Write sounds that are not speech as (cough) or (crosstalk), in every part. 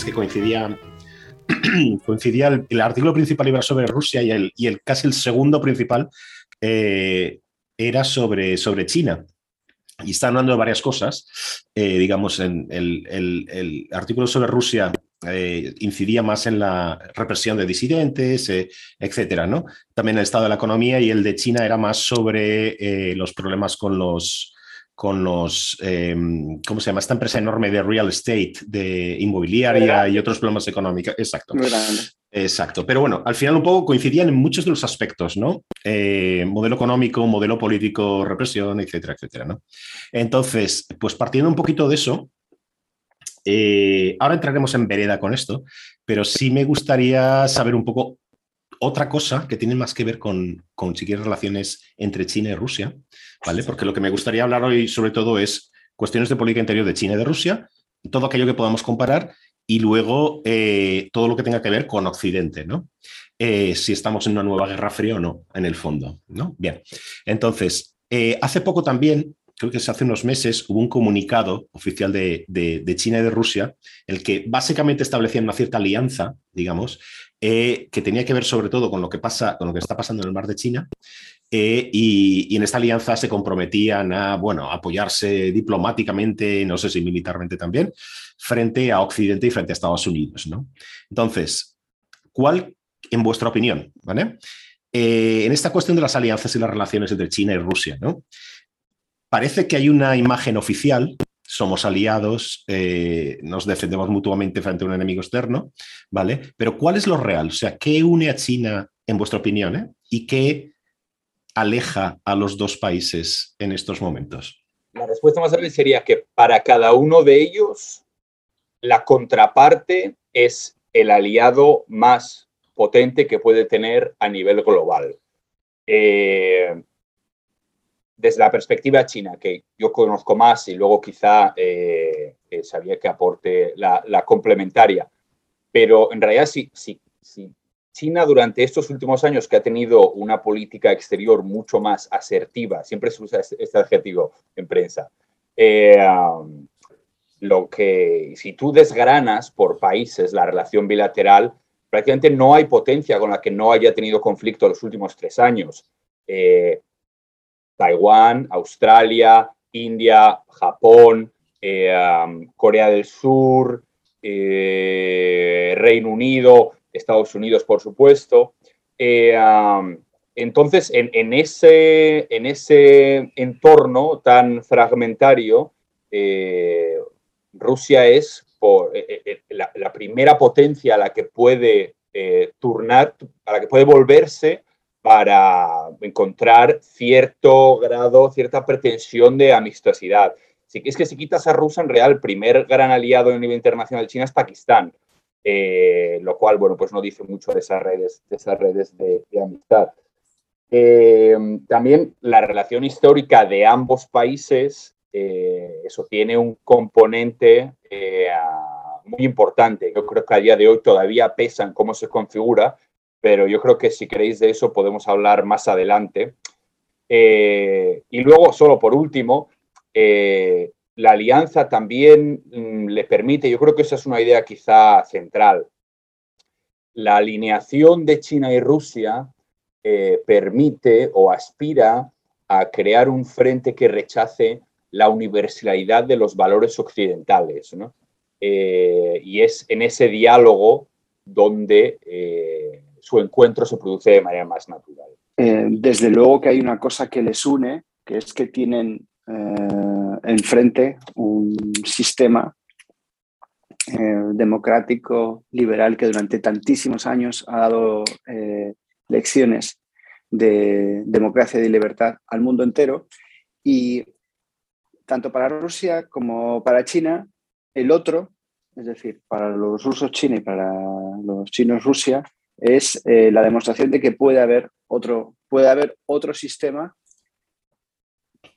que coincidía, (clears throat) coincidía el, artículo principal iba sobre Rusia y el, y el casi el segundo principal eh, era sobre, sobre China. Y está hablando de varias cosas. Eh, digamos, en el, artículo sobre Rusia eh, incidía más en la represión de disidentes, etcétera, ¿no? También el estado de la economía y el de China era más sobre los problemas con los, con los, em, ¿cómo se llama? Esta empresa enorme de real estate, de inmobiliaria y otros problemas económicos. Exacto. Exacto. Pero bueno, al final un poco coincidían en muchos de los aspectos, ¿no? Eh, modelo económico, modelo político, represión, etcétera, etcétera, ¿no? Entonces, pues partiendo un poquito de eso, eh, ahora entraremos en vereda con esto, pero sí me gustaría saber un poco otra cosa que tiene más que ver con, con relaciones entre China y Rusia, Porque lo que me gustaría hablar hoy sobre todo es cuestiones de política interior de China y de Rusia, todo aquello que podamos comparar y luego eh, todo lo que tenga que ver con Occidente, ¿no? Eh, si estamos en una nueva guerra fría o no, en el fondo, ¿no? Bien, entonces, eh, hace poco también, creo que hace unos meses, hubo un comunicado oficial de, de China y de Rusia, el que básicamente establecía una cierta alianza, digamos, que tenía que ver sobre todo con lo que pasa, con lo que está pasando en el mar de China, eh, y, en esta alianza se comprometían a bueno, apoyarse diplomáticamente, no sé si militarmente también, frente a Occidente y frente a Estados Unidos. ¿no? Entonces, ¿cuál, en vuestra opinión, ¿vale? Eh, en esta cuestión de las alianzas y las relaciones entre China y Rusia, ¿no? Parece que hay una imagen oficial somos aliados, eh, nos defendemos mutuamente frente a un enemigo externo, ¿vale? Pero ¿cuál es lo real? O sea, ¿qué une a China, en vuestra opinión, y qué aleja a los dos países en estos momentos? La respuesta más breve sería que para cada uno de ellos, la contraparte es el aliado más potente que puede tener a nivel global. Eh, desde la perspectiva china, que yo conozco más y luego quizá eh, eh, sabía que aporte la, complementaria, pero en realidad sí, sí, sí. China durante estos últimos años que ha tenido una política exterior mucho más asertiva, siempre se usa este, este adjetivo en prensa, eh, um, lo que si tú desgranas por países la relación bilateral, prácticamente no hay potencia con la que no haya tenido conflicto los últimos tres años. Taiwán, Australia, India, Japón, eh, Corea del Sur, eh, Reino Unido, Estados Unidos, por supuesto. Eh, entonces, en, ese, en, ese, entorno tan fragmentario, Rusia es por, la, la, primera potencia a la que puede turnar, a la que puede volverse para encontrar cierto grado, cierta pretensión de amistosidad. Sí, es que si quitas a Rusia, en real, el primer gran aliado a nivel internacional de China es Pakistán, eh, lo cual, bueno, pues no dice mucho de esas redes de, esas redes de, amistad. Eh, también la relación histórica de ambos países, eh, eso tiene un componente muy importante. Yo creo que a día de hoy todavía pesan cómo se configura, pero yo creo que si queréis de eso podemos hablar más adelante. Y luego, solo por último, la alianza también mm, le permite, yo creo que esa es una idea quizá central, la alineación de China y Rusia eh, permite o aspira a crear un frente que rechace la universalidad de los valores occidentales. y es en ese diálogo donde su encuentro se produce de manera más natural. Eh, desde luego que hay una cosa que les une, que es que tienen eh, enfrente un sistema eh, democrático, liberal, que durante tantísimos años ha dado lecciones de democracia y libertad al mundo entero. Y tanto para Rusia como para China, el otro, es decir, para los rusos China y para los chinos Rusia, es eh, la demostración de que puede haber otro, puede haber otro sistema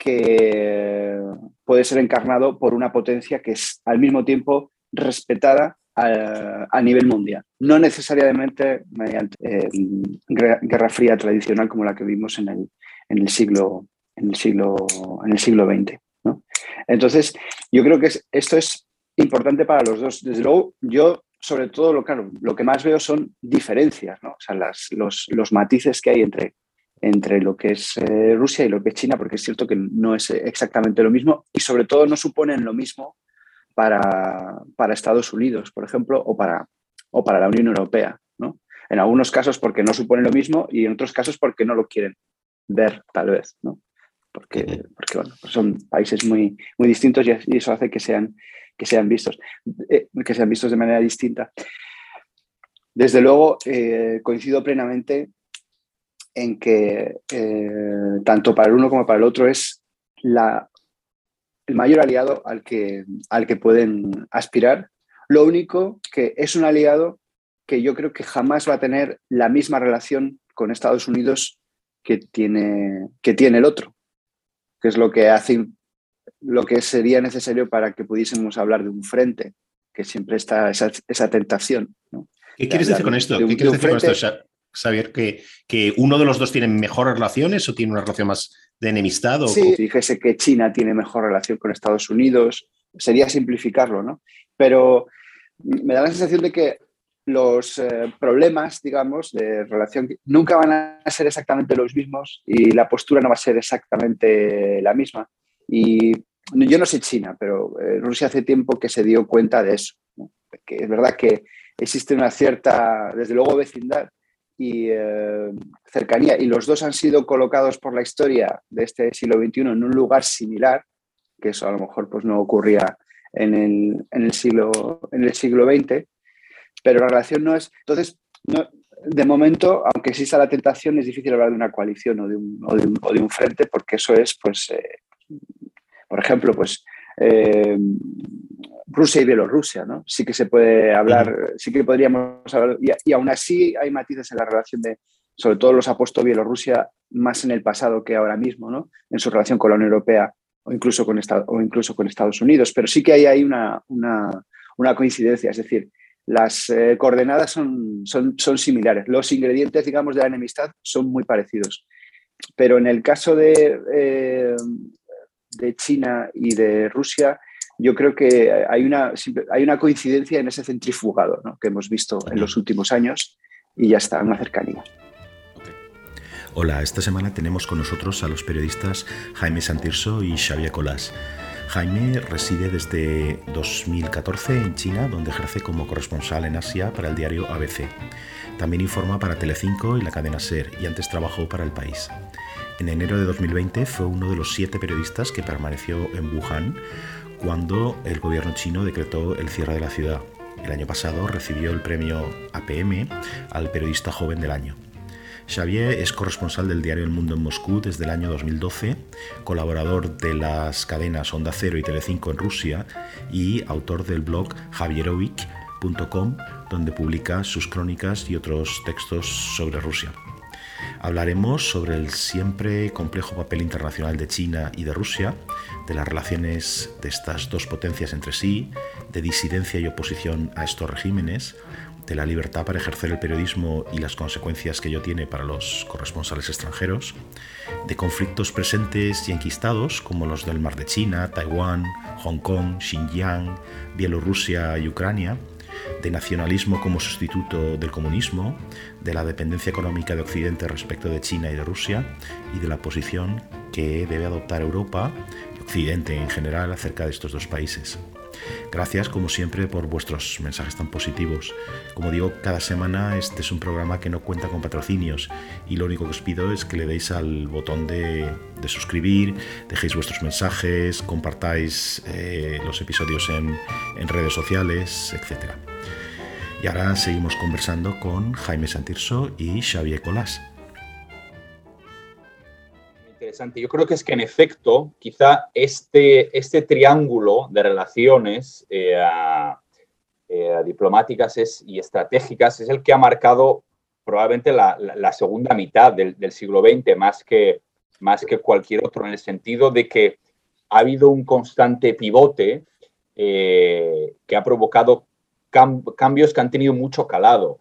que puede ser encarnado por una potencia que es al mismo tiempo respetada a, nivel mundial. No necesariamente mediante eh, guerra fría tradicional como la que vimos en el, en el, siglo, en el, siglo, en el siglo XX. Entonces, yo creo que esto es importante para los dos. Desde luego, yo sobre todo lo, claro, lo que más veo son diferencias, ¿no? o sea, las, los, los, matices que hay entre, entre lo que es eh, Rusia y lo que es China, porque es cierto que no es exactamente lo mismo y sobre todo no suponen lo mismo para, para Estados Unidos, por ejemplo, o para, o para la Unión Europea. ¿no? En algunos casos porque no suponen lo mismo y en otros casos porque no lo quieren ver, tal vez. ¿no? Porque, porque bueno, pues son países muy, muy distintos y eso hace que sean, que sean vistos, eh, que sean vistos de manera distinta. Desde luego, eh, coincido plenamente en que eh, tanto para el uno como para el otro es la el mayor aliado al que, al que pueden aspirar. Lo único que es un aliado que yo creo que jamás va a tener la misma relación con Estados Unidos que tiene, que tiene el otro, que es lo que hace lo que sería necesario para que pudiésemos hablar de un frente, que siempre está esa, esa tentación. ¿Qué quieres decir con esto? ¿Qué quieres decir con esto, Xavier? ¿Que, ¿Que uno de los dos tiene mejores relaciones o tiene una relación más de enemistad? O... Sí, dijese que China tiene mejor relación con Estados Unidos, sería simplificarlo, ¿no? Pero me da la sensación de que los eh, problemas, digamos, de relación nunca van a ser exactamente los mismos y la postura no va a ser exactamente la misma. Y yo no sé China, pero eh, Rusia hace tiempo que se dio cuenta de eso. Que es verdad que existe una cierta, desde luego, vecindad y eh, cercanía, y los dos han sido colocados por la historia de este siglo XXI en un lugar similar, que eso a lo mejor pues, no ocurría en el, en el, siglo, en el siglo XX, pero la relación no es... Entonces, de momento, aunque exista la tentación, es difícil hablar de una coalición o de un, o de un, o de un frente, porque eso es, pues, eh, por ejemplo, pues eh, Rusia y Bielorrusia, ¿no? Sí que se puede hablar, sí que podríamos hablar, y, aún así hay matices en la relación de, sobre todo los ha puesto Bielorrusia más en el pasado que ahora mismo, ¿no? En su relación con la Unión Europea o incluso con, o incluso con Estados Unidos, pero sí que hay ahí una, una, coincidencia, es decir, las eh, coordenadas son, son, son, similares, los ingredientes, digamos, de la enemistad son muy parecidos, pero en el caso de, eh, de China y de Rusia, yo creo que hay una, hay una coincidencia en ese centrifugado que hemos visto en los últimos años y ya está, una cercanía. Hola, esta semana tenemos con nosotros a los periodistas Jaime Santirso y Xavier Colás. Jaime reside desde 2014 en China, donde ejerce como corresponsal en Asia para el diario ABC. También informa para Telecinco y la cadena SER y antes trabajó para El País. En enero de 2020 fue uno de los siete periodistas que permaneció en Wuhan cuando el gobierno chino decretó el cierre de la ciudad. El año pasado recibió el premio APM al periodista joven del año. Xavier es corresponsal del diario El Mundo en Moscú desde el año 2012, colaborador de las cadenas Onda Cero y Telecinco en Rusia y autor del blog javierovic.com, donde publica sus crónicas y otros textos sobre Rusia. Hablaremos sobre el siempre complejo papel internacional de China y de Rusia, de las relaciones de estas dos potencias entre sí, de disidencia y oposición a estos regímenes, de la libertad para ejercer el periodismo y las consecuencias que ello tiene para los corresponsales extranjeros, de conflictos presentes y enquistados como los del Mar de China, Taiwán, Hong Kong, Xinjiang, Bielorrusia y Ucrania, de nacionalismo como sustituto del comunismo, de la dependencia económica de Occidente respecto de China y de Rusia y de la posición que debe adoptar Europa Occidente en general acerca de estos dos países. Gracias, como siempre, por vuestros mensajes tan positivos. Como digo, cada semana este es un programa que no cuenta con patrocinios y lo único que os pido es que le deis al botón de, suscribir, dejéis vuestros mensajes, compartáis eh, los episodios en, en redes sociales, etc. Y ahora seguimos conversando con Jaime Santirso y Xavier Colás. Yo creo que es que en efecto, quizá este, este triángulo de relaciones eh, eh, diplomáticas y estratégicas es el que ha marcado probablemente la, segunda mitad del, siglo XX, más que, más que cualquier otro, en el sentido de que ha habido un constante pivote eh, que ha provocado cambios que han tenido mucho calado.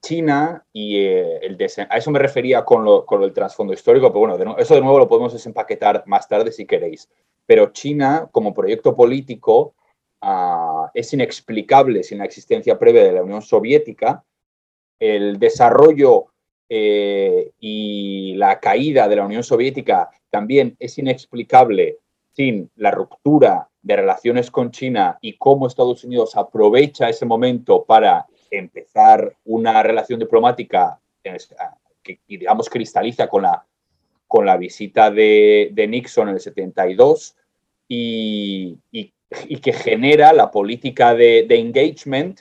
China y eh, el a eso me refería con lo, con el trasfondo histórico, pero bueno, eso de nuevo lo podemos desempaquetar más tarde si queréis. Pero China, como proyecto político, ah, es inexplicable sin la existencia previa de la Unión Soviética. El desarrollo eh, y la caída de la Unión Soviética también es inexplicable sin la ruptura de relaciones con China y cómo Estados Unidos aprovecha ese momento para empezar una relación diplomática que, digamos, cristaliza con la, con la visita de, Nixon en el 72 y, que genera la política de, de, engagement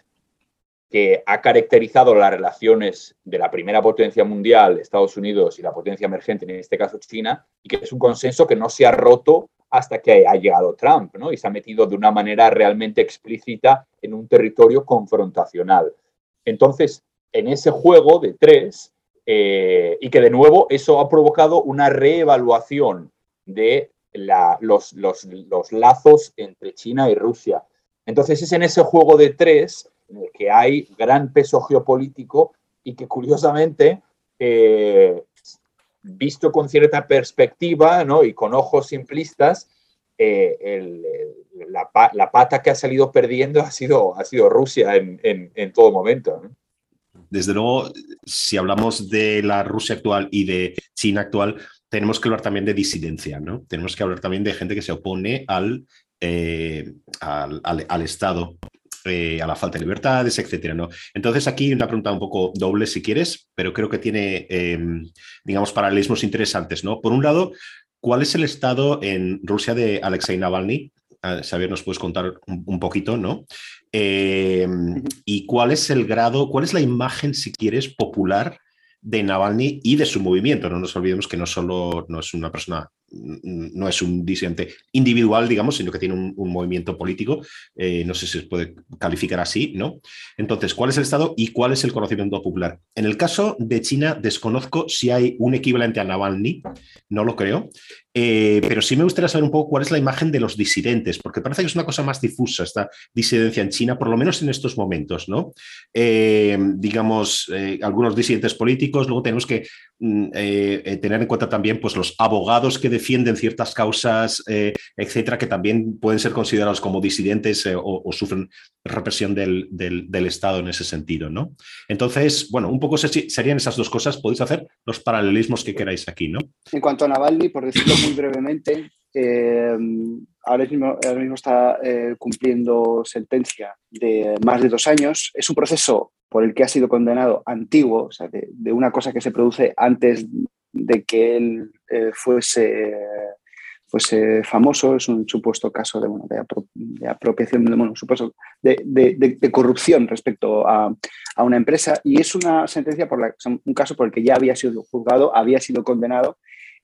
que ha caracterizado las relaciones de la primera potencia mundial, Estados Unidos, y la potencia emergente, en este caso China, y que es un consenso que no se ha roto hasta que ha llegado Trump, ¿no? Y se ha metido de una manera realmente explícita en un territorio confrontacional. Entonces, en ese juego de tres, eh, y que de nuevo eso ha provocado una reevaluación de los, lazos entre China y Rusia. Entonces, es en ese juego de tres en el que hay gran peso geopolítico y que curiosamente eh, visto con cierta perspectiva ¿no? y con ojos simplistas, eh, la, pata que ha salido perdiendo ha sido, ha sido Rusia en, en, todo momento. Desde luego, si hablamos de la Rusia actual y de China actual, tenemos que hablar también de disidencia, ¿no? Tenemos que hablar también de gente que se opone al, eh, al, al, Estado eh, a la falta de libertades, etcétera. ¿no? Entonces, aquí una pregunta un poco doble, si quieres, pero creo que tiene, em, digamos, paralelismos interesantes. ¿no? Por un lado, ¿cuál es el estado en Rusia de Alexei Navalny? Ah, Xavier, nos puedes contar un, poquito, ¿no? Em, y cuál es el grado, cuál es la imagen, si quieres, popular de Navalny y de su movimiento. No nos olvidemos que no solo no es una persona no es un disidente individual, digamos, sino que tiene un, movimiento político. Eh, no sé si se puede calificar así, ¿no? Entonces, ¿cuál es el Estado y cuál es el conocimiento popular? En el caso de China, desconozco si hay un equivalente a Navalny, no lo creo, eh, pero sí me gustaría saber un poco cuál es la imagen de los disidentes, porque parece que es una cosa más difusa esta disidencia en China, por lo menos en estos momentos, ¿no? Eh, digamos, algunos disidentes políticos, luego tenemos que mm, tener en cuenta también pues, los abogados que defienden ciertas causas, eh, etcétera, que también pueden ser considerados como disidentes eh, o, sufren represión del, Estado en ese sentido, ¿no? Entonces, bueno, un poco serían esas dos cosas. Podéis hacer los paralelismos que queráis aquí, ¿no? En cuanto a Navalny, por decirlo (coughs) muy brevemente, eh, ahora, mismo, está cumpliendo sentencia de más de dos años. Es un proceso por el que ha sido condenado antiguo, o sea, de, de, una cosa que se produce antes de que él eh, fuese, fuese famoso, es un supuesto caso de, de, apropiación, de, bueno, supuesto de, corrupción respecto a, una empresa y es una sentencia por la, un caso por el que ya había sido juzgado, había sido condenado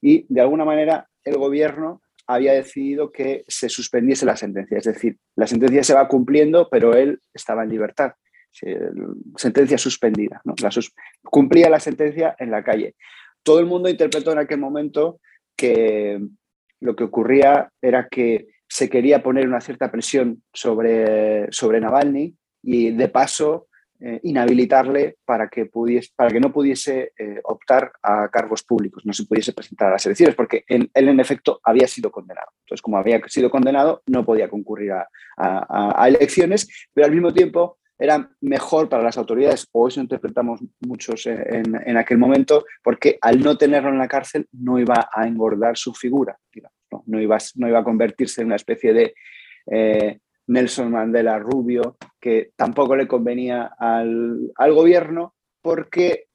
y de alguna manera el gobierno había decidido que se suspendiese la sentencia, es decir, la sentencia se va cumpliendo, pero él estaba en libertad sentencia suspendida. ¿no? cumplía la sentencia en la calle todo el mundo interpretó en aquel momento que lo que ocurría era que se quería poner una cierta presión sobre, sobre Navalny y de paso eh, inhabilitarle para que, pudiese, para que no pudiese eh, optar a cargos públicos, no se pudiese presentar a las elecciones, porque él en efecto había sido condenado. Entonces, como había sido condenado, no podía concurrir a elecciones, pero al mismo tiempo era mejor para las autoridades, o eso interpretamos muchos en, aquel momento, porque al no tenerlo en la cárcel no iba a engordar su figura, ¿no? iba, no iba a convertirse en una especie de eh, Nelson Mandela rubio, que tampoco le convenía al, al gobierno, porque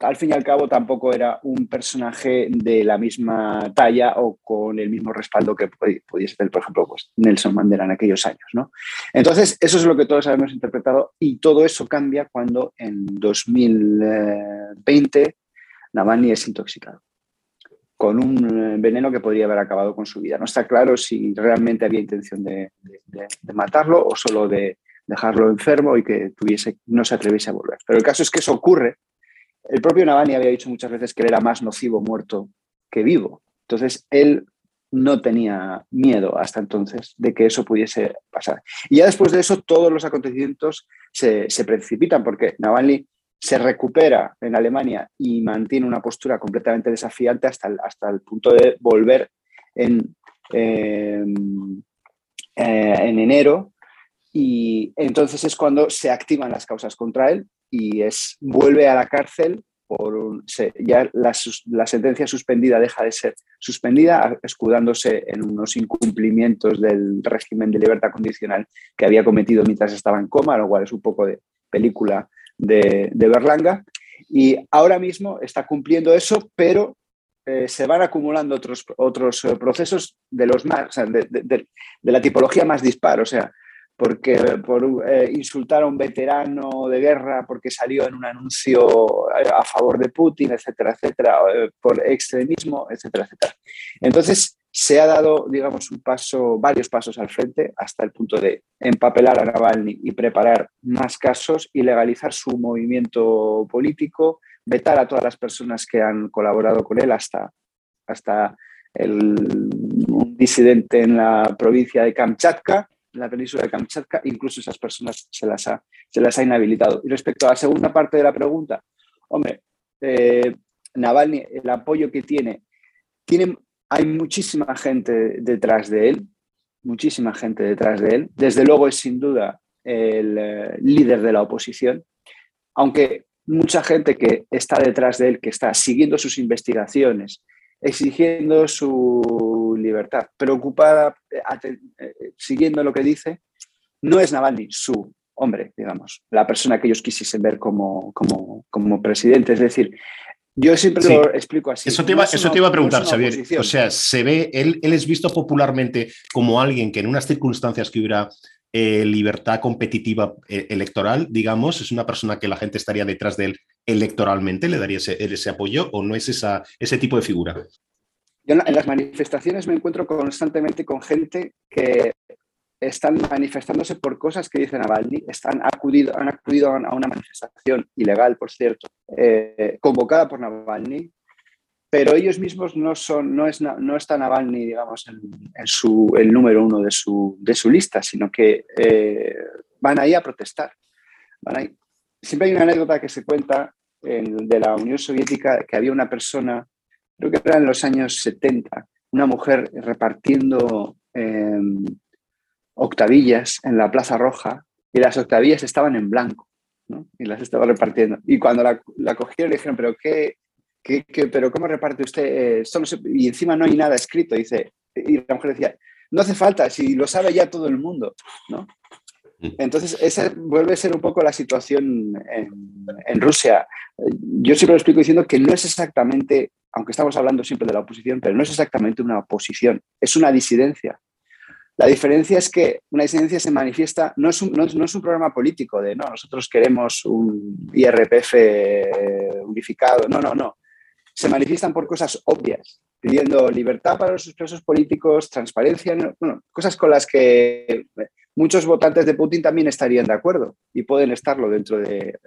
al fin y al cabo tampoco era un personaje de la misma talla o con el mismo respaldo que pudiese tener, por ejemplo, pues Nelson Mandela en aquellos años. ¿no? Entonces, eso es lo que todos habíamos interpretado y todo eso cambia cuando en 2020 Navalny es intoxicado con un veneno que podría haber acabado con su vida. No está claro si realmente había intención de, matarlo o solo de dejarlo enfermo y que tuviese, no se atreviese a volver. Pero el caso es que eso ocurre el propio Navalny había dicho muchas veces que él era más nocivo muerto que vivo. Entonces, él no tenía miedo hasta entonces de que eso pudiese pasar. Y ya después de eso, todos los acontecimientos se, precipitan porque Navalny se recupera en Alemania y mantiene una postura completamente desafiante hasta el, hasta el punto de volver en, em, eh, en enero. Y entonces es cuando se activan las causas contra él y es, vuelve a la cárcel por ya la, la, sentencia suspendida deja de ser suspendida, escudándose en unos incumplimientos del régimen de libertad condicional que había cometido mientras estaba en coma, lo cual es un poco de película de, Berlanga. Y ahora mismo está cumpliendo eso, pero eh, se van acumulando otros, otros eh, procesos de los más, de, la tipología más dispar. O sea, porque por eh, insultar a un veterano de guerra porque salió en un anuncio a favor de Putin, etcétera, etcétera, por extremismo, etcétera, etcétera. Entonces se ha dado, digamos, un paso, varios pasos al frente hasta el punto de empapelar a Navalny y preparar más casos y legalizar su movimiento político, vetar a todas las personas que han colaborado con él hasta, hasta el, un disidente en la provincia de Kamchatka la península de Kamchatka, incluso esas personas se las ha, se las ha inhabilitado. Y respecto a la segunda parte de la pregunta, hombre, eh, Navalny, el apoyo que tiene, tiene, hay muchísima gente detrás de él, muchísima gente detrás de él. Desde luego es sin duda el eh, líder de la oposición, aunque mucha gente que está detrás de él, que está siguiendo sus investigaciones, exigiendo su libertad, preocupada, eh, eh, siguiendo lo que dice, no es Navalny su hombre, digamos, la persona que ellos quisiesen ver como, como, como presidente. Es decir, yo siempre lo explico así. Eso te iba, eso te iba a preguntar, Xavier. O sea, se ve, él, él es visto popularmente como alguien que en unas circunstancias que hubiera eh, libertad competitiva eh, electoral, digamos, es una persona que la gente estaría detrás de él electoralmente, le daría ese, ese apoyo o no es esa, ese tipo de figura? Yo en las manifestaciones me encuentro constantemente con gente que están manifestándose por cosas que dicen Navalny, están acudido, han acudido a una manifestación ilegal, por cierto, eh, convocada por Navalny, pero ellos mismos no son, no, es, no está Navalny, digamos, en, su, el número uno de su, de su lista, sino que eh, van ahí a protestar. Van Siempre hay una anécdota que se cuenta de la Unión Soviética que había una persona, creo que era en los años 70, una mujer repartiendo em, octavillas en la Plaza Roja y las octavillas estaban en blanco. y las estaba repartiendo. Y cuando la, la cogieron le dijeron, pero qué, pero ¿cómo reparte usted? Eh, y encima no hay nada escrito, dice. Y la mujer decía, no hace falta, si lo sabe ya todo el mundo, ¿no? Mm. Entonces, esa vuelve a ser un poco la situación en, Rusia. Yo siempre lo explico diciendo que no es exactamente, aunque estamos hablando siempre de la oposición, pero no es exactamente una oposición, es una disidencia. La diferencia es que una disidencia se manifiesta, no es un, no, es un programa político de, no, nosotros queremos un IRPF unificado, no, no, no se manifiestan por cosas obvias, pidiendo libertad para los presos políticos, transparencia, bueno, cosas con las que muchos votantes de Putin también estarían de acuerdo y pueden estarlo dentro de,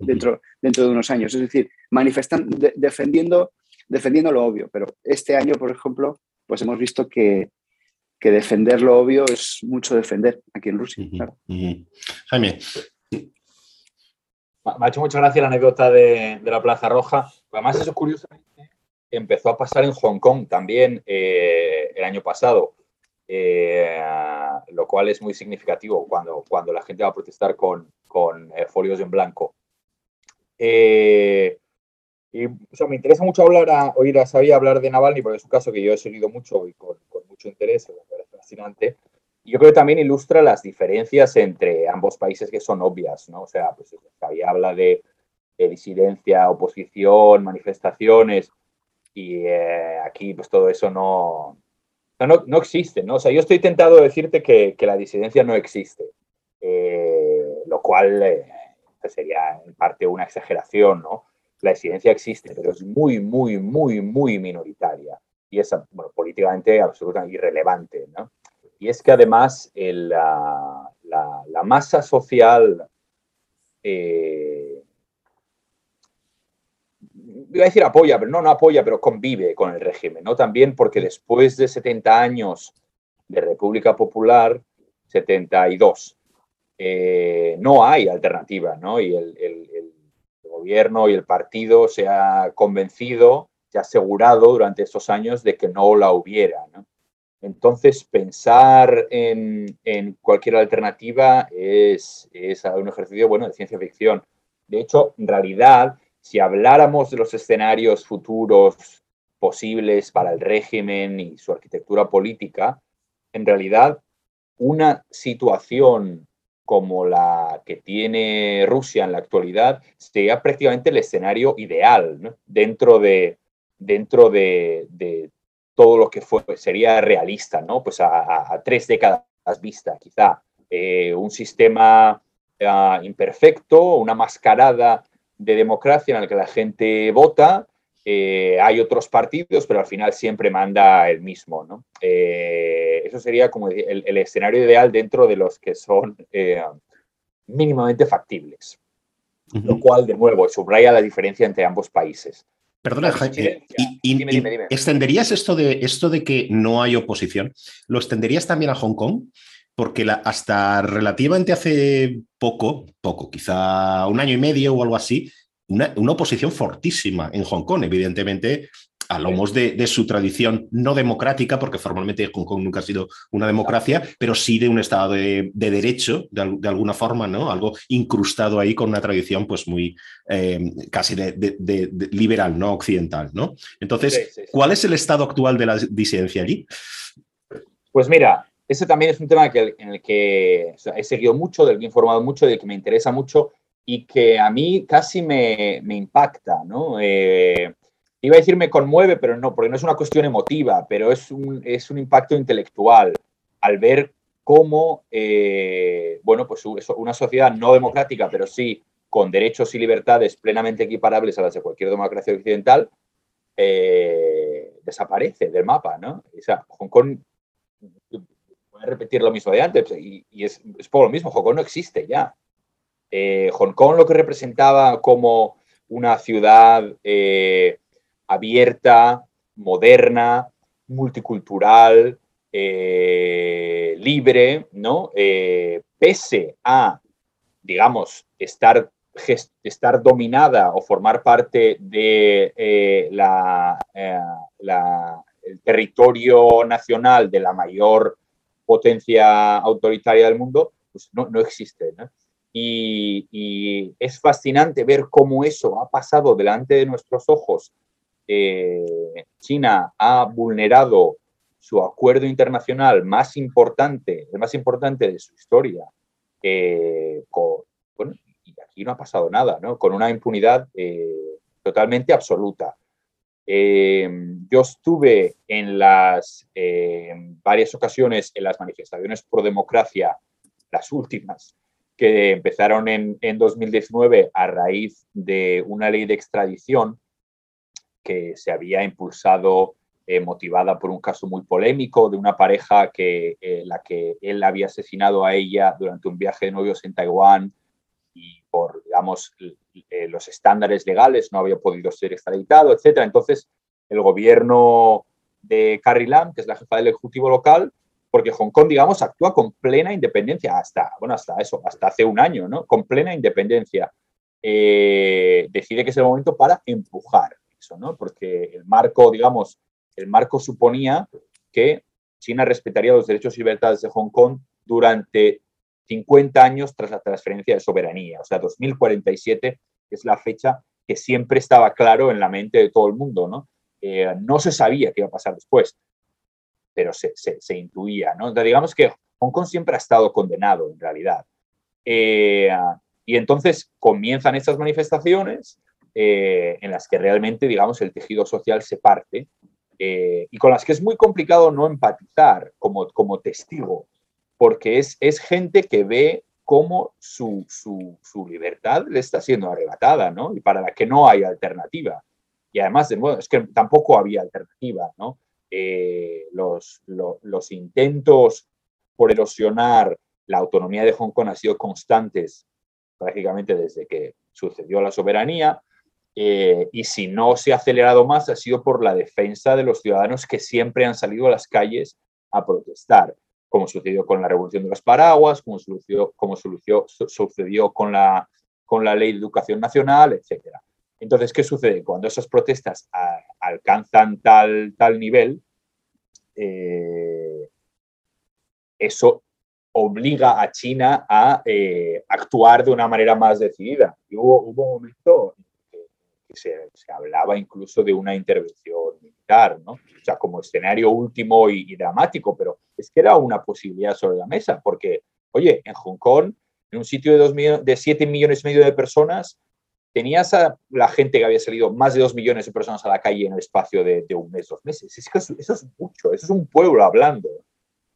dentro, dentro de unos años. Es decir, manifestan, defendiendo, defendiendo lo obvio. Pero este año, por ejemplo, pues hemos visto que, defender lo obvio es mucho defender aquí en Rusia. Jaime, me ha hecho mucha gracia la anécdota de, la Plaza Roja. Además, eso curiosamente empezó a pasar en Hong Kong también eh, el año pasado, eh, lo cual es muy significativo cuando, cuando la gente va a protestar con, con eh, folios en blanco. y, me interesa mucho hablar a, oír a Xavier hablar de Navalny, porque es un caso que yo he seguido mucho y con mucho interés, me parece fascinante yo creo que también ilustra las diferencias entre ambos países que son obvias, ¿no? O sea, pues ahí habla de, disidencia, oposición, manifestaciones, y eh, aquí pues todo eso no, no, no, existe, ¿no? O sea, yo estoy tentado de decirte que, que la disidencia no existe, eh, lo cual eh, pues sería en parte una exageración, ¿no? La disidencia existe, pero es muy, muy, muy, muy minoritaria y es, bueno, políticamente absolutamente irrelevante, ¿no? Y es que además la, masa social, eh, iba a decir apoya, pero no, no apoya, pero convive con el régimen, ¿no? También porque después de 70 años de República Popular, 72, eh, no hay alternativa, ¿no? Y el, gobierno y el partido se ha convencido, asegurado durante estos años de que no la hubiera. Entonces, pensar en, cualquier alternativa es, es, un ejercicio bueno, de ciencia ficción. De hecho, en realidad, si habláramos de los escenarios futuros posibles para el régimen y su arquitectura política, en realidad una situación como la que tiene Rusia en la actualidad sería prácticamente el escenario ideal dentro, de, dentro de, todo lo que fue, sería realista, ¿no? Pues a, tres décadas vista, quizá. Eh, un sistema ah, imperfecto, una mascarada de democracia en la que la gente vota, eh, hay otros partidos, pero al final siempre manda el mismo. ¿no? Eh, eso sería como el, escenario ideal dentro de los que son mínimamente factibles. Lo cual, de nuevo, subraya la diferencia entre ambos países. Perdona, Jaime, ¿extenderías esto de, esto de que no hay oposición? ¿Lo extenderías también a Hong Kong? Porque hasta relativamente hace poco, poco, quizá un año y medio o algo así, una, oposición fortísima en Hong Kong, evidentemente a lomos de, de, su tradición no democrática, porque formalmente Hong Kong nunca ha sido una democracia, pero sí de un Estado de, derecho, de, alguna forma, ¿no? Algo incrustado ahí con una tradición pues muy eh, casi de, liberal, ¿no? Occidental, ¿no? Entonces, ¿cuál es el estado actual de la disidencia allí? Pues mira, ese también es un tema en el que he seguido mucho, del que he informado mucho, del que me interesa mucho, y que a mí casi me, me impacta, ¿no? Eh, iba a decir me conmueve, pero no, porque no es una cuestión emotiva, pero es un, es un impacto intelectual al ver cómo, eh, bueno, pues una sociedad no democrática, pero sí con derechos y libertades plenamente equiparables a las de cualquier democracia occidental, eh, desaparece del mapa, ¿no? O sea, Hong Kong, voy a repetir lo mismo de antes, y, es, es por lo mismo, Hong Kong no existe ya. Eh, Hong Kong lo que representaba como una ciudad abierta, moderna, multicultural, eh, libre, ¿no? pese a, digamos, estar, estar dominada o formar parte de la, el territorio nacional de la mayor potencia autoritaria del mundo, pues no, no existe. ¿no? Y, es fascinante ver cómo eso ha pasado delante de nuestros ojos. Eh, China ha vulnerado su acuerdo internacional más importante, el más importante de su historia, eh, y aquí no ha pasado nada, ¿no? con una impunidad eh, totalmente absoluta. yo estuve en las varias ocasiones en las manifestaciones pro democracia, las últimas, que empezaron en, en 2019 a raíz de una ley de extradición que se había impulsado eh, motivada por un caso muy polémico de una pareja que eh, la que él había asesinado a ella durante un viaje de novios en Taiwán y por digamos eh, los estándares legales no había podido ser extraditado, etcétera. Entonces el gobierno de Carrie Lam, que es la jefa del ejecutivo local, porque Hong Kong, digamos, actúa con plena independencia hasta, bueno, hasta eso, hasta hace un año, ¿no? Con plena independencia. Decide que es el momento para empujar ¿no? Porque el marco, digamos, el marco suponía que China respetaría los derechos y libertades de Hong Kong durante 50 años tras la transferencia de soberanía, o sea, 2047 es la fecha que siempre estaba claro en la mente de todo el mundo, ¿no? Eh, no se sabía qué iba a pasar después pero se, se, intuía, ¿no? digamos que Hong Kong siempre ha estado condenado, en realidad. Eh, y entonces comienzan estas manifestaciones eh, en las que realmente, digamos, el tejido social se parte eh, y con las que es muy complicado no empatizar como, como testigo, porque es, es gente que ve cómo su, su, su, libertad le está siendo arrebatada, ¿no? Y para la que no hay alternativa. Y además, de nuevo, es que tampoco había alternativa, ¿no? Eh, los, los, intentos por erosionar la autonomía de Hong Kong han sido constantes prácticamente desde que sucedió la soberanía. Eh, y si no se ha acelerado más, ha sido por la defensa de los ciudadanos que siempre han salido a las calles a protestar, como sucedió con la revolución de los paraguas, como sucedió, como sucedió, sucedió con la con la ley de educación nacional, etc. Entonces, ¿qué sucede? Cuando esas protestas alcanzan tal, tal nivel, eh, eso obliga a China a eh, actuar de una manera más decidida. Y hubo, un momento se, hablaba incluso de una intervención militar, ¿no? O sea, como escenario último y, dramático, pero es que era una posibilidad sobre la mesa, porque, oye, en Hong Kong, en un sitio de, dos de 7 millones y medio de personas, tenías a la gente que había salido más de 2 millones de personas a la calle en el espacio de, un mes, dos meses. Eso es mucho, eso es un pueblo hablando.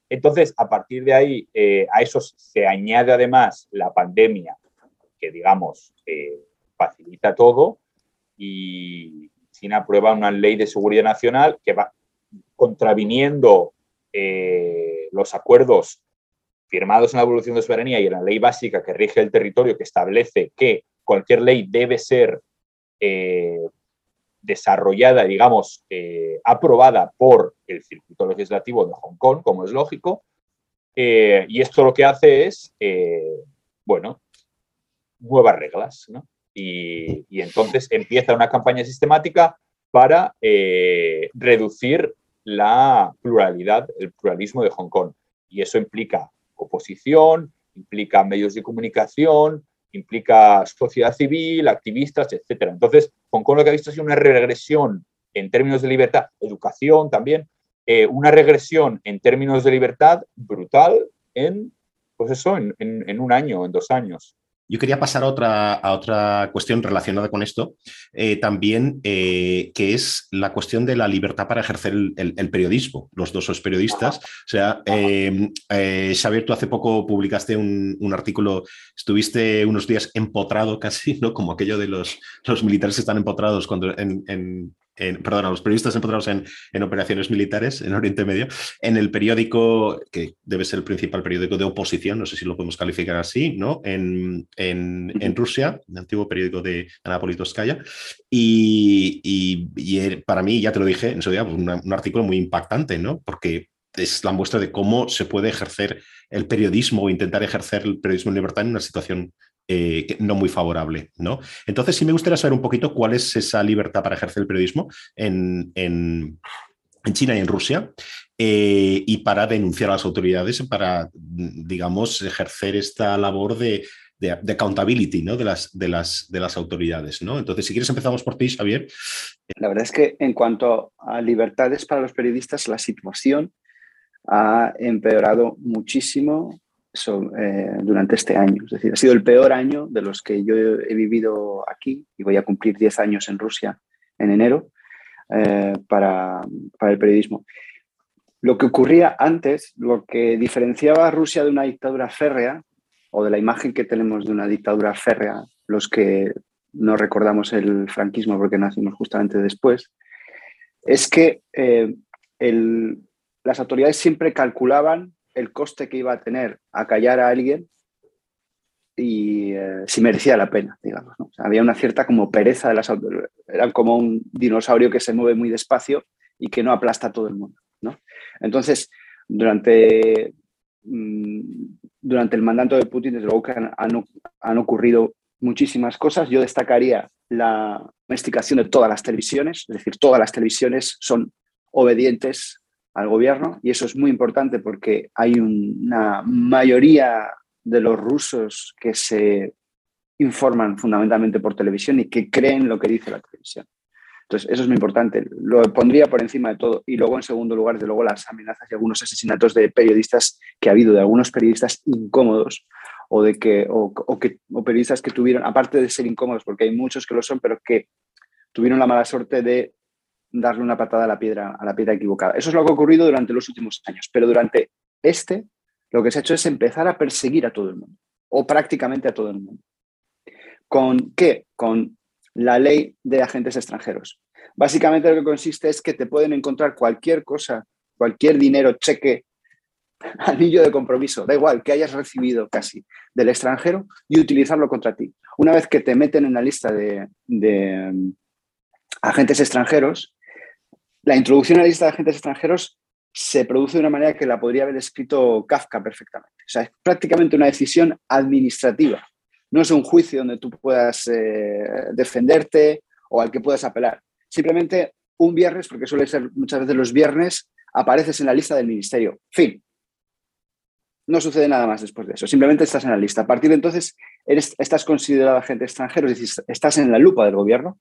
Entonces, a partir de ahí, eh, a eso se añade además la pandemia, que digamos eh, facilita todo, y China aprueba una ley de seguridad nacional que va contraviniendo eh, los acuerdos firmados en la evolución de soberanía y en la ley básica que rige el territorio, que establece que cualquier ley debe ser desarrollada, digamos, eh, aprobada por el circuito legislativo de Hong Kong, como es lógico, eh, y esto lo que hace es, eh, bueno, nuevas reglas, ¿no? Y, y, entonces empieza una campaña sistemática para reducir la pluralidad, el pluralismo de Hong Kong. Y eso implica oposición, implica medios de comunicación, implica sociedad civil, activistas, etc. Entonces, Hong Kong lo que ha visto es una regresión en términos de libertad, educación también, eh, una regresión en términos de libertad brutal en, pues eso, en un año, en dos años. Yo quería pasar a otra, a otra cuestión relacionada con esto, eh, también, eh, que es la cuestión de la libertad para ejercer el, periodismo. Los dos sos periodistas. O sea, eh, Xavier, tú hace poco publicaste un, artículo, estuviste unos días empotrado (laughs) casi, ¿no? Como aquello de los, los militares que están empotrados cuando en en, perdón, a los periodistas encontrados en, en, operaciones militares en Oriente Medio, en el periódico, que debe ser el principal periódico de oposición, no sé si lo podemos calificar así, ¿no? En, en Rusia, el antiguo periódico de Ana Politoskaya. Y, y, para mí, ya te lo dije en su día, pues un artículo muy impactante, ¿no? Porque es la muestra de cómo se puede ejercer el periodismo o intentar ejercer el periodismo en libertad en una situación eh, no muy favorable, ¿no? Entonces sí me gustaría saber un poquito cuál es esa libertad para ejercer el periodismo en, China y en Rusia eh, y para denunciar a las autoridades, para, digamos, ejercer esta labor de, accountability ¿no? de, las, de, las, de las autoridades. ¿no? Entonces, si quieres, empezamos por ti, Javier. La verdad es que en cuanto a libertades para los periodistas, la situación ha empeorado muchísimo eh, durante este año. Es decir, ha sido el peor año de los que yo he vivido aquí y voy a cumplir 10 años en Rusia en enero eh, para, para, el periodismo. Lo que ocurría antes, lo que diferenciaba a Rusia de una dictadura férrea o de la imagen que tenemos de una dictadura férrea, los que no recordamos el franquismo porque nacimos justamente después, es que eh, el, las autoridades siempre calculaban el coste que iba a tener a callar a alguien y eh, si merecía la pena, digamos. había una cierta como pereza de las. Eran como un dinosaurio que se mueve muy despacio y que no aplasta a todo el mundo. Entonces, durante, mm, durante el mandato de Putin, desde luego que han, han ocurrido muchísimas cosas. Yo destacaría la domesticación de todas las televisiones, es decir, todas las televisiones son obedientes al gobierno y eso es muy importante porque hay una mayoría de los rusos que se informan fundamentalmente por televisión y que creen lo que dice la televisión. Entonces, eso es muy importante. Lo pondría por encima de todo. Y luego, en segundo lugar, desde luego, las amenazas y algunos asesinatos de periodistas que ha habido, de algunos periodistas incómodos o, de que, o, que, o periodistas que tuvieron, aparte de ser incómodos, porque hay muchos que lo son, pero que tuvieron la mala suerte de darle una patada a la piedra, a la piedra equivocada. Eso es lo que ha ocurrido durante los últimos años, pero durante este lo que se ha hecho es empezar a perseguir a todo el mundo, o prácticamente a todo el mundo. ¿Con qué? Con la ley de agentes extranjeros. Básicamente lo que consiste es que te pueden encontrar cualquier cosa, cualquier dinero, cheque, (laughs) anillo de compromiso, da igual que hayas recibido casi del extranjero y utilizarlo contra ti. Una vez que te meten en la lista de, de mm, agentes extranjeros, la introducción a la lista de agentes extranjeros se produce de una manera que la podría haber escrito Kafka perfectamente. O sea, es prácticamente una decisión administrativa no es un juicio donde tú puedas eh, defenderte o al que puedas apelar. Simplemente un viernes, porque suele ser muchas veces los viernes, apareces en la lista del ministerio. Fin. No sucede nada más después de eso. Simplemente estás en la lista. A partir de entonces, estás considerado agente extranjero, es decir, estás en la lupa del gobierno.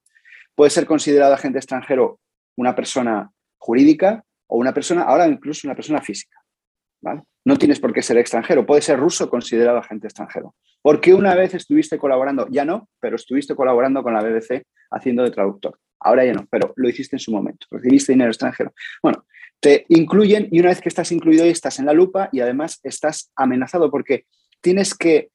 Puede ser considerado agente extranjero una persona jurídica o una persona, ahora incluso una persona física. No tienes por qué ser extranjero, puede ser ruso considerado agente extranjero. Porque una vez estuviste colaborando, ya no, pero estuviste colaborando con la BBC haciendo de traductor. Ahora ya no, pero lo hiciste en su momento, recibiste dinero extranjero. Bueno, te incluyen y una vez que estás incluido estás en la lupa y además estás amenazado porque tienes que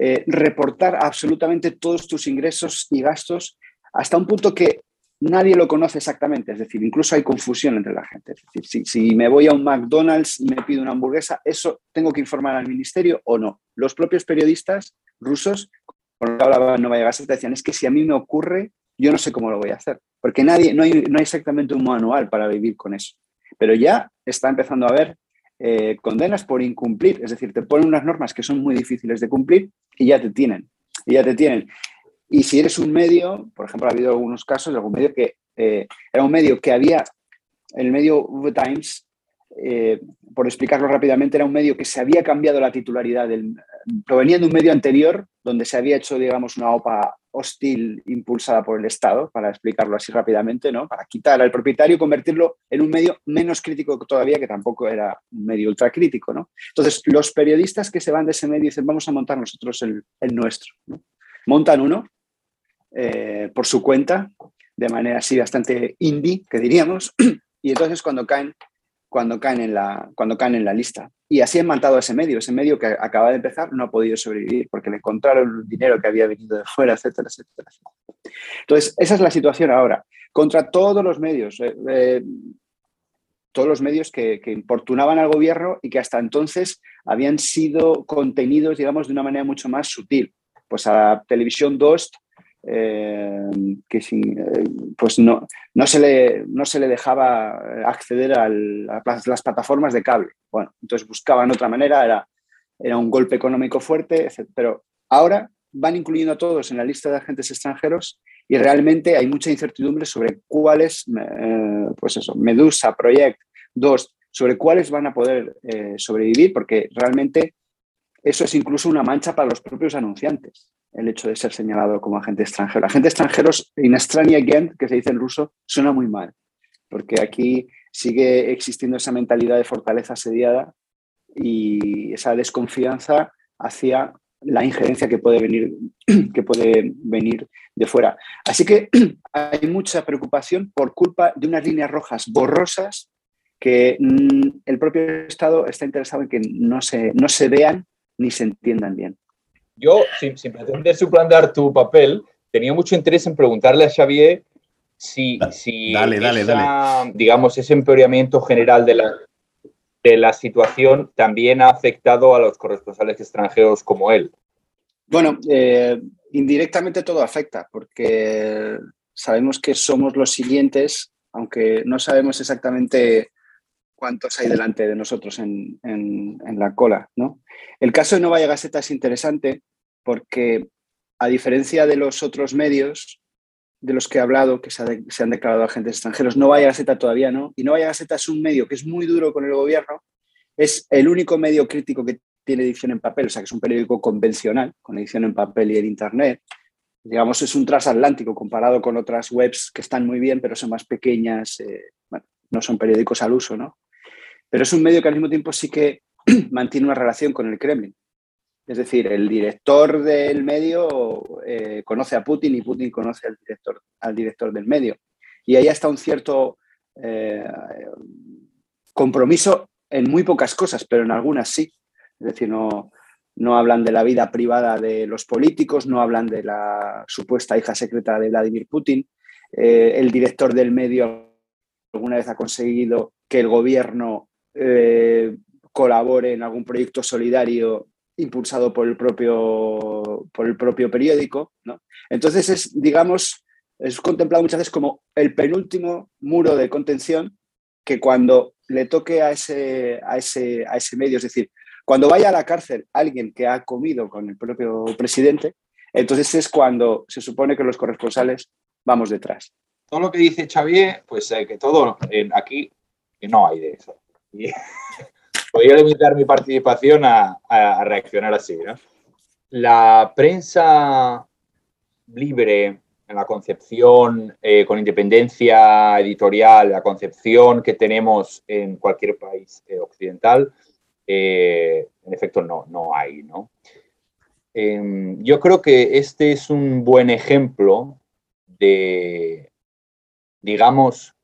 eh, reportar absolutamente todos tus ingresos y gastos hasta un punto que nadie lo conoce exactamente, es decir, incluso hay confusión entre la gente. Es decir, si, me voy a un McDonald's y me pido una hamburguesa, ¿eso tengo que informar al ministerio o no? Los propios periodistas rusos, cuando hablaba en Nueva Gazeta, decían, es que si a mí me ocurre, yo no sé cómo lo voy a hacer, porque nadie, no, hay, no hay exactamente un manual para vivir con eso. Pero ya está empezando a haber eh, condenas por incumplir, es decir, te ponen unas normas que son muy difíciles de cumplir y ya te tienen, y ya te tienen. Y si eres un medio, por ejemplo, ha habido algunos casos de algún medio que eh, era un medio que había, el medio The Times, eh, por explicarlo rápidamente, era un medio que se había cambiado la titularidad, del, provenía de un medio anterior donde se había hecho, digamos, una OPA hostil impulsada por el Estado, para explicarlo así rápidamente, ¿no? para quitar al propietario y convertirlo en un medio menos crítico todavía, que tampoco era un medio ultracrítico. ¿no? Entonces, los periodistas que se van de ese medio dicen, vamos a montar nosotros el, el nuestro. Montan uno eh, por su cuenta, de manera así bastante indie, que diríamos, (clears throat) y entonces cuando caen, cuando caen, en, la, cuando caen en la lista. Y así han matado a ese medio, ese medio que acaba de empezar no ha podido sobrevivir porque le encontraron el dinero que había venido de fuera, etcétera, etcétera. Entonces, esa es la situación ahora. Contra todos los medios, eh, eh, todos los medios que, que, importunaban al gobierno y que hasta entonces habían sido contenidos, digamos, de una manera mucho más sutil. Pues a la televisión Dost eh, que eh, pues no, no, se le, no se le dejaba acceder a las plataformas de cable. Bueno, entonces buscaban otra manera, era, era un golpe económico fuerte, pero ahora van incluyendo a todos en la lista de agentes extranjeros y realmente hay mucha incertidumbre sobre cuáles, eh, pues eso, Medusa, Project, dos, sobre cuáles van a poder sobrevivir, porque realmente eso es incluso una mancha para los propios anunciantes el hecho de ser señalado como agente extranjero. Agente extranjeros, in again, que se dice en ruso, suena muy mal, porque aquí sigue existiendo esa mentalidad de fortaleza asediada y esa desconfianza hacia la injerencia que puede venir, (clears throat) que puede venir de fuera. Así que (clears throat) hay mucha preocupación por culpa de unas líneas rojas borrosas que mm, el propio Estado está interesado en que no se, no se vean ni se entiendan bien. Yo, sin, pretender suplantar tu papel, tenía mucho interés en preguntarle a Xavier si, si digamos, ese empeoramiento general de la, de la situación también ha afectado a los corresponsales extranjeros como él. Bueno, eh, indirectamente todo afecta, porque sabemos que somos los siguientes, aunque no sabemos exactamente cuántos hay delante de nosotros en, la cola. ¿no? El caso de Novaya Gazeta es interesante porque, a diferencia de los otros medios de los que he hablado, que se, han declarado agentes extranjeros, Novaya Gazeta todavía no, y Novaya Gazeta es un medio que es muy duro con el gobierno, es el único medio crítico que tiene edición en papel, o sea que es un periódico convencional, con edición en papel y en Internet. Digamos, es un transatlántico comparado con otras webs que están muy bien, pero son más pequeñas, eh, no son periódicos al uso, ¿no? Pero es un medio que al mismo tiempo sí que (clears throat) mantiene una relación con el Kremlin. Es decir, el director del medio eh, conoce a Putin y Putin conoce al director, al director del medio. Y ahí está un cierto eh, compromiso en muy pocas cosas, pero en algunas sí. Es decir, no, no hablan de la vida privada de los políticos, no hablan de la supuesta hija secreta de Vladimir Putin. Eh, el director del medio alguna vez ha conseguido que el gobierno eh, colabore en algún proyecto solidario impulsado por el propio, por el propio periódico. ¿no? Entonces es, digamos, es contemplado muchas veces como el penúltimo muro de contención que cuando le toque a ese, a ese, a ese medio, es decir, cuando vaya a la cárcel alguien que ha comido con el propio presidente, Entonces es cuando se supone que los corresponsales vamos detrás. Todo lo que dice Xavier, pues eh, que todo aquí no hay de eso. Podría (laughs) limitar mi participación a, reaccionar así. La prensa libre, en la concepción eh, con independencia editorial, la concepción que tenemos en cualquier país eh, occidental, eh, en efecto no, no hay. ¿no? Em, yo creo que este es un buen ejemplo de, digamos,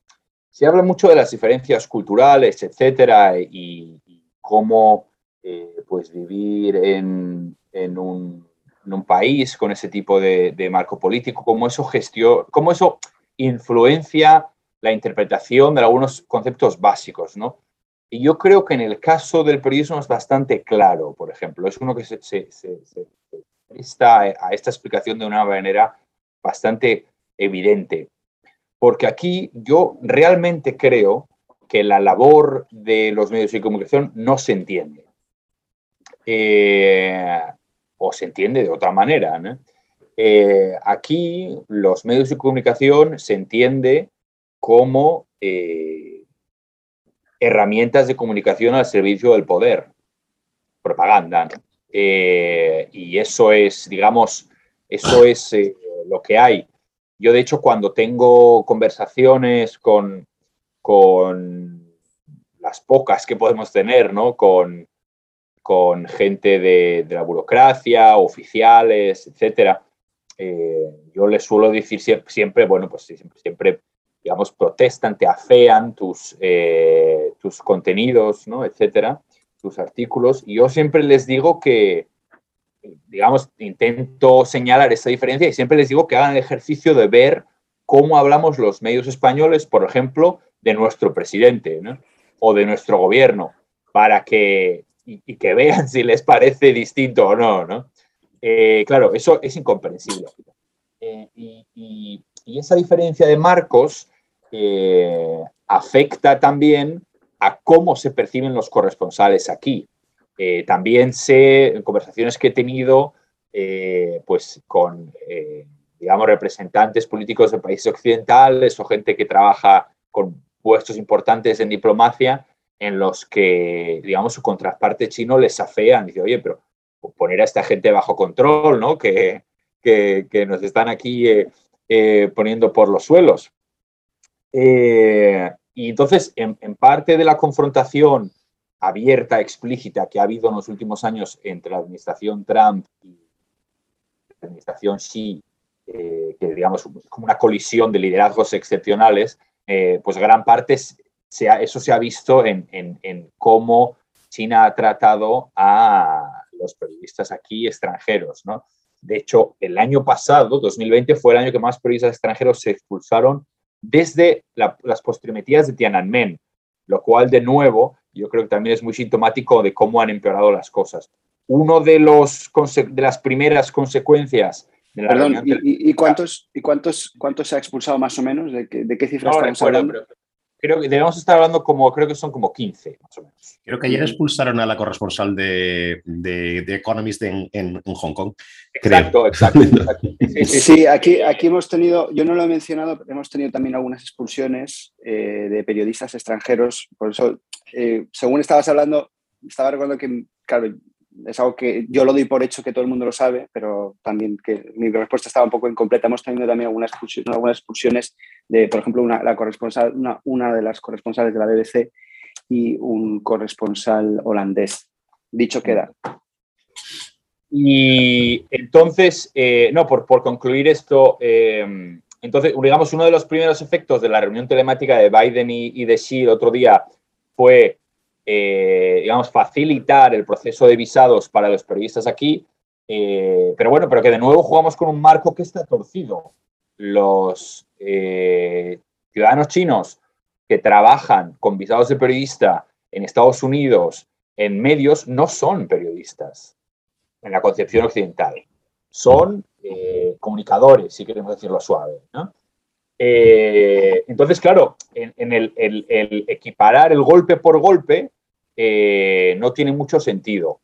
se habla mucho de las diferencias culturales, etcétera, y, cómo eh, pues vivir en, un, país con ese tipo de, marco político, cómo eso, gestión, cómo eso influencia la interpretación de algunos conceptos básicos, ¿no? Y yo creo que en el caso del periodismo es bastante claro, por ejemplo, es uno que se, se, presta a esta explicación de una manera bastante evidente. Porque aquí yo realmente creo que la labor de los medios de comunicación no se entiende. Eh, o se entiende de otra manera. Eh, aquí los medios de comunicación se entiende como eh, herramientas de comunicación al servicio del poder, propaganda. y eso es, digamos, eso es lo que hay. Yo, de hecho, cuando tengo conversaciones con, con las pocas que podemos tener, ¿no? Con, con gente de, la burocracia, oficiales, etcétera. Eh, yo les suelo decir siempre, bueno, pues siempre, siempre, digamos, protestan, te afean tus, eh, tus contenidos, ¿no? etcétera, tus artículos. Y yo siempre les digo que, digamos, intento señalar esa diferencia y siempre les digo que hagan el ejercicio de ver cómo hablamos los medios españoles, por ejemplo, de nuestro presidente o de nuestro gobierno para que, y, que vean si les parece distinto o no. ¿no? Eh, claro, eso es incomprensible. Eh, y, esa diferencia de marcos eh, afecta también a cómo se perciben los corresponsales aquí. También sé, conversaciones que he tenido pues con, digamos, representantes políticos de países occidentales o gente que trabaja con puestos importantes en diplomacia en los que, digamos, su contraparte chino les afean. Dice, oye, pero poner a esta gente bajo control, ¿no? Que, que, nos están aquí eh, eh, poniendo por los suelos. Eh, y entonces, en, parte de la confrontación abierta, explícita que ha habido en los últimos años entre la administración Trump y la administración Xi, que digamos es como una colisión de liderazgos excepcionales, eh, pues gran parte eso se ha visto en, cómo China ha tratado a los periodistas aquí extranjeros. ¿no? De hecho, el año pasado, 2020, fue el año que más periodistas extranjeros se expulsaron desde las postrimetías de Tiananmen, lo cual, de nuevo, yo creo que también es muy sintomático de cómo han empeorado las cosas. Uno de, los, de las primeras consecuencias Perdón, ¿y, cuántos, y cuántos, cuántos se ha expulsado más o menos? ¿De, qué, de qué cifras estamos hablando? Creo que debemos estar hablando como, creo que son como 15 más o menos. Creo que ayer expulsaron a la corresponsal de, de, Economist en, en, Hong Kong. Exacto, exacto. (laughs) Sí, aquí, aquí hemos tenido, yo no lo he mencionado, pero hemos tenido también algunas expulsiones eh, de periodistas extranjeros. Por eso, eh, según estabas hablando, estaba recordando que, claro, es algo que yo lo doy por hecho que todo el mundo lo sabe, pero también que mi respuesta estaba un poco incompleta. Hemos tenido también algunas expulsiones, de, por ejemplo, una, la corresponsal, una, de las corresponsales de la BBC y un corresponsal holandés. Dicho queda. Y entonces, eh, no, por, por, concluir esto, eh, entonces, digamos, uno de los primeros efectos de la reunión telemática de Biden y, y de Xi el otro día fue eh, digamos, facilitar el proceso de visados para los periodistas aquí, eh, pero bueno, pero que de nuevo jugamos con un marco que está torcido. Los eh, ciudadanos chinos que trabajan con visados de periodista en Estados Unidos, en medios, no son periodistas en la concepción occidental. Son comunicadores, si queremos decirlo suave. entonces, claro, en, el, equiparar el golpe por golpe, eh, no tiene mucho sentido.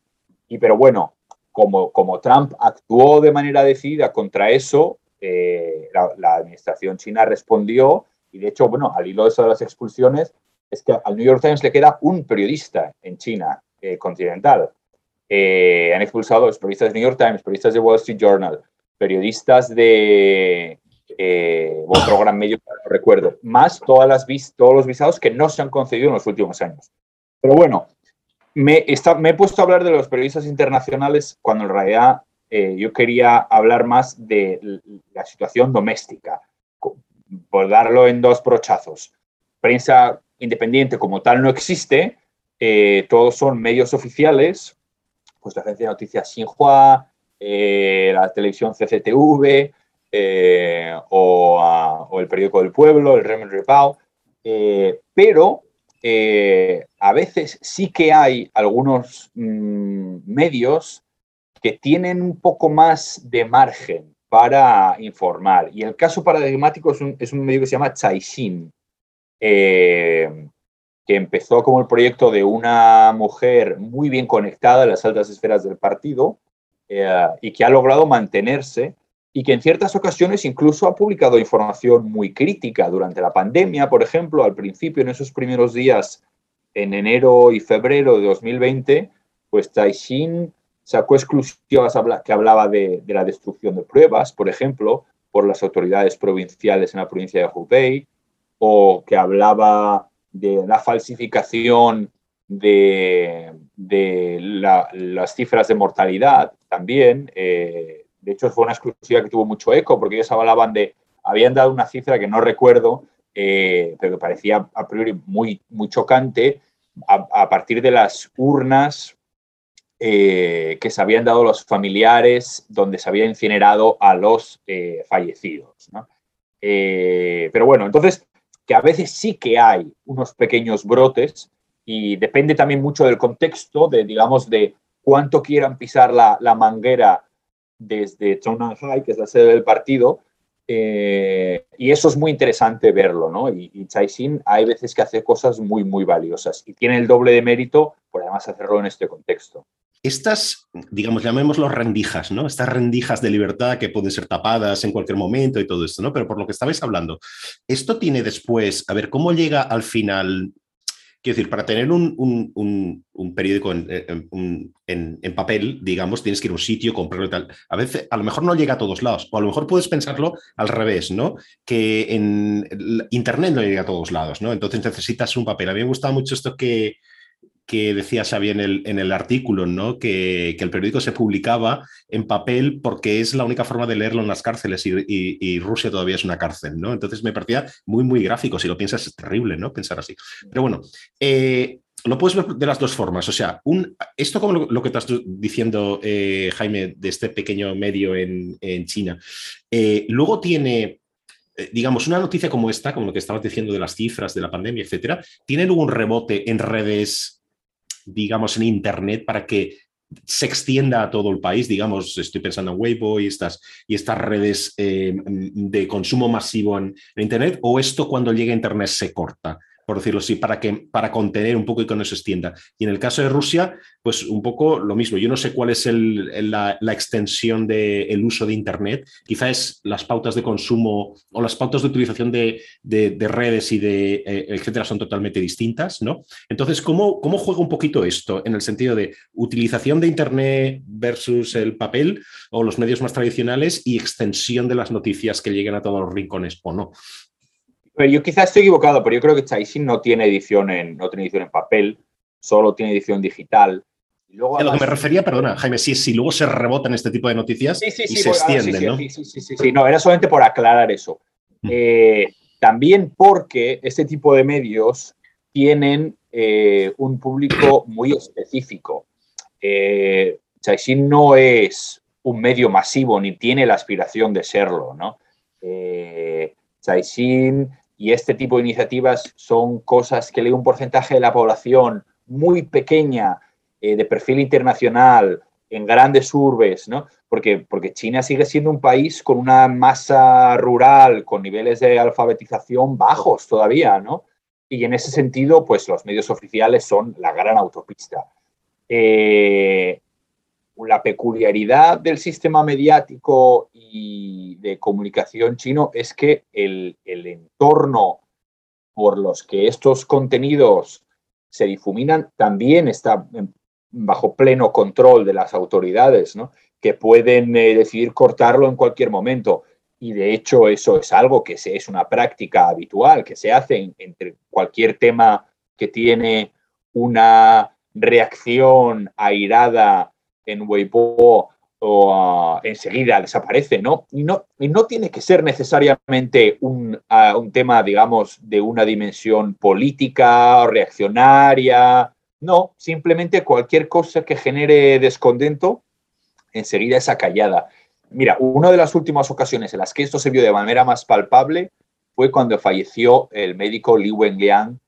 Y pero bueno, como, como Trump actuó de manera decidida contra eso, eh, la, administración china respondió y de hecho, bueno, al hilo de eso de las expulsiones, es que al New York Times le queda un periodista en China eh, continental. Han expulsado los periodistas de New York Times, periodistas de Wall Street Journal, periodistas de otro gran medio, no recuerdo, más todas las todos los visados que no se han concedido en los últimos años. Pero bueno, me, he puesto a hablar de los periodistas internacionales cuando en realidad eh, yo quería hablar más de la situación doméstica, por darlo en dos brochazos. Prensa independiente como tal no existe, eh, todos son medios oficiales, pues la agencia de noticias Xinhua, eh, la televisión CCTV o, o, el periódico del pueblo, el Remen Repao, pero a veces sí que hay algunos mm, medios que tienen un poco más de margen para informar. Y el caso paradigmático es un, medio que se llama Caixin, eh, que empezó como el proyecto de una mujer muy bien conectada en las altas esferas del partido eh, y que ha logrado mantenerse y que en ciertas ocasiones incluso ha publicado información muy crítica durante la pandemia, por ejemplo, al principio, en esos primeros días, en enero y febrero de 2020, pues Taishin sacó exclusivas que hablaba de, la destrucción de pruebas, por ejemplo, por las autoridades provinciales en la provincia de Hubei, o que hablaba de la falsificación de, las cifras de mortalidad también. Eh, de hecho, fue una exclusiva que tuvo mucho eco porque ellos hablaban de, habían dado una cifra que no recuerdo, eh, pero que parecía a priori muy, muy chocante, a partir de las urnas eh, que se habían dado los familiares donde se había incinerado a los eh, fallecidos. Pero bueno, entonces, que a veces sí que hay unos pequeños brotes y depende también mucho del contexto, de, digamos, de cuánto quieran pisar la, manguera desde Zhongnanhai, que es la sede del partido, y eso es muy interesante verlo, ¿no? Y, y Xin hay veces que hace cosas muy, muy valiosas y tiene el doble de mérito por además hacerlo en este contexto estas, digamos, llamémoslo rendijas, ¿no? Estas rendijas de libertad que pueden ser tapadas en cualquier momento y todo esto, ¿no? Pero por lo que estabais hablando, esto tiene después, a ver, ¿cómo llega al final? Quiero decir, para tener un, periódico en, papel, digamos, tienes que ir a un sitio, comprarlo y tal. A veces, a lo mejor no llega a todos lados, o a lo mejor puedes pensarlo al revés, ¿no? Que en Internet no llega a todos lados, ¿no? Entonces necesitas un papel. A mí me gusta mucho esto que, que decía Xavi en el, en artículo, ¿no? Que, el periódico se publicaba en papel porque es la única forma de leerlo en las cárceles y, Rusia todavía es una cárcel, ¿no? Entonces me parecía muy, muy gráfico. Si lo piensas, es terrible, ¿no? Pensar así. Pero bueno, eh, lo puedes ver de las dos formas. O sea, un, esto como lo, que estás diciendo, eh, Jaime, de este pequeño medio en, China, eh, luego tiene digamos, una noticia como esta, como lo que estabas diciendo de las cifras de la pandemia, etcétera, tiene luego un rebote en redes digamos, en Internet para que se extienda a todo el país, digamos, estoy pensando en Weibo y estas, y estas redes eh, de consumo masivo en, Internet, o esto cuando llega a Internet se corta por decirlo así, para, que, para contener un poco y que no se extienda. Y en el caso de Rusia, pues un poco lo mismo. Yo no sé cuál es la, extensión del uso de Internet. Quizás las pautas de consumo o las pautas de utilización de, redes y de eh, etcétera son totalmente distintas, ¿no? Entonces, ¿cómo, ¿cómo juega un poquito esto en el sentido de utilización de Internet versus el papel o los medios más tradicionales y extensión de las noticias que lleguen a todos los rincones o no? Yo quizás estoy equivocado, pero yo creo que Chaisin no tiene edición en, no tiene edición en papel, solo tiene edición digital. Y luego, a lo que me refería, perdona, Jaime, si, si luego se rebotan este tipo de noticias y se extienden, ¿no? Sí, sí, sí, sí, no, era solamente por aclarar eso. Mm. Eh, también porque este tipo de medios tienen eh, un público muy específico. Eh, no es un medio masivo ni tiene la aspiración de serlo, ¿no? Eh, y este tipo de iniciativas son cosas que lee un porcentaje de la población muy pequeña, eh, de perfil internacional, en grandes urbes, ¿no? Porque, porque China sigue siendo un país con una masa rural, con niveles de alfabetización bajos todavía, ¿no? Y en ese sentido, pues los medios oficiales son la gran autopista. Eh, la peculiaridad del sistema mediático y de comunicación chino es que el, entorno por los que estos contenidos se difuminan también está bajo pleno control de las autoridades, que pueden eh, decidir cortarlo en cualquier momento. Y de hecho eso es algo que es una práctica habitual, que se hace entre cualquier tema que tiene una reacción airada en Weibo o ah, enseguida desaparece, ¿no? Y, ¿no? y no tiene que ser necesariamente un, ah, un tema, digamos, de una dimensión política o reaccionaria. No, simplemente cualquier cosa que genere descontento, enseguida es acallada. Mira, una de las últimas ocasiones en las que esto se vio de manera más palpable fue cuando falleció el médico Li Wenliang,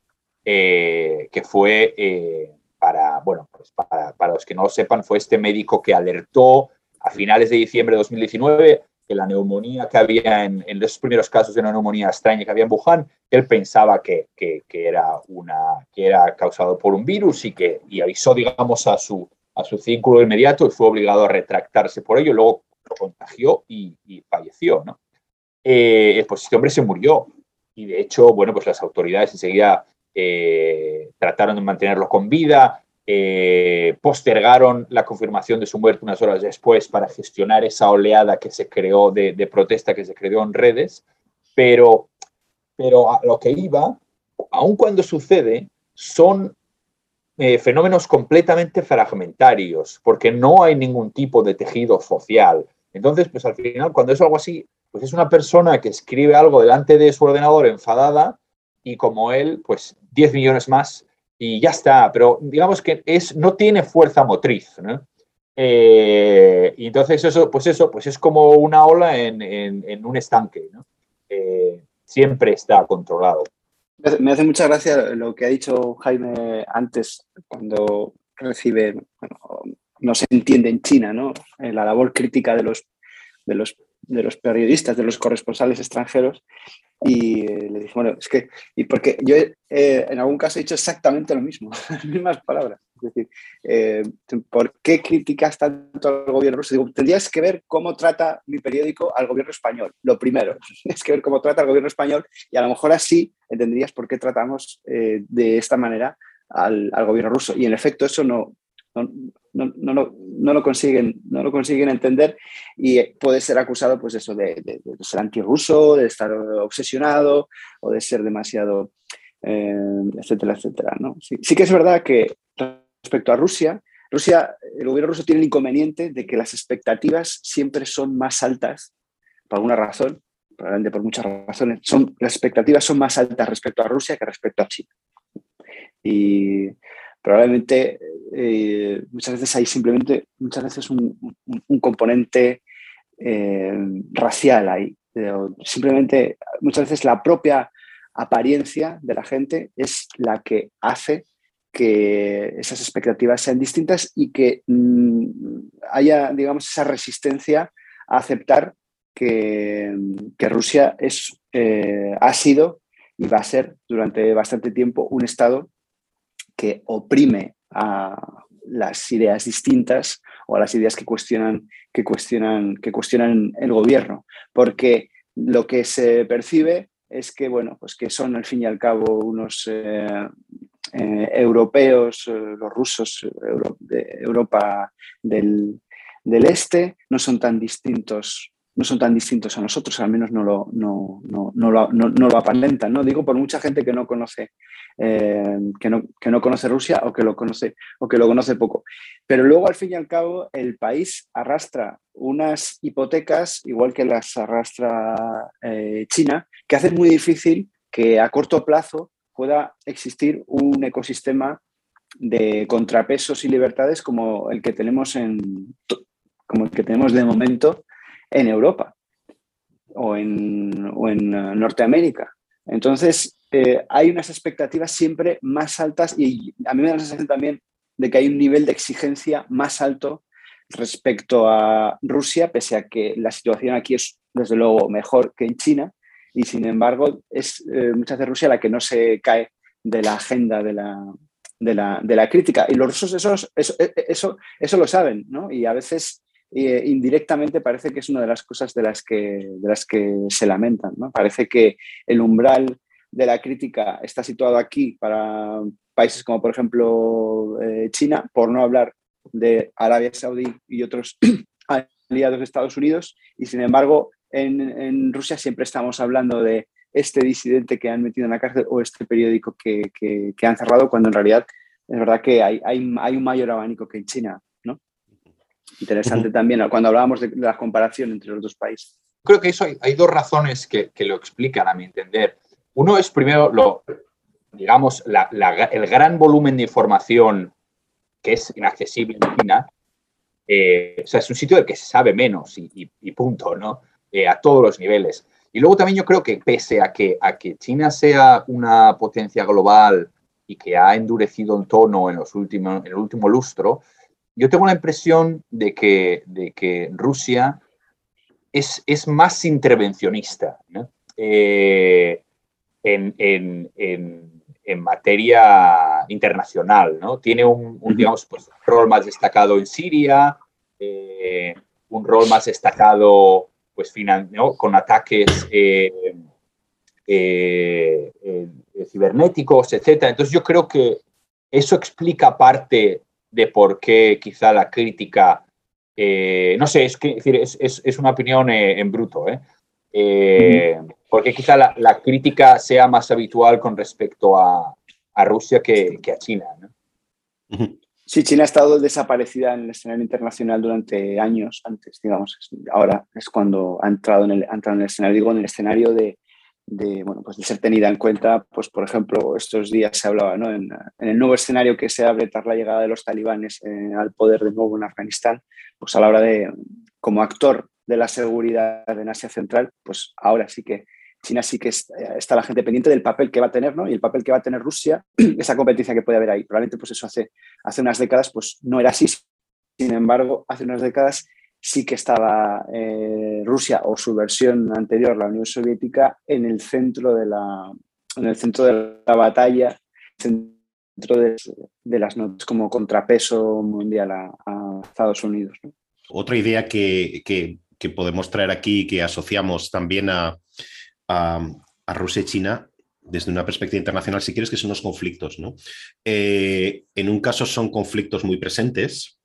eh, que fue eh, para, bueno, pues para, los que no lo sepan, fue este médico que alertó a finales de diciembre de 2019 que la neumonía que había en, en los primeros casos de una neumonía extraña que había en Wuhan, él pensaba que, era, una, que era causado por un virus y que y avisó, digamos, a su, a su círculo inmediato y fue obligado a retractarse por ello, luego lo contagió y, y falleció, ¿no? Eh, pues este hombre se murió y de hecho, bueno, pues las autoridades enseguida eh, trataron de mantenerlo con vida, eh, postergaron la confirmación de su muerte unas horas después para gestionar esa oleada que se creó de, protesta que se creó en redes, pero, pero a lo que iba, aun cuando sucede, son eh, fenómenos completamente fragmentarios, porque no hay ningún tipo de tejido social. Entonces, pues al final, cuando es algo así, pues es una persona que escribe algo delante de su ordenador enfadada y como él, pues 10 millones más y ya está, pero digamos que es, no tiene fuerza motriz. Eh, y entonces eso, pues eso, pues es como una ola en, un estanque. Eh, siempre está controlado. Me hace mucha gracia lo que ha dicho Jaime antes, cuando recibe, no se entiende en China, ¿no? la labor crítica de los, de los, de los periodistas, de los corresponsales extranjeros, y eh, le dije, bueno, es que, y porque yo eh, en algún caso he dicho exactamente lo mismo, (laughs) las mismas palabras. Es decir, eh, ¿por qué criticas tanto al gobierno ruso? Digo, tendrías que ver cómo trata mi periódico al gobierno español, lo primero. (laughs) Es que ver cómo trata al gobierno español y a lo mejor así entenderías por qué tratamos de esta manera al, al, gobierno ruso. Y en efecto, eso no, no, no, no, lo consiguen, no lo consiguen entender y puede ser acusado pues eso, de, de, de ser antirruso, de estar obsesionado o de ser demasiado, eh, etcétera, etcétera. ¿no? Sí, sí, que es verdad que respecto a Rusia, Rusia, el gobierno ruso tiene el inconveniente de que las expectativas siempre son más altas, por alguna razón, probablemente por muchas razones, son, las expectativas son más altas respecto a Rusia que respecto a China. Y probablemente eh, muchas veces hay simplemente, muchas veces un, componente eh, racial ahí. Simplemente, muchas veces la propia apariencia de la gente es la que hace que esas expectativas sean distintas y que mm, haya, digamos, esa resistencia a aceptar que, Rusia es, eh, ha sido y va a ser durante bastante tiempo un Estado que oprime a las ideas distintas o a las ideas que cuestionan, que cuestionan, que cuestionan el gobierno. Porque lo que se percibe es que, bueno, pues que son al fin y al cabo unos eh, eh, europeos, eh, los rusos de Europa del, del, Este, no son tan distintos no son tan distintos a nosotros, al menos no lo, no, no, no lo, lo aparentan. ¿no? Digo por mucha gente que no conoce, eh, que no conoce Rusia o que lo conoce, o que lo conoce poco. Pero luego, al fin y al cabo, el país arrastra unas hipotecas, igual que las arrastra eh, China, que hacen muy difícil que a corto plazo pueda existir un ecosistema de contrapesos y libertades como el que tenemos en como el que tenemos de momento en Europa o en, en eh, Norteamérica. Entonces, eh, hay unas expectativas siempre más altas y a mí me da la sensación también de que hay un nivel de exigencia más alto respecto a Rusia, pese a que la situación aquí es desde luego mejor que en China y sin embargo es eh, muchas veces Rusia la que no se cae de la agenda de la, de la, de la crítica. Y los rusos eso, eso, eso, eso lo saben, ¿no? Y a veces eh, indirectamente parece que es una de las cosas de las que, de las que se lamentan, ¿no? Parece que el umbral de la crítica está situado aquí para países como, por ejemplo, eh, China, por no hablar de Arabia Saudí y otros (clears throat) aliados de Estados Unidos, y sin embargo, en, Rusia siempre estamos hablando de este disidente que han metido en la cárcel o este periódico que, que, han cerrado, cuando en realidad es verdad que hay, hay, un mayor abanico que en China. Interesante también cuando hablábamos de, la comparación entre los dos países. Creo que eso hay, hay dos razones que, que, lo explican, a mi entender. Uno es primero, lo, digamos, la, el gran volumen de información que es inaccesible en China. Eh, o sea, es un sitio del que se sabe menos y, y, punto, ¿no? Eh, a todos los niveles. Y luego también yo creo que pese a que, a que China sea una potencia global y que ha endurecido el tono en, los últimos, en el último lustro, yo tengo la impresión de que, de que Rusia es, es más intervencionista eh, en, en, en, materia internacional. ¿no? Tiene un, digamos, pues, rol más destacado en Siria, eh, un rol más destacado pues, con ataques eh, cibernéticos, etc. Entonces yo creo que eso explica parte de por qué quizá la crítica, no sé, es, que, es, es, una opinión en bruto, porque quizá la, la, crítica sea más habitual con respecto a, a Rusia que, que, a China. ¿no? Sí, China ha estado desaparecida en el escenario internacional durante años antes, digamos. Ahora es cuando ha entrado en el, entrado en el escenario, digo, en el escenario de, de, bueno, pues de ser tenida en cuenta, pues por ejemplo, estos días se hablaba, ¿no? En, el nuevo escenario que se abre tras la llegada de los talibanes eh, al poder de nuevo en Afganistán, pues a la hora de, como actor de la seguridad en Asia Central, pues ahora sí que China sí que está la gente pendiente del papel que va a tener, ¿no? Y el papel que va a tener Rusia, (clears throat) esa competencia que puede haber ahí. Probablemente, pues eso hace, hace unas décadas, pues no era así. Sin embargo, hace unas décadas sí que estaba eh, Rusia o su versión anterior, la Unión Soviética, en el centro de la, en el centro de la batalla, centro de, las notas como contrapeso mundial a, Estados Unidos. Otra idea que, que, podemos traer aquí, que asociamos también a, a, Rusia y China desde una perspectiva internacional, si quieres, que son los conflictos. ¿no? Eh, en un caso son conflictos muy presentes,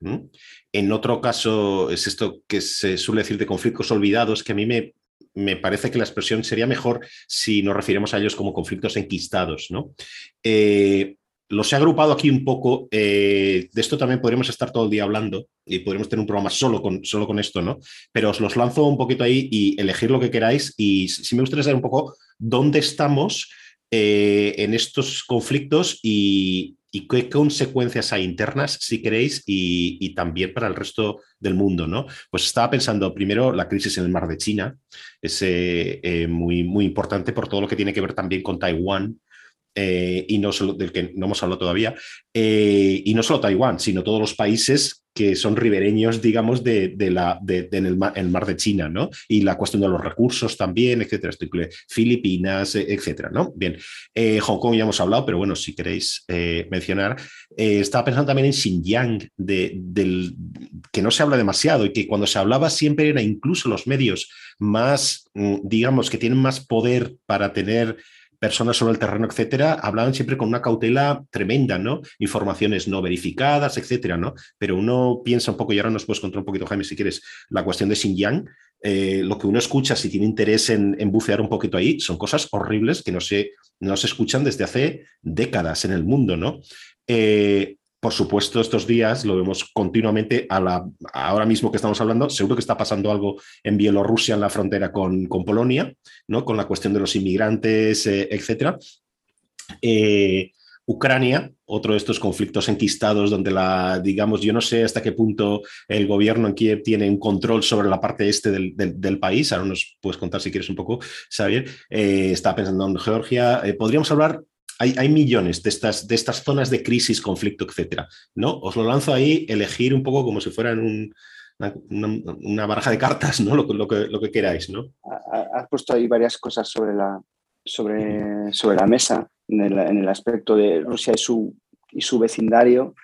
en otro caso es esto que se suele decir de conflictos olvidados, que a mí me, me parece que la expresión sería mejor si nos refiremos a ellos como conflictos enquistados. ¿no? Eh, los he agrupado aquí un poco. Eh, de esto también podríamos estar todo el día hablando y podríamos tener un programa solo con, solo con esto, ¿no? Pero os los lanzo un poquito ahí y elegir lo que queráis. Y sí me gustaría saber un poco dónde estamos eh, en estos conflictos y, qué consecuencias hay internas, si queréis, y, también para el resto del mundo, ¿no? Pues estaba pensando primero la crisis en el mar de China, es eh, muy, muy importante por todo lo que tiene que ver también con Taiwán, eh, y no solo del que no hemos hablado todavía, eh, y no solo Taiwán, sino todos los países que son ribereños, digamos, de, la, de, en el mar, de China, ¿no? Y la cuestión de los recursos también, etcétera, Filipinas, e, etcétera, ¿no? Bien, eh, Hong Kong ya hemos hablado, pero bueno, si queréis mencionar, estaba pensando también en Xinjiang, del, que no se habla demasiado y que cuando se hablaba siempre era incluso los medios más, mm, digamos, que tienen más poder para tener personas sobre el terreno, etcétera, hablaban siempre con una cautela tremenda, ¿no? Informaciones no verificadas, etcétera, ¿no? Pero uno piensa un poco, y ahora nos puedes contar un poquito, Jaime, si quieres, la cuestión de Xinjiang. Eh, lo que uno escucha, si tiene interés en, bucear un poquito ahí, son cosas horribles que no se, no se escuchan desde hace décadas en el mundo, ¿no? Eh, por supuesto, estos días lo vemos continuamente, a la, ahora mismo que estamos hablando, seguro que está pasando algo en Bielorrusia, en la frontera con, Polonia, ¿no? con la cuestión de los inmigrantes, eh, etc. Eh, Ucrania, otro de estos conflictos enquistados donde la, digamos, yo no sé hasta qué punto el gobierno en Kiev tiene un control sobre la parte este del, del, país. Ahora nos puedes contar si quieres un poco, Xavier. Eh, está pensando en Georgia. podríamos hablar hay, millones de estas, de estas zonas de crisis, conflicto, etcétera. ¿no? Os lo lanzo ahí, elegir un poco como si fueran un, una, baraja de cartas, ¿no? Lo, que, lo que queráis, ¿no? Has puesto ahí varias cosas sobre la, sobre, sobre la mesa en el, aspecto de Rusia y su y su vecindario,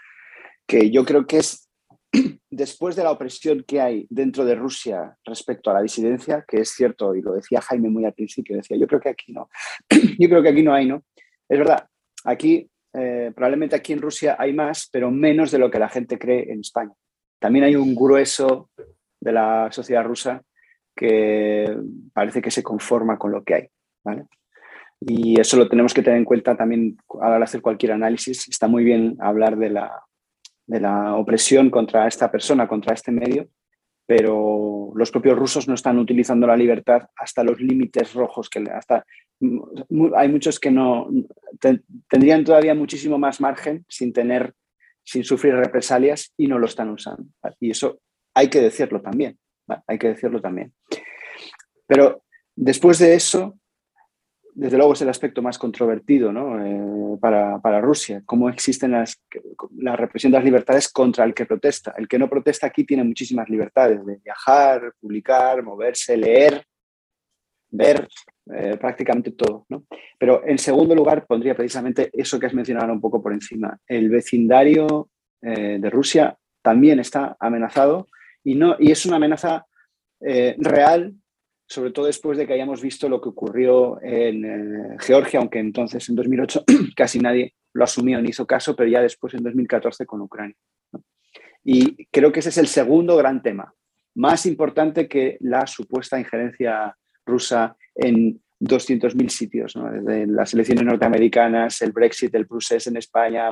que yo creo que es (clears throat) después de la opresión que hay dentro de Rusia respecto a la disidencia, que es cierto, y lo decía Jaime muy al principio, decía, yo creo que aquí no, (clears throat) yo creo que aquí no hay, ¿no? Es verdad, aquí, eh, probablemente aquí en Rusia hay más, pero menos de lo que la gente cree en España. También hay un grueso de la sociedad rusa que parece que se conforma con lo que hay, ¿vale? Y eso lo tenemos que tener en cuenta también a la hora de hacer cualquier análisis. Está muy bien hablar de la, de la opresión contra esta persona, contra este medio, pero los propios rusos no están utilizando la libertad hasta los límites rojos que hasta hay muchos que no tendrían todavía muchísimo más margen sin tener sin sufrir represalias y no lo están usando y eso hay que decirlo también hay que decirlo también. Pero después de eso desde luego es el aspecto más controvertido eh, para, Rusia, cómo existen las, la represión de las libertades contra el que protesta. El que no protesta aquí tiene muchísimas libertades de viajar, publicar, moverse, leer, ver, eh, prácticamente todo. Pero en segundo lugar pondría precisamente eso que has mencionado un poco por encima. El vecindario eh, de Rusia también está amenazado y, no, y es una amenaza real sobre todo después de que hayamos visto lo que ocurrió en eh, Georgia, aunque entonces en 2008 (clears throat) casi nadie lo asumió ni hizo caso, pero ya después en 2014 con Ucrania. Y creo que ese es el segundo gran tema, más importante que la supuesta injerencia rusa en 200.000 sitios, desde las elecciones norteamericanas, el Brexit, el procés en España.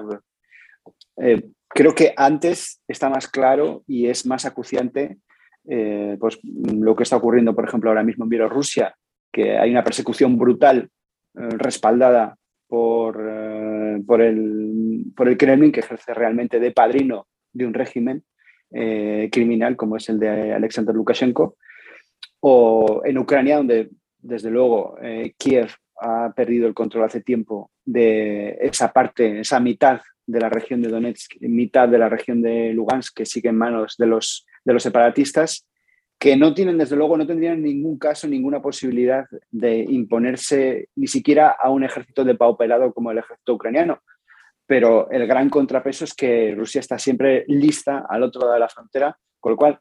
Eh, creo que antes está más claro y es más acuciante eh, pues, lo que está ocurriendo, por ejemplo, ahora mismo en Bielorrusia, que hay una persecución brutal eh, respaldada por, eh, por, el, por el Kremlin, que ejerce realmente de padrino de un régimen criminal como es el de Alexander Lukashenko, o en Ucrania, donde desde luego Kiev ha perdido el control hace tiempo de esa parte, esa mitad de la región de Donetsk, mitad de la región de Lugansk, que sigue en manos de los de los separatistas, que no tienen, desde luego, no tendrían en ningún caso ninguna posibilidad de imponerse ni siquiera a un ejército de depauperado como el ejército ucraniano. Pero el gran contrapeso es que Rusia está siempre lista al otro lado de la frontera, con lo cual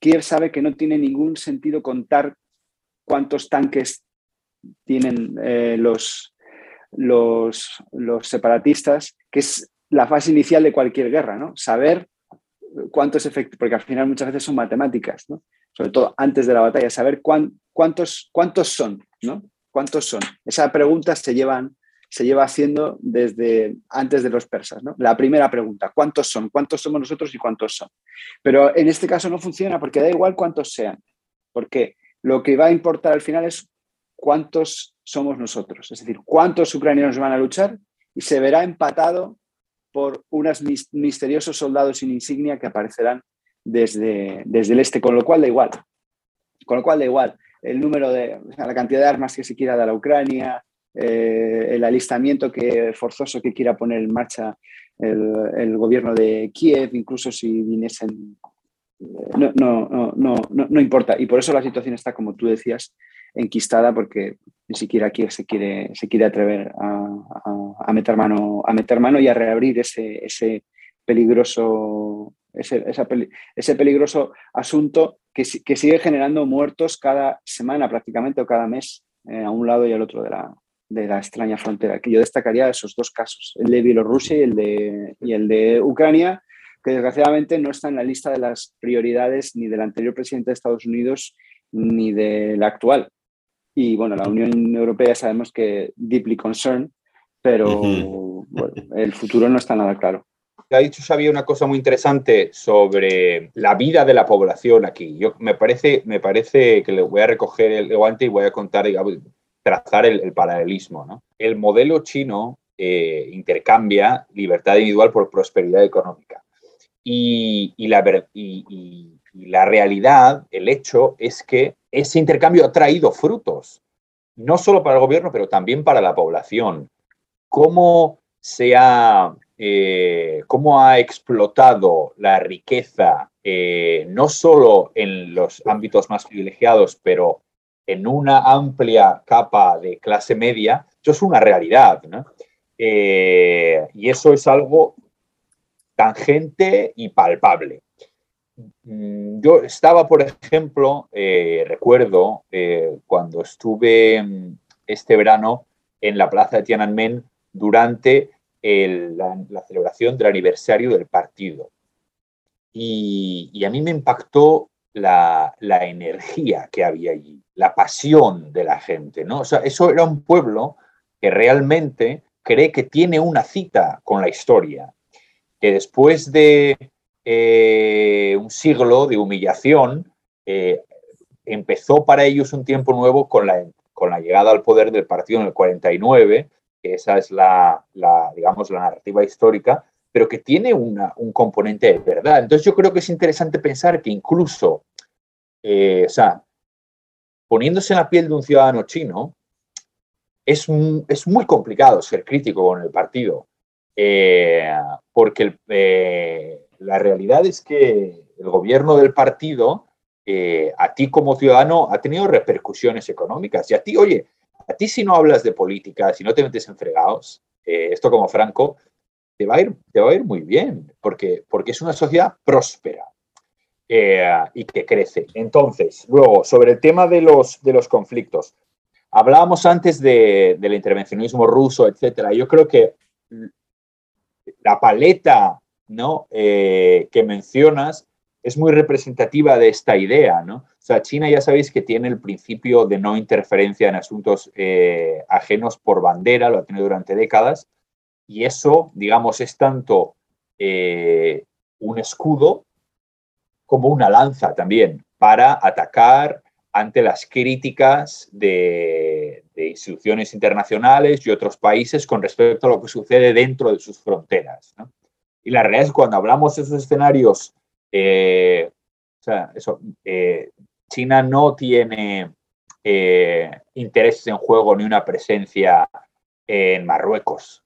Kiev sabe que no tiene ningún sentido contar cuántos tanques tienen eh, los, los, los separatistas, que es la fase inicial de cualquier guerra, ¿no? Saber cuántos efectos, porque al final muchas veces son matemáticas, ¿no? Sobre todo antes de la batalla, saber cuántos, cuántos son, ¿no? ¿Cuántos son? Esa pregunta se, llevan, se lleva haciendo desde antes de los persas, ¿no? La primera pregunta, ¿cuántos son? ¿Cuántos somos nosotros y cuántos son? Pero en este caso no funciona porque da igual cuántos sean, porque lo que va a importar al final es cuántos somos nosotros, es decir, cuántos ucranianos van a luchar y se verá empatado por unos misteriosos soldados sin insignia que aparecerán desde, desde el este, con lo cual da igual. Con lo cual da igual el número de, la cantidad de armas que se quiera dar a Ucrania, eh, el alistamiento que, forzoso que quiera poner en marcha el, gobierno de Kiev, incluso si viniesen. No, no, no, no, no importa. Y por eso la situación está, como tú decías, enquistada porque ni siquiera Kiev se quiere, se quiere atrever a, meter mano, a meter mano y a reabrir ese, ese peligroso, ese, ese peligroso asunto que, que, sigue generando muertos cada semana prácticamente o cada mes eh, a un lado y al otro de la, de la extraña frontera. Que yo destacaría esos dos casos, el de Bielorrusia y el de, y el de Ucrania, que desgraciadamente no está en la lista de las prioridades ni del anterior presidente de Estados Unidos ni del actual. Y bueno, la Unión Europea sabemos que deeply concerned, pero el futuro no está nada claro. Ha dicho Xavier una cosa muy interesante sobre la vida de la población aquí. Yo me parece, me parece que le voy a recoger el guante y voy a contar, digamos, trazar el, paralelismo. ¿no? El modelo chino eh, intercambia libertad individual por prosperidad económica. Y, y, la, y, y la realidad, el hecho, es que ese intercambio ha traído frutos, no solo para el gobierno, pero también para la población. ¿Cómo se ha, eh, cómo ha explotado la riqueza, eh, no solo en los ámbitos más privilegiados, pero en una amplia capa de clase media? Eso es una realidad. Eh, y eso es algo tangente y palpable. Mm, yo estaba, por ejemplo, eh, recuerdo cuando estuve mm, este verano en la plaza de Tiananmen durante la, celebración del aniversario del partido. Y, a mí me impactó la, energía que había allí, la pasión de la gente. ¿no? O sea, eso era un pueblo que realmente cree que tiene una cita con la historia, que después de eh, un siglo de humillación, eh, empezó para ellos un tiempo nuevo con la, con la llegada al poder del partido en el 49, que esa es la, digamos, la narrativa histórica, pero que tiene un componente de verdad. Entonces yo creo que es interesante pensar que incluso, eh, o sea, poniéndose en la piel de un ciudadano chino, es, es muy complicado ser crítico con el partido, porque eh, la realidad es que el gobierno del partido, a ti como ciudadano, ha tenido repercusiones económicas. Y a ti, oye, a ti si no hablas de política, si no te metes en fregados, esto como Franco, te va a ir, te va a ir muy bien, porque, porque es una sociedad próspera eh, y que crece. Entonces, luego, sobre el tema de los, de los conflictos, hablábamos antes de, del intervencionismo ruso, etcétera. Yo creo que la paleta ¿no? Eh, que mencionas es muy representativa de esta idea, ¿no? O sea, China ya sabéis que tiene el principio de no interferencia en asuntos eh, ajenos por bandera, lo ha tenido durante décadas, y eso, digamos, es tanto eh, un escudo como una lanza también para atacar ante las críticas de, instituciones internacionales y otros países con respecto a lo que sucede dentro de sus fronteras. Y la realidad es que cuando hablamos de esos escenarios, eh, eso, eh, China no tiene intereses en juego ni una presencia en Marruecos,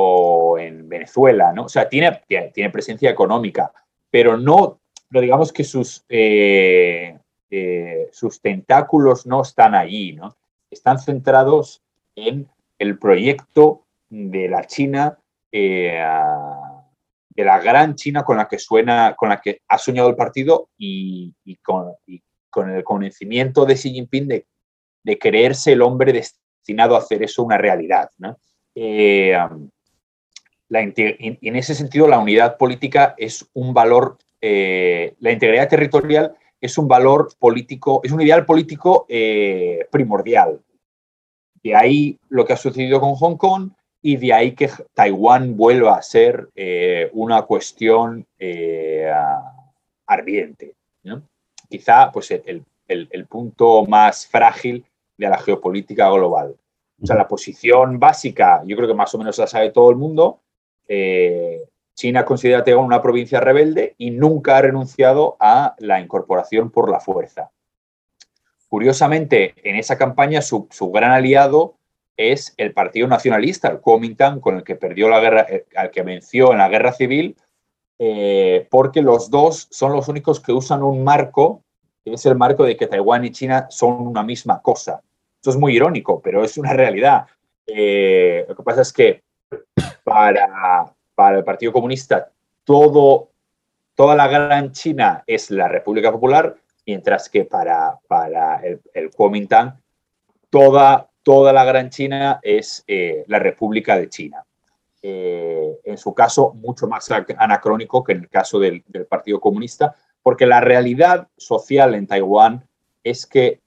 o en Venezuela, ¿no? O sea, tiene, tiene presencia económica, pero no, pero digamos que sus, eh, eh, sus tentáculos no están allí, ¿no? Están centrados en el proyecto de la China, eh, de la gran China con la que suena, con la que ha soñado el partido y, con, el convencimiento de Xi Jinping de, de, creerse el hombre destinado a hacer eso una realidad, ¿no? en ese sentido la unidad política es un valor, eh, la integridad territorial es un valor político, es un ideal político eh, primordial. De ahí lo que ha sucedido con Hong Kong y de ahí que Taiwán vuelva a ser eh, una cuestión ardiente. Quizá pues, el, el punto más frágil de la geopolítica global. O sea, la posición básica, yo creo que más o menos la sabe todo el mundo, eh, China considera Taiwán una provincia rebelde y nunca ha renunciado a la incorporación por la fuerza. Curiosamente, en esa campaña su, gran aliado es el Partido Nacionalista, el Kuomintang, con el que perdió la guerra, eh, al que venció en la guerra civil, eh, porque los dos son los únicos que usan un marco, que es el marco de que Taiwán y China son una misma cosa. Esto es muy irónico, pero es una realidad. lo que pasa es que para, para el Partido Comunista todo, toda la gran China es la República Popular, mientras que para, para el, el Kuomintang toda, toda la gran China es eh, la República de China. Eh, en su caso, mucho más anacrónico que en el caso del, Partido Comunista, porque la realidad social en Taiwán es que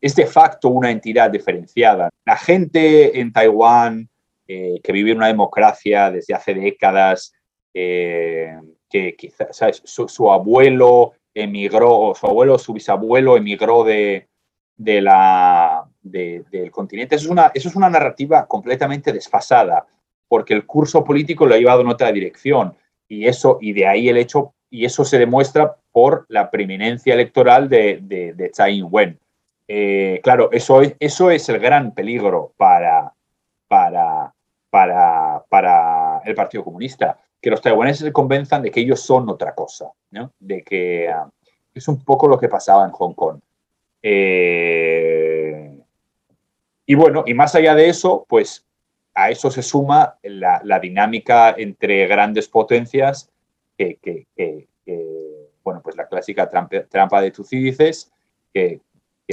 es de facto una entidad diferenciada. La gente en Taiwán eh, que vive una democracia desde hace décadas, que quizás Su, abuelo emigró, o su abuelo, su bisabuelo emigró de, de la, del continente. Eso es, una, eso es una narrativa completamente desfasada, porque el curso político lo ha llevado en otra dirección. Y, eso, y de ahí el hecho, y eso se demuestra por la preeminencia electoral de, de, Tsai Ing-wen. Eh, claro, eso es, eso es el gran peligro para, para, para, para el Partido Comunista, que los taiwaneses se convenzan de que ellos son otra cosa, ¿no? de que ah, es un poco lo que pasaba en Hong Kong. Eh, y bueno, y más allá de eso, pues a eso se suma la, dinámica entre grandes potencias que, bueno, pues la clásica trampa, de Tucídides, que,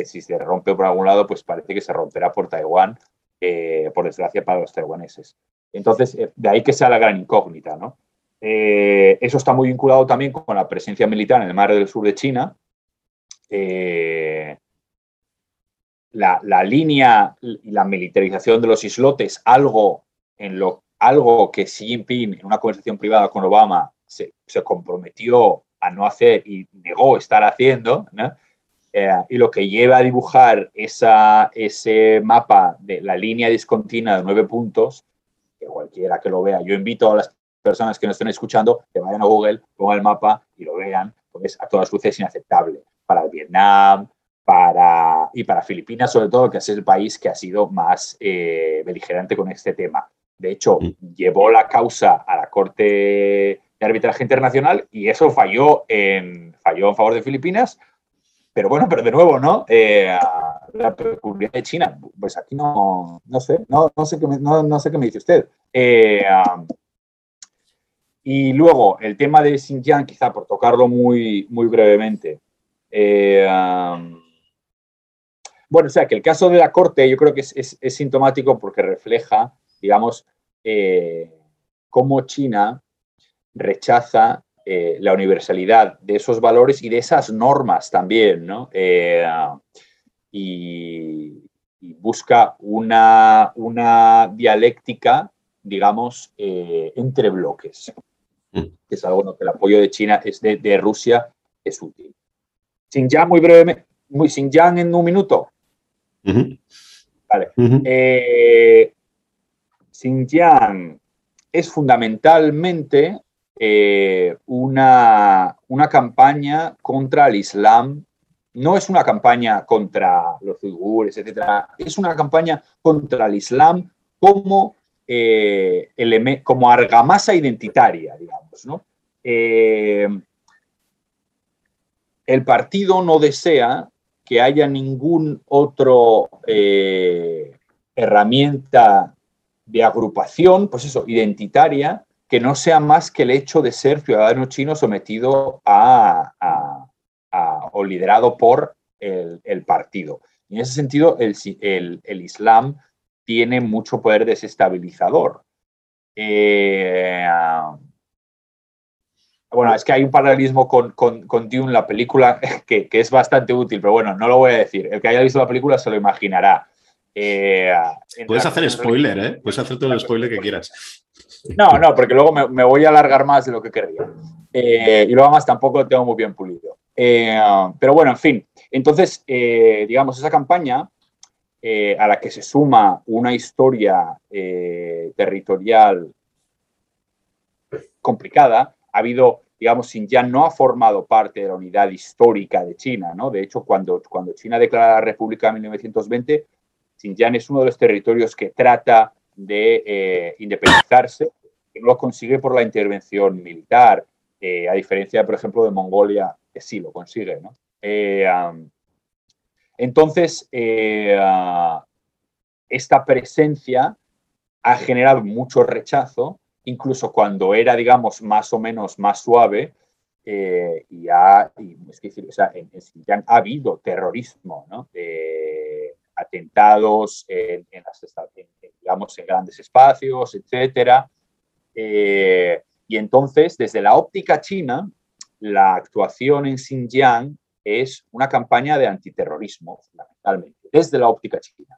si se rompe por algún lado, pues parece que se romperá por Taiwán, eh, por desgracia para los taiwaneses. Entonces, eh, de ahí que sea la gran incógnita, ¿no? Eh, eso está muy vinculado también con la presencia militar en el mar del sur de China. La, la, línea y la militarización de los islotes, algo, en lo, algo que Xi Jinping en una conversación privada con Obama se, comprometió a no hacer y negó estar haciendo, eh, y lo que lleva a dibujar esa, ese mapa de la línea discontinua de nueve puntos, que cualquiera que lo vea, yo invito a las personas que nos estén escuchando que vayan a Google, pongan el mapa y lo vean, porque es a todas luces inaceptable. Para Vietnam, para, y para Filipinas, sobre todo, que es el país que ha sido más eh, beligerante con este tema. De hecho, mm. llevó la causa a la Corte arbitraje internacional y eso falló en, falló en favor de Filipinas. Pero bueno, pero de nuevo, ¿no? Eh, la peculiaridad de China, pues aquí no, no sé, no, no sé, qué me, no, sé qué me dice usted. Eh, y luego, el tema de Xinjiang, quizá por tocarlo muy, muy brevemente. Eh, bueno, o sea, que el caso de la Corte yo creo que es, es, es sintomático porque refleja, digamos, cómo China rechaza eh, la universalidad de esos valores y de esas normas también, ¿no? Eh, y, busca una, una dialéctica, digamos, eh, entre bloques, mm. que es algo que el apoyo de China, es de, Rusia, es útil. Xinjiang, muy brevemente, muy Xinjiang en un minuto. Vale. Xinjiang es fundamentalmente eh, una, una campaña contra el Islam. No es una campaña contra los uigures, etcétera. Es una campaña contra el Islam como, eh, como argamasa identitaria, digamos. ¿no? Eh, el partido no desea que haya ningún otro herramienta de agrupación, pues eso, identitaria, que no sea más que el hecho de ser ciudadano chino sometido a, o liderado por el, partido. Y en ese sentido, el, Islam tiene mucho poder desestabilizador. Eh, bueno, es que hay un paralelismo con, con, con Dune, la película, (laughs) que, es bastante útil, pero bueno, no lo voy a decir. El que haya visto la película se lo imaginará. Eh, Puedes hacer spoiler, ¿eh? Puedes hacer todo el spoiler que quieras. No, no, porque luego me, voy a alargar más de lo que querría. Eh, y luego más tampoco lo tengo muy bien pulido. Eh, pero bueno, en fin. Entonces, digamos, esa campaña a la que se suma una historia territorial complicada, ha habido, digamos, Xinjiang no ha formado parte de la unidad histórica de China, ¿no? De hecho, cuando, cuando China declara la República en 1920, Xinjiang es uno de los territorios que trata de eh, independizarse, que no lo consigue por la intervención militar, eh, a diferencia, por ejemplo, de Mongolia, que sí lo consigue. ¿no? Eh, entonces, esta presencia ha generado mucho rechazo, incluso cuando era, digamos, más o menos más suave, y, ha, es decir, o sea, en, en ha habido terrorismo, ¿no? atentados en, digamos, en grandes espacios, etc. Eh, y entonces, desde la óptica china, la actuación en Xinjiang es una campaña de antiterrorismo, fundamentalmente, desde la óptica china.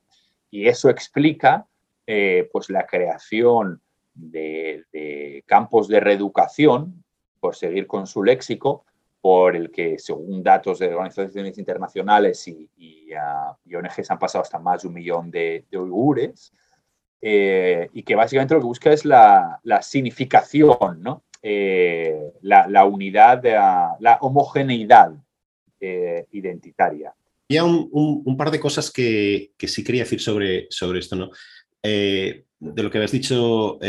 Y eso explica eh, pues la creación de, de, campos de reeducación, por seguir con su léxico, por el que, según datos de organizaciones internacionales y, y, uh, ONGs, han pasado hasta más de un millón de, de uigures, eh, y que básicamente lo que busca es la, la significación, ¿no? Eh, la, la, unidad, la, la homogeneidad eh, identitaria. Había un, un, par de cosas que, que, sí quería decir sobre, sobre esto, ¿no? De lo que habías dicho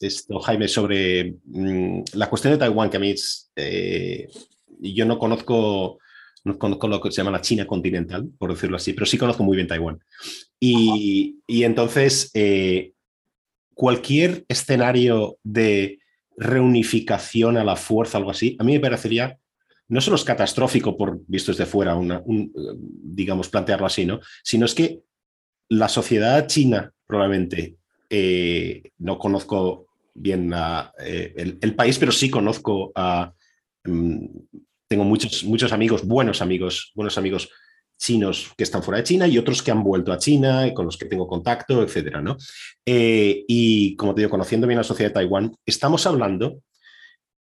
esto, Jaime, sobre mm, la cuestión de Taiwán, que a mí es, eh, yo no conozco, no conozco lo que se llama la China continental, por decirlo así, pero sí conozco muy bien Taiwán. Y, entonces, eh, cualquier escenario de reunificación a la fuerza, algo así, a mí me parecería, no solo es catastrófico por visto desde fuera, una, digamos, plantearlo así, ¿no? Sino es que la sociedad china, probablemente, eh, no conozco bien eh, el, país, pero sí conozco a... Mm, tengo muchos, muchos amigos, buenos amigos, buenos amigos chinos que están fuera de China y otros que han vuelto a China y con los que tengo contacto, etcétera, ¿no? Eh, y como te digo, conociendo bien la sociedad de Taiwán, estamos hablando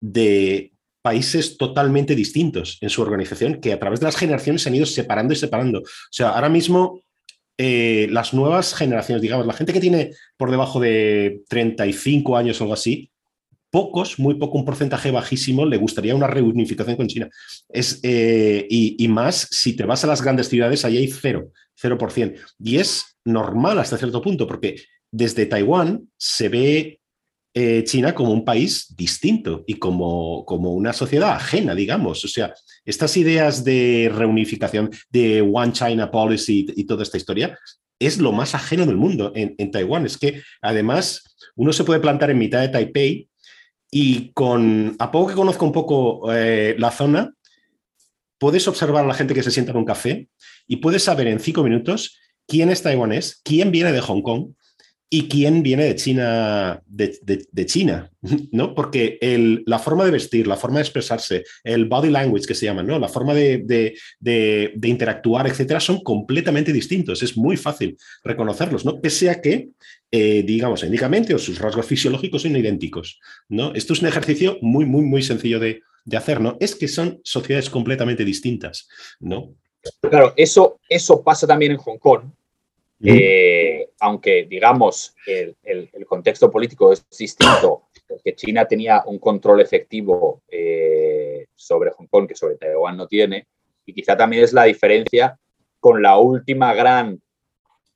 de países totalmente distintos en su organización que a través de las generaciones se han ido separando y separando. O sea, ahora mismo eh, las nuevas generaciones, digamos, la gente que tiene por debajo de 35 años o algo así, pocos, muy poco, un porcentaje bajísimo, le gustaría una reunificación con China. Es, eh, y, más, si te vas a las grandes ciudades, ahí hay cero, 0%. Y es normal hasta cierto punto, porque desde Taiwán se ve eh, China como un país distinto y como, como una sociedad ajena, digamos. O sea, estas ideas de reunificación, de One China Policy y, toda esta historia, es lo más ajeno del mundo en, en Taiwán. Es que además uno se puede plantar en mitad de Taipei y con, a poco que conozco un poco eh, la zona, puedes observar a la gente que se sienta en un café y puedes saber en cinco minutos quién es taiwanés, quién viene de Hong Kong y quién viene de China, de, China, (laughs) ¿no? Porque el, la forma de vestir, la forma de expresarse, el body language que se llama, ¿no? La forma de, interactuar, etcétera, son completamente distintos. Es muy fácil reconocerlos, ¿no? Pese a que, eh, digamos, étnicamente o sus rasgos fisiológicos son idénticos, ¿no? Esto es un ejercicio muy, muy, muy sencillo de, hacer, ¿no? Es que son sociedades completamente distintas, ¿no? Claro, eso, eso pasa también en Hong Kong. Eh, aunque digamos el, el, contexto político es distinto, porque China tenía un control efectivo eh, sobre Hong Kong que sobre Taiwán no tiene, y quizá también es la diferencia con la última gran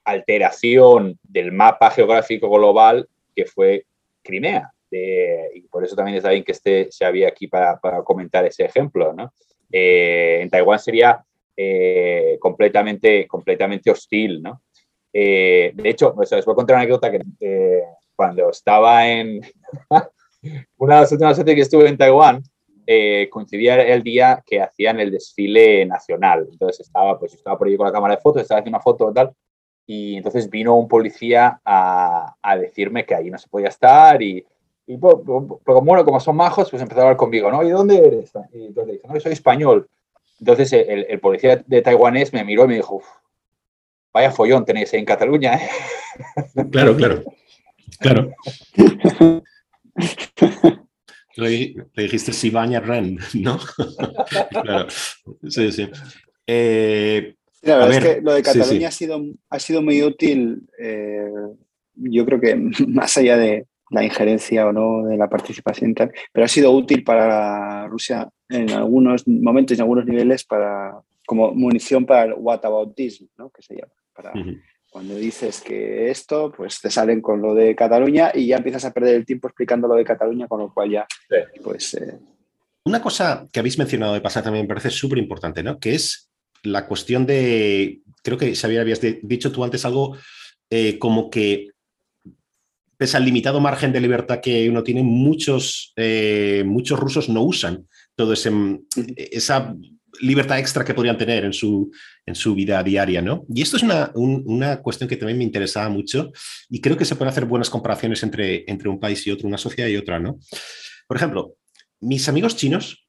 alteración del mapa geográfico global que fue Crimea. y por eso también está bien que esté Xavi aquí para, para comentar ese ejemplo. ¿no? Eh, en Taiwán sería completamente, completamente hostil. ¿no? Eh, de hecho, pues, os voy a contar una anécdota que eh, cuando estaba en (laughs) una de las últimas veces que estuve en Taiwán, eh, coincidía el día que hacían el desfile nacional. Entonces estaba, pues estaba por ahí con la cámara de fotos, estaba haciendo una foto y tal, y entonces vino un policía a, a decirme que ahí no se podía estar y, y pues, bueno, como son majos, pues empezó a hablar conmigo, ¿no? ¿Y dónde eres? Y entonces le dije, no, soy español. Entonces el, el policía de taiwanés me miró y me dijo, vaya follón tenéis en Cataluña. ¿eh? Claro, claro. Claro. (laughs) Le, dijiste Sibaña Ren, ¿no? (laughs) claro. Sí, sí. Eh, la verdad es que lo de Cataluña Ha, sido, ha sido muy útil, eh, yo creo que (laughs) más allá de la injerencia o no de la participación tal, pero ha sido útil para Rusia en algunos momentos, en algunos niveles, para, como munición para el whataboutism, ¿no? que se llama. Para cuando dices que esto, pues te salen con lo de Cataluña y ya empiezas a perder el tiempo explicando lo de Cataluña, con lo cual ya, pues... Eh, Una cosa que habéis mencionado de pasar también me parece súper importante, ¿no? Que es la cuestión de, creo que Xavier habías dicho tú antes algo eh, como que pese al limitado margen de libertad que uno tiene, muchos, eh, muchos rusos no usan todo ese, esa libertad extra que podrían tener en su, en su vida diaria, ¿no? Y esto es una, una, cuestión que también me interesaba mucho y creo que se pueden hacer buenas comparaciones entre, entre un país y otro, una sociedad y otra, ¿no? Por ejemplo, mis amigos chinos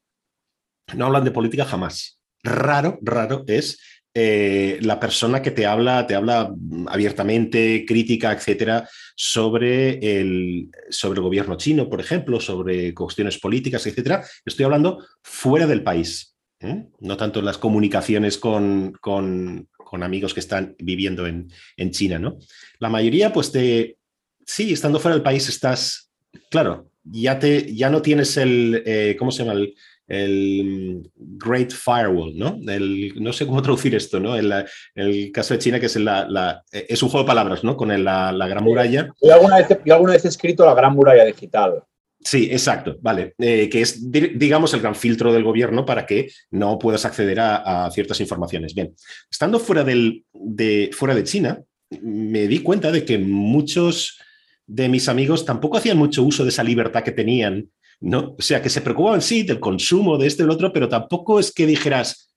no hablan de política jamás. Raro, raro es eh, la persona que te habla, te habla abiertamente, crítica, etcétera, sobre el, sobre el gobierno chino, por ejemplo, sobre cuestiones políticas, etcétera. Estoy hablando fuera del país. ¿Eh? no tanto en las comunicaciones con, amigos que están viviendo en, China, ¿no? La mayoría, pues, de, sí, estando fuera del país estás, claro, ya, te, ya no tienes el, eh, ¿cómo se llama? El, Great Firewall, ¿no? no sé cómo (laughs) traducir esto, ¿no? El, el caso de China, que es, la, es un juego de palabras, ¿no? Con la, gran muralla. Yo alguna, vez, alguna vez he escrito la gran muralla digital. Sí, exacto, vale. Eh, que es, digamos, el gran filtro del gobierno para que no puedas acceder a, ciertas informaciones. Bien, estando fuera, del, de, fuera de China, me di cuenta de que muchos de mis amigos tampoco hacían mucho uso de esa libertad que tenían, ¿no? O sea, que se preocupaban, sí, del consumo, de este del otro, pero tampoco es que dijeras,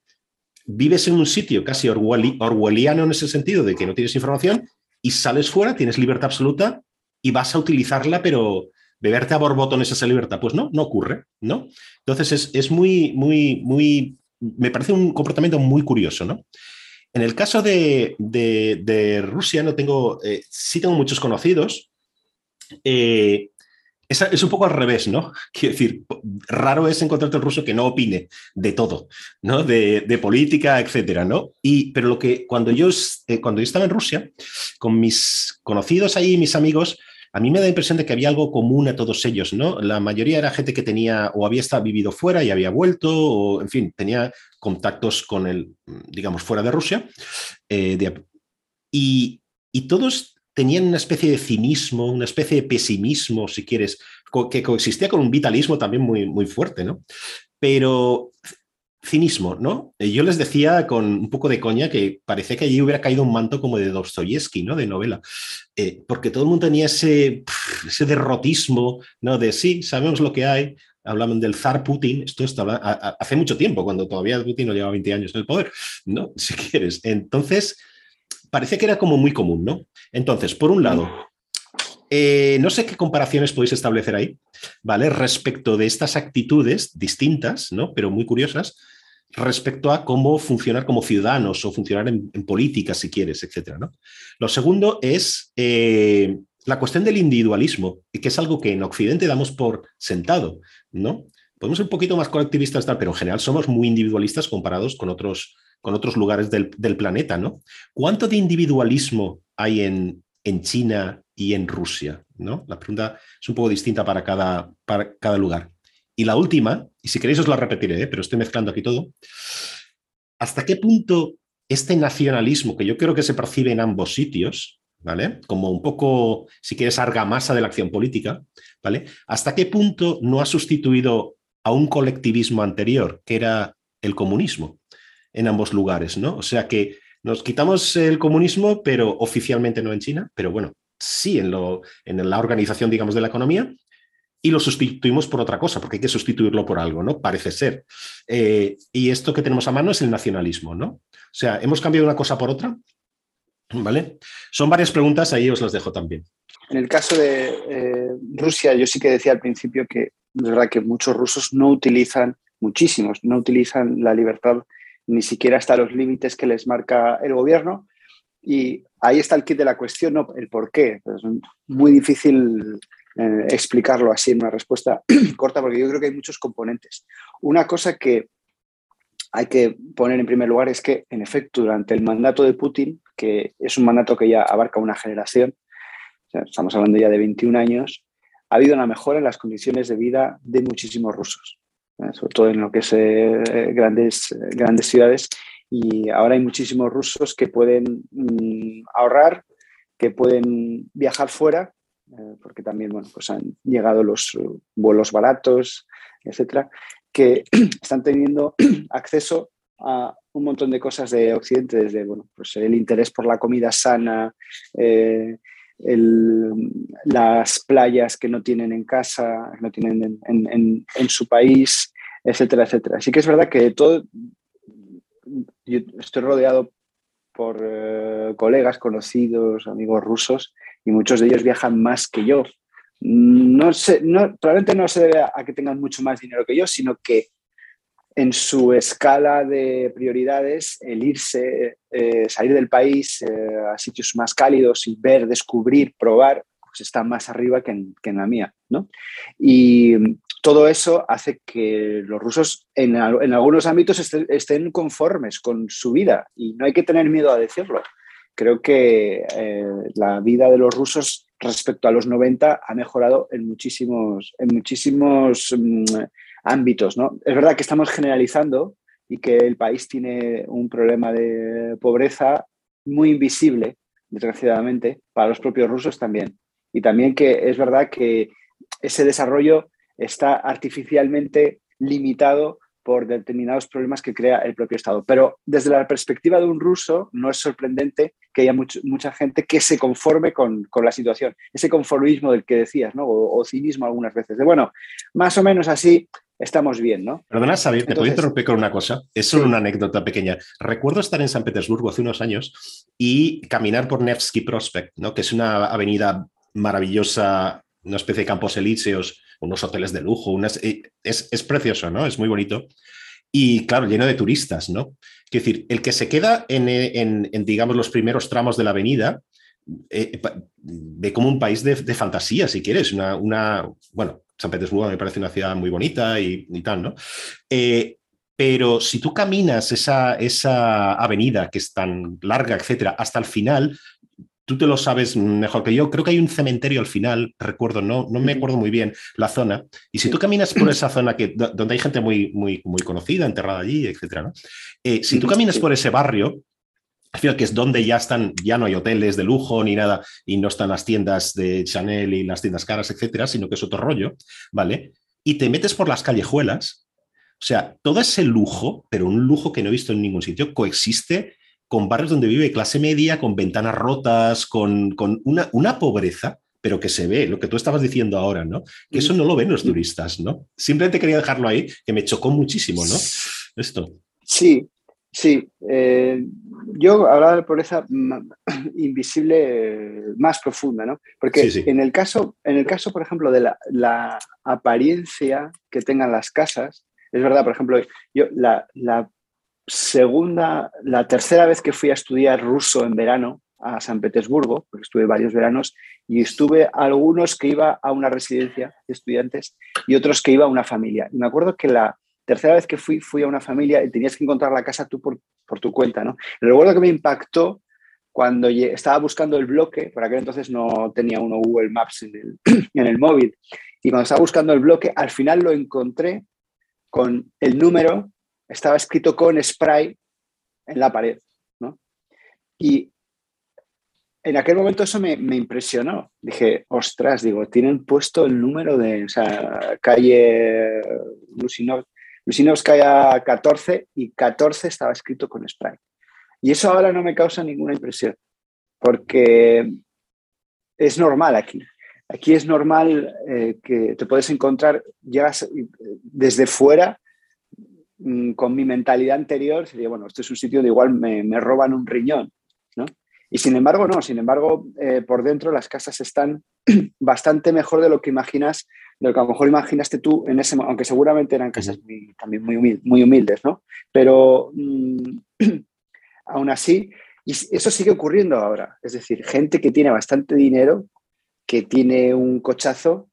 vives en un sitio casi orwelliano en ese sentido, de que no tienes información, y sales fuera, tienes libertad absoluta y vas a utilizarla, pero beberte a borbotones esa libertad. Pues no, no ocurre, ¿no? Entonces es, muy, muy, muy, me parece un comportamiento muy curioso, ¿no? En el caso de, Rusia, no tengo, eh, sí tengo muchos conocidos. Eh, es, un poco al revés, ¿no? (laughs) Quiero decir, raro es encontrarte un ruso que no opine de todo, ¿no? De, política, etcétera, ¿no? Y, pero lo que cuando yo, eh, cuando yo estaba en Rusia, con mis conocidos ahí, mis amigos, a mí me da la impresión de que había algo común a todos ellos, ¿no? La mayoría era gente que tenía o había estado vivido fuera y había vuelto, o en fin, tenía contactos con el, digamos, fuera de Rusia. Eh, y, todos tenían una especie de cinismo, una especie de pesimismo, si quieres, que coexistía con un vitalismo también muy, muy fuerte, ¿no? Pero cinismo, ¿no? Eh, yo les decía con un poco de coña que parecía que allí hubiera caído un manto como de Dostoyevsky, ¿no? De novela, eh, porque todo el mundo tenía ese, ese derrotismo, ¿no? De sí, sabemos lo que hay, hablaban del zar Putin, esto está hace mucho tiempo, cuando todavía Putin no llevaba 20 años en el poder, ¿no? (laughs) Si quieres. Entonces, parecía que era como muy común, ¿no? Entonces, por un lado, eh, no sé qué comparaciones podéis establecer ahí, ¿vale? Respecto de estas actitudes distintas, ¿no? Pero muy curiosas, respecto a cómo funcionar como ciudadanos o funcionar en, política, si quieres, etcétera, ¿no? Lo segundo es eh, la cuestión del individualismo, que es algo que en Occidente damos por sentado, ¿no? Podemos ser un poquito más colectivistas, pero en general somos muy individualistas comparados con otros, con otros lugares del, planeta, ¿no? ¿Cuánto de individualismo hay en, en China y en Rusia? ¿no? La pregunta es un poco distinta para cada, para cada lugar. Y la última, y si queréis os la repetiré, ¿eh? pero estoy mezclando aquí todo, ¿hasta qué punto este nacionalismo que yo creo que se percibe en ambos sitios, ¿vale? Como un poco, si quieres, argamasa de la acción política, ¿vale? ¿Hasta qué punto no ha sustituido a un colectivismo anterior, que era el comunismo, en ambos lugares, ¿no? O sea que nos quitamos el comunismo, pero oficialmente no en China, pero bueno, sí en, lo, en la organización, digamos, de la economía, y lo sustituimos por otra cosa, porque hay que sustituirlo por algo, ¿no? Parece ser. Eh, y esto que tenemos a mano es el nacionalismo, ¿no? O sea, hemos cambiado una cosa por otra, ¿vale? Son varias preguntas, ahí os las dejo también. En el caso de eh, Rusia, yo sí que decía al principio que es verdad que muchos rusos no utilizan, muchísimos, no utilizan la libertad ni siquiera hasta los límites que les marca el gobierno. Y ahí está el kit de la cuestión, ¿no? el por qué. Es muy difícil eh, explicarlo así en una respuesta (clears throat) corta porque yo creo que hay muchos componentes. Una cosa que hay que poner en primer lugar es que, en efecto, durante el mandato de Putin, que es un mandato que ya abarca una generación, estamos hablando ya de 21 años, ha habido una mejora en las condiciones de vida de muchísimos rusos, ¿eh? sobre todo en lo que es eh, grandes, grandes ciudades. Y ahora hay muchísimos rusos que pueden mm, ahorrar, que pueden viajar fuera eh, porque también bueno, pues han llegado los eh, vuelos baratos, etcétera, que (clears throat) están teniendo (clears throat) acceso a un montón de cosas de Occidente, desde bueno, pues el interés por la comida sana, eh, las playas que no tienen en casa, que no tienen en, en, su país, etcétera, etcétera. Así que es verdad que todo, yo estoy rodeado por colegas, conocidos, amigos rusos, y muchos de ellos viajan más que yo. No sé, no, probablemente no se debe a que tengan mucho más dinero que yo, sino que en su escala de prioridades, el irse, eh, salir del país eh, a sitios más cálidos y ver, descubrir, probar, pues está más arriba que en, que en la mía. ¿no? Y todo eso hace que los rusos en, en algunos ámbitos estén conformes con su vida y no hay que tener miedo a decirlo creo que eh, la vida de los rusos respecto a los 90 ha mejorado en muchísimos, en muchísimos mm, ámbitos. ¿no? Es verdad que estamos generalizando y que el país tiene un problema de pobreza muy invisible, desgraciadamente, para los propios rusos también. Y también que es verdad que ese desarrollo está artificialmente limitado por determinados problemas que crea el propio Estado. Pero desde la perspectiva de un ruso, no es sorprendente que haya mucha gente que se conforme con, la situación. Ese conformismo del que decías, ¿no? O, cinismo algunas veces. De bueno, más o menos así estamos bien, ¿no? Perdona, Xavier, te puedo interrumpir con una cosa. Es solo una anécdota pequeña. Recuerdo estar en San Petersburgo hace unos años y caminar por Nevsky Prospect, ¿no? Que es una avenida maravillosa, una especie de campos elíseos unos hoteles de lujo, unas, eh, es, es, precioso, ¿no? Es muy bonito. Y claro, lleno de turistas, ¿no? Es decir, el que se queda en, en, digamos, los primeros tramos de la avenida, eh, ve como un país de, de, fantasía, si quieres, una, una, bueno, San Petersburgo me parece una ciudad muy bonita y, y tal, ¿no? Eh, pero si tú caminas esa, esa avenida que es tan larga, etcétera, hasta el final, tú te lo sabes mejor que yo. Creo que hay un cementerio al final, recuerdo, no, no me acuerdo muy bien la zona. Y si tú caminas por (clears throat) esa zona que, donde hay gente muy, muy, muy conocida, enterrada allí, etcétera, eh, si tú caminas por ese barrio, al final que es donde ya están, ya no hay hoteles de lujo ni nada, y no están las tiendas de Chanel y las tiendas caras, etcétera, sino que es otro rollo, ¿vale? Y te metes por las callejuelas, o sea, todo ese lujo, pero un lujo que no he visto en ningún sitio, coexiste con barrios donde vive clase media, con ventanas rotas, con, una, una, pobreza, pero que se ve, lo que tú estabas diciendo ahora, ¿no? Que eso no lo ven los turistas, ¿no? Simplemente quería dejarlo ahí, que me chocó muchísimo, ¿no? Esto. Sí, sí. Eh, yo hablaba de pobreza (clears throat) invisible más profunda, ¿no? Porque En, el caso, en el caso, por ejemplo, de la, apariencia que tengan las casas, es verdad, por ejemplo, yo la, la segunda, la tercera vez que fui a estudiar ruso en verano a San Petersburgo, porque estuve varios veranos, y estuve algunos que iba a una residencia de estudiantes y otros que iba a una familia. Y me acuerdo que la tercera vez que fui, fui a una familia y tenías que encontrar la casa tú por, tu cuenta. ¿no? recuerdo que me impactó cuando estaba buscando el bloque, por aquel entonces no tenía uno Google Maps el, (clears throat) en el móvil, y cuando estaba buscando el bloque, al final lo encontré con el número estaba escrito con spray en la pared. ¿no? Y en aquel momento eso me, impresionó. Dije, ostras, digo, tienen puesto el número de, o sea, calle Lusinovskaya 14 y 14 estaba escrito con spray. Y eso ahora no me causa ninguna impresión, porque es normal aquí. Aquí es normal eh, que te puedes encontrar, llegas eh, desde fuera con mi mentalidad anterior sería, bueno, esto es un sitio de igual me, roban un riñón, ¿no? Y sin embargo, no, sin embargo, eh, por dentro las casas están (clears throat) bastante mejor de lo que imaginas, de lo que a lo mejor imaginaste tú en ese aunque seguramente eran casas también muy, muy humildes, ¿no? Pero mm, (clears throat) aún así, y eso sigue ocurriendo ahora, es decir, gente que tiene bastante dinero, que tiene un cochazo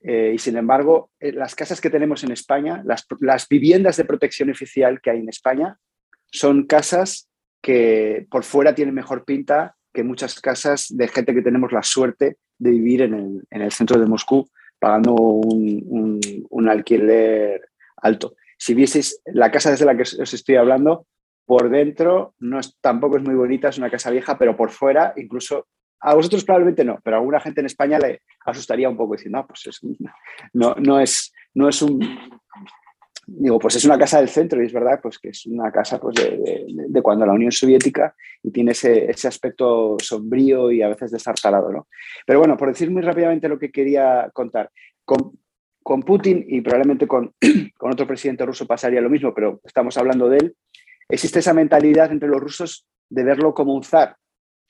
eh, y sin embargo, eh, las casas que tenemos en España, las, viviendas de protección oficial que hay en España, son casas que por fuera tienen mejor pinta que muchas casas de gente que tenemos la suerte de vivir en el, centro de Moscú pagando un, alquiler alto. Si vieseis la casa desde la que os estoy hablando, por dentro no es, tampoco es muy bonita, es una casa vieja, pero por fuera incluso a vosotros probablemente no, pero a alguna gente en España le asustaría un poco decir, no, pues es, no, no, es, no es un... Digo, pues es una casa del centro y es verdad pues que es una casa pues, de, cuando la Unión Soviética y tiene ese, aspecto sombrío y a veces desartalado. ¿no? Pero bueno, por decir muy rápidamente lo que quería contar, con, con Putin y probablemente con, (clears throat) con otro presidente ruso pasaría lo mismo, pero estamos hablando de él, existe esa mentalidad entre los rusos de verlo como un zar,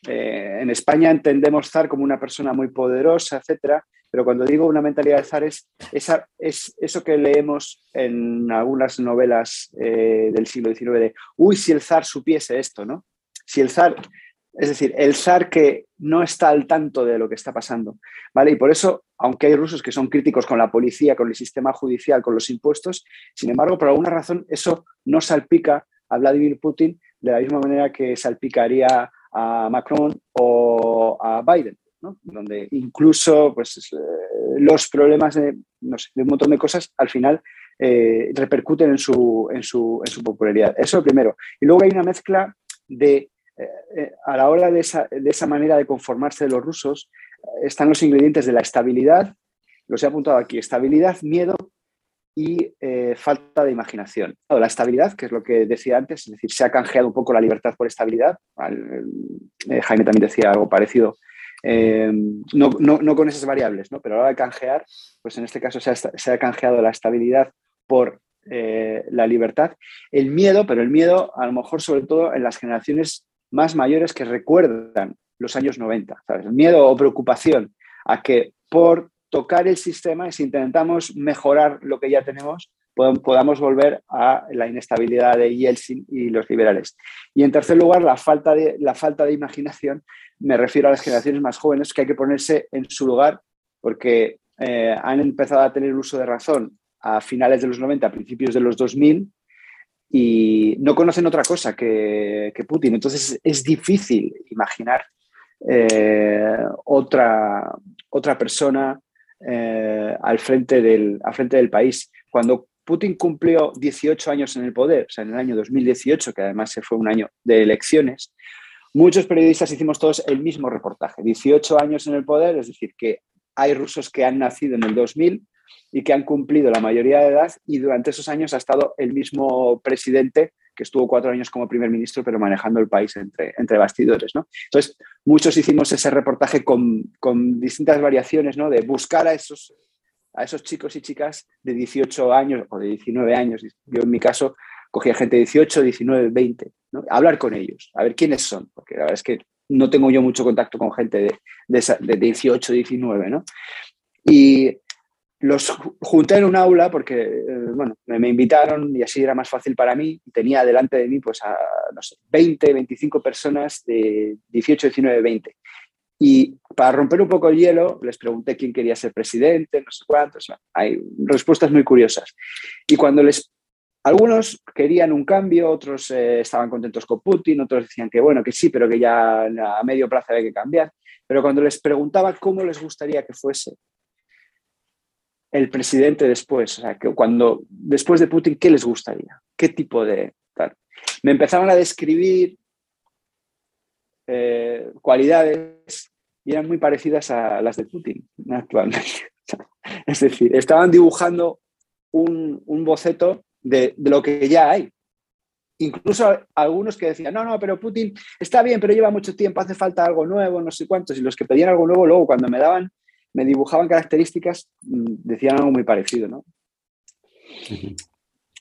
eh, en España entendemos zar como una persona muy poderosa, etcétera, pero cuando digo una mentalidad de zar es, eso que leemos en algunas novelas eh, del siglo XIX de, uy, si el zar supiese esto, ¿no? Si el zar, es decir, el zar que no está al tanto de lo que está pasando, ¿vale? Y por eso, aunque hay rusos que son críticos con la policía, con el sistema judicial, con los impuestos, sin embargo, por alguna razón eso no salpica a Vladimir Putin de la misma manera que salpicaría a Macron o a Biden, donde incluso pues, eh, los problemas de, un montón de cosas al final eh, repercuten en su, en, su, popularidad. Eso es lo primero. Y luego hay una mezcla de, eh, a la hora de esa, de esa manera de conformarse de los rusos, están los ingredientes de la estabilidad los he apuntado aquí, estabilidad, miedo y eh, falta de imaginación. La estabilidad, que es lo que decía antes, es decir, se ha canjeado un poco la libertad por estabilidad. Eh, Jaime también decía algo parecido, eh, no, con esas variables, ¿no? pero a la hora de canjear, pues en este caso se ha, canjeado la estabilidad por la libertad. El miedo, pero el miedo a lo mejor sobre todo en las generaciones más mayores que recuerdan los años 90, El miedo o preocupación a que por tocar el sistema y si intentamos mejorar lo que ya tenemos, podamos volver a la inestabilidad de Yeltsin y los liberales. Y en tercer lugar, la falta de, la falta de imaginación. Me refiero a las generaciones más jóvenes que hay que ponerse en su lugar porque eh, han empezado a tener uso de razón a finales de los 90, a principios de los 2000 y no conocen otra cosa que, que Putin. Entonces es difícil imaginar eh, otra, otra persona eh, al, frente del, al frente del país. Cuando Putin cumplió 18 años en el poder, o sea, en el año 2018, que además se fue un año de elecciones, muchos periodistas hicimos todos el mismo reportaje. 18 años en el poder, es decir, que hay rusos que han nacido en el 2000 y que han cumplido la mayoría de edad y durante esos años ha estado el mismo presidente que estuvo cuatro años como primer ministro, pero manejando el país entre, entre bastidores. ¿no? Entonces, muchos hicimos ese reportaje con, con distintas variaciones, ¿no? de buscar a esos, a esos chicos y chicas de 18 años o de 19 años. Yo en mi caso cogía gente de 18, 19, 20, ¿no? hablar con ellos, a ver quiénes son, porque la verdad es que no tengo yo mucho contacto con gente de, de, de 18, 19, ¿no? Y los junté en un aula porque, eh, bueno, me, invitaron y así era más fácil para mí. Tenía delante de mí, pues, a, no sé, 20, 25 personas de 18, 19, 20. Y para romper un poco el hielo, les pregunté quién quería ser presidente, no sé cuántos. Hay respuestas muy curiosas. Y cuando les... Algunos querían un cambio, otros eh, estaban contentos con Putin, otros decían que bueno, que sí, pero que ya a medio plazo había que cambiar. Pero cuando les preguntaba cómo les gustaría que fuese, el presidente después? O sea, que cuando, después de Putin, ¿qué les gustaría? ¿Qué tipo de tal? Me empezaban a describir eh, cualidades y eran muy parecidas a las de Putin actualmente. (laughs) es decir, estaban dibujando un, boceto de, de, lo que ya hay. Incluso algunos que decían, no, no, pero Putin está bien, pero lleva mucho tiempo, hace falta algo nuevo, no sé cuántos. Y los que pedían algo nuevo, luego cuando me daban me dibujaban características, mm, decían algo muy parecido, ¿no?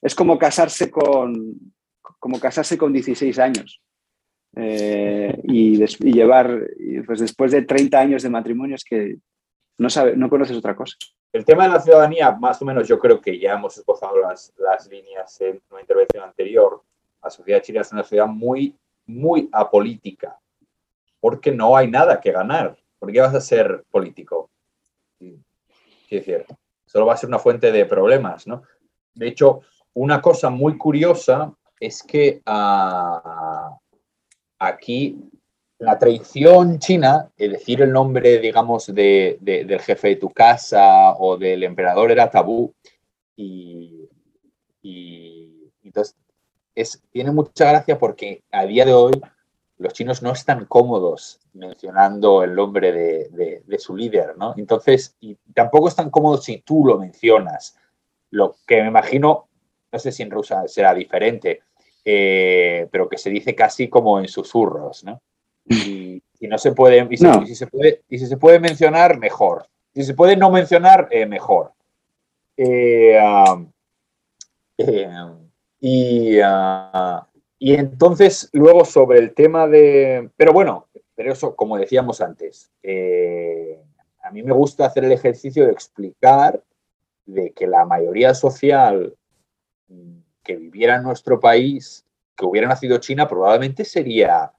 Es como casarse con, como casarse con 16 años eh, y, llevar, pues después de 30 años de matrimonio, es que no, sabe, no conoces otra cosa. El tema de la ciudadanía, más o menos yo creo que ya hemos esbozado las, las líneas en una intervención anterior. La sociedad china es una sociedad muy, muy apolítica, porque no hay nada que ganar. ¿Por qué vas a ser político? Es cierto. Solo va a ser una fuente de problemas, ¿no? De hecho, una cosa muy curiosa es que ah, aquí la tradición china, es decir el nombre, digamos, de, del jefe de tu casa o del emperador era tabú. Y, entonces es, tiene mucha gracia porque a día de hoy los chinos no están cómodos mencionando el nombre de, su líder, ¿no? Entonces, y tampoco están cómodos si tú lo mencionas. Lo que me imagino, no sé si en rusa será diferente, eh, pero que se dice casi como en susurros, ¿no? Y, no se puede, y, si, se puede, y si se puede mencionar, mejor. Si se puede no mencionar, eh, mejor. Eh, y ah, y entonces, luego sobre el tema de... Pero bueno, pero eso, como decíamos antes, eh, a mí me gusta hacer el ejercicio de explicar de que la mayoría social que viviera en nuestro país, que hubiera nacido China, probablemente sería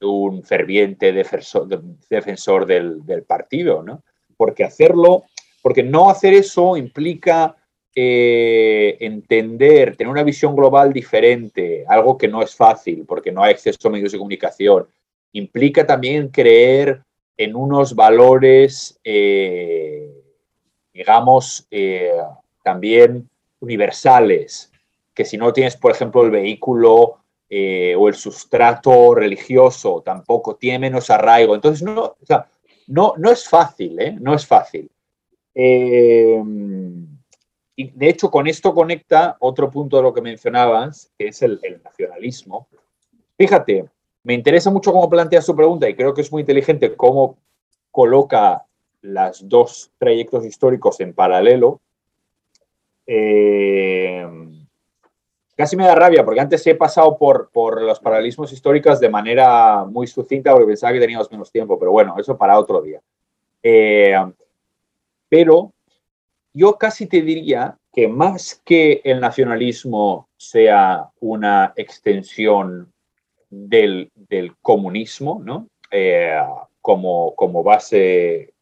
un ferviente defensor, del, del partido, ¿no? Porque hacerlo, porque no hacer eso implica eh, entender, tener una visión global diferente, algo que no es fácil porque no hay acceso a medios de comunicación, implica también creer en unos valores, eh, digamos, eh, también universales, que si no tienes, por ejemplo, el vehículo o el sustrato religioso, tampoco tiene menos arraigo. Entonces, no, no, no es fácil, no es fácil. Eh, y de hecho, con esto conecta otro punto de lo que mencionabas, que es el, nacionalismo. Fíjate, me interesa mucho cómo plantea su pregunta y creo que es muy inteligente cómo coloca los dos trayectos históricos en paralelo. Eh, casi me da rabia porque antes he pasado por, por los paralelismos históricos de manera muy sucinta porque pensaba que teníamos menos tiempo, pero bueno, eso para otro día. Eh, pero yo casi te diría que más que el nacionalismo sea una extensión del, comunismo, ¿no? Eh, como, como base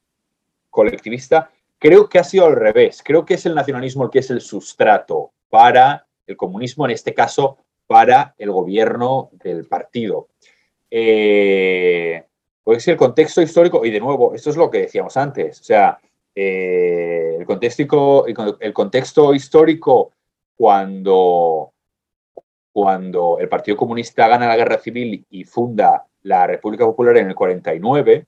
colectivista, creo que ha sido al revés. Creo que es el nacionalismo el que es el sustrato para el comunismo, en este caso, para el gobierno del partido. Eh, pues el contexto histórico, y de nuevo, esto es lo que decíamos antes, o sea, eh, el, contexto, histórico cuando, cuando el Partido Comunista gana la guerra civil y funda la República Popular en el 49,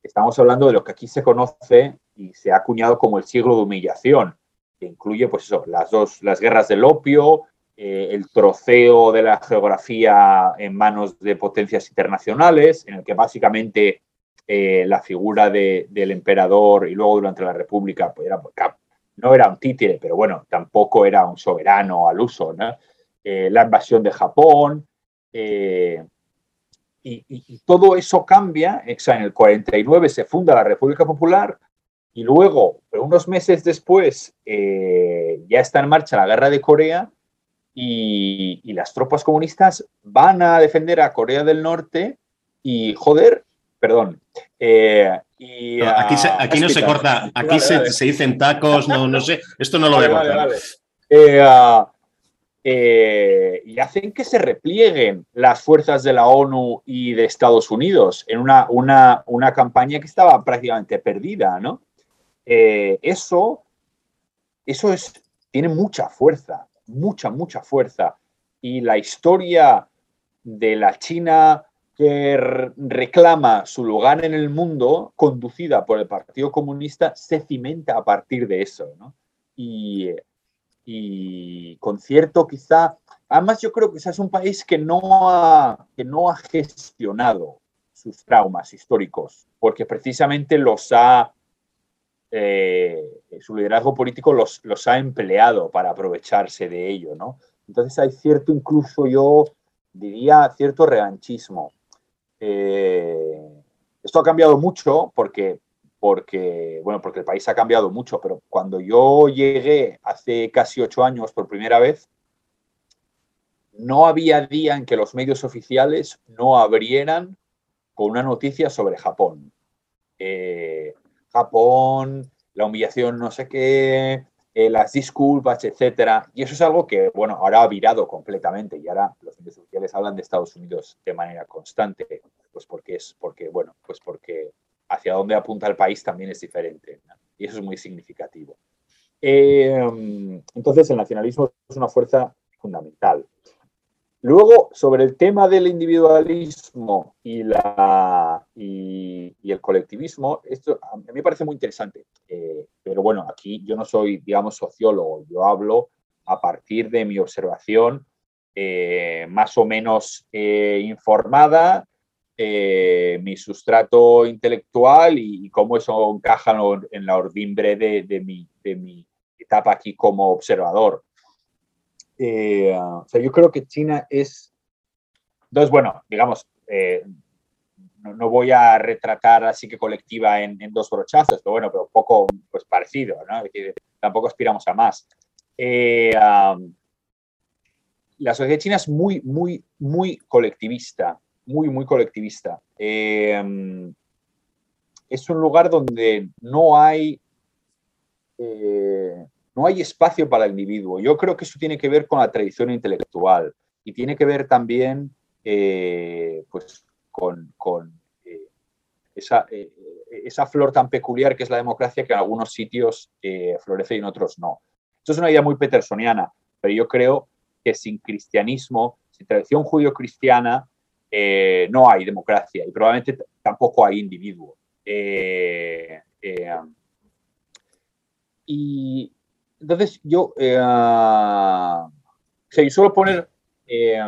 estamos hablando de lo que aquí se conoce y se ha acuñado como el siglo de humillación, que incluye pues eso, las dos, las guerras del opio, eh, el troceo de la geografía en manos de potencias internacionales, en el que básicamente eh, la figura del emperador y luego durante la República pues no era un títere, pero bueno, tampoco era un soberano al uso. Eh, la invasión de Japón. Eh, y, todo eso cambia. en el 49 se funda la República Popular y luego, unos meses después, ya está en marcha la guerra de Corea y las tropas comunistas van a defender a Corea del Norte y, joder, perdón. Eh, y, aquí, aquí no se corta, aquí se, dicen tacos, no, no sé, esto no lo veo. Eh, ah, eh, y hacen que se replieguen las fuerzas de la ONU y de Estados Unidos en una, una, una campaña que estaba prácticamente perdida, ¿no? eso, eso es, tiene mucha fuerza, mucha, mucha fuerza. Y la historia de la China que reclama su lugar en el mundo, conducida por el Partido Comunista, se cimenta a partir de eso. Y, y con cierto quizá, además yo creo que es un país que no ha, que no ha gestionado sus traumas históricos, porque precisamente los ha, eh, su liderazgo político los, los ha empleado para aprovecharse de ello, ¿no? Entonces hay cierto, incluso yo diría, cierto revanchismo. Eh, esto ha cambiado mucho porque, porque, bueno, porque el país ha cambiado mucho, pero cuando yo llegué hace casi ocho años por primera vez, no había día en que los medios oficiales no abrieran con una noticia sobre Japón. Eh, Japón, la humillación no sé qué, eh, las disculpas, etcétera. Y eso es algo que, bueno, ahora ha virado completamente y ahora los medios sociales hablan de Estados Unidos de manera constante, pues porque es, porque, bueno, pues porque hacia dónde apunta el país también es diferente. Y eso es muy significativo. Eh, entonces, el nacionalismo es una fuerza fundamental. Luego, sobre el tema del individualismo y, el colectivismo, esto a mí me parece muy interesante. Eh, pero bueno, aquí yo no soy, digamos, sociólogo, yo hablo a partir de mi observación eh, más o menos eh, informada, mi sustrato intelectual y, cómo eso encaja en la ordimbre de mi etapa aquí como observador. Eh, o sea, yo creo que China es... Entonces, bueno, digamos, eh, no, voy a retratar así que colectiva en, dos brochazos, pero bueno, pero poco pues, parecido, ¿no? tampoco aspiramos a más. Eh, la sociedad china es muy, muy, muy colectivista, muy, muy colectivista. es un lugar donde no hay no hay espacio para el individuo. Yo creo que eso tiene que ver con la tradición intelectual y tiene que ver también eh, pues, con, eh, esa, eh, esa, flor tan peculiar que es la democracia que en algunos sitios florece y en otros no. Esto es una idea muy petersoniana, pero yo creo que sin cristianismo, sin tradición judío-cristiana, no hay democracia y probablemente tampoco hay individuo. y entonces yo, eh, suelo poner eh,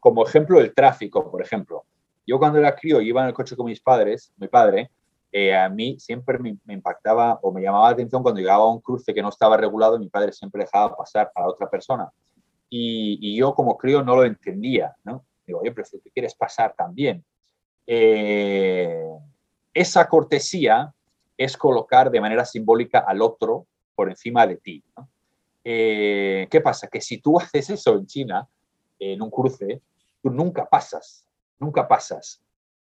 como ejemplo el tráfico, por ejemplo. Yo cuando era crío iba en el coche con mis padres, mi padre, eh, a mí siempre me, impactaba o me llamaba la atención cuando llegaba a un cruce que no estaba regulado, mi padre siempre dejaba pasar a otra persona. Y, yo como crío no lo entendía, ¿no? Digo, oye, pero si tú quieres pasar también. esa cortesía es colocar de manera simbólica al otro por encima de ti. Eh, ¿Qué pasa? Que si tú haces eso en China, en un cruce, tú nunca pasas, nunca pasas,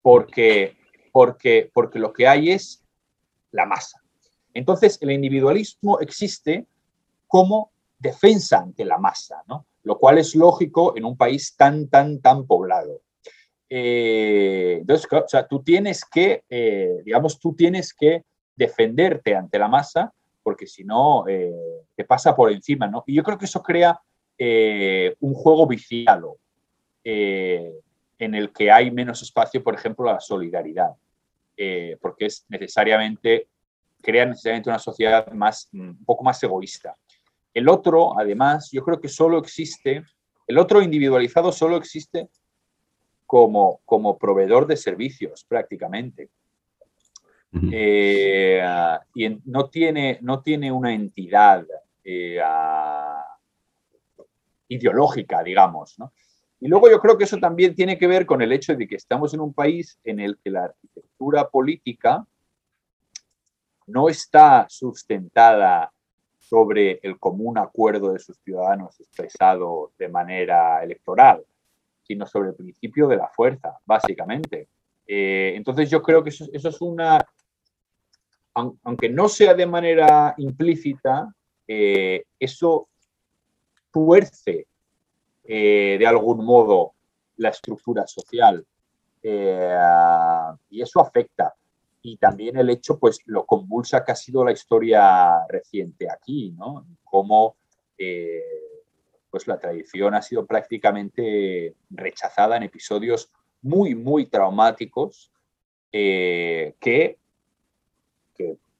porque, porque, porque lo que hay es la masa. Entonces, el individualismo existe como defensa ante la masa, ¿no? lo cual es lógico en un país tan, tan, tan poblado. Eh, entonces, o sea, tú tienes que, eh, digamos, tú tienes que defenderte ante la masa porque si no, eh, te pasa por encima, ¿no? Y yo creo que eso crea eh, un juego viciado eh, en el que hay menos espacio, por ejemplo, a la solidaridad, porque es necesariamente, crea necesariamente una sociedad más, un poco más egoísta. El otro, además, yo creo que solo existe, el otro individualizado solo existe como, como proveedor de servicios prácticamente. Eh, y no tiene, no tiene una entidad eh, ideológica, digamos. ¿no? Y luego yo creo que eso también tiene que ver con el hecho de que estamos en un país en el que la arquitectura política no está sustentada sobre el común acuerdo de sus ciudadanos expresado de manera electoral, sino sobre el principio de la fuerza, básicamente. Eh, entonces yo creo que eso, es una, aunque no sea de manera implícita, eh, eso tuerce eh, de algún modo la estructura social y eso afecta. Y también el hecho, pues, lo convulsa que ha sido la historia reciente aquí, ¿no? Cómo pues la tradición ha sido prácticamente rechazada en episodios muy, muy traumáticos eh, que,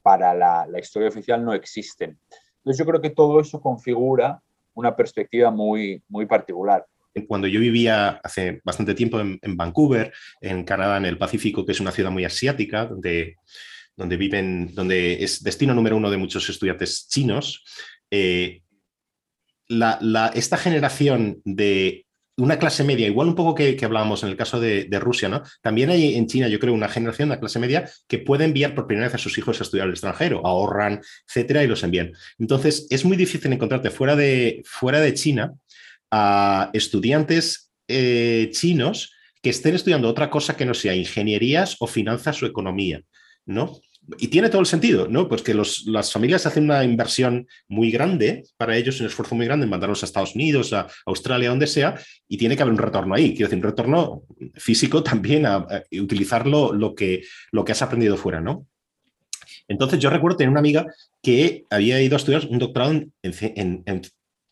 para la, historia oficial no existen. Entonces yo creo que todo eso configura una perspectiva muy, muy particular. Cuando yo vivía hace bastante tiempo en, Vancouver, en Canadá, en el Pacífico, que es una ciudad muy asiática, donde, donde viven, donde es destino número uno de muchos estudiantes chinos, eh, esta generación de una clase media, igual un poco que, hablábamos en el caso de, Rusia, ¿no? También hay en China, yo creo, una generación, una clase media, que puede enviar por primera vez a sus hijos a estudiar al extranjero, ahorran, etcétera, y los envían. Entonces, es muy difícil encontrarte fuera de, fuera de China a estudiantes eh, chinos que estén estudiando otra cosa que no sea ingenierías o finanzas o economía, ¿no? Y tiene todo el sentido, ¿no? Pues que las familias hacen una inversión muy grande para ellos, un esfuerzo muy grande en mandarlos a Estados Unidos, a Australia, donde sea, y tiene que haber un retorno ahí. Quiero decir, un retorno físico (laughs) también a, utilizar lo, que, lo que has aprendido fuera, ¿no? Entonces yo recuerdo tener una amiga que había ido a estudiar un doctorado en,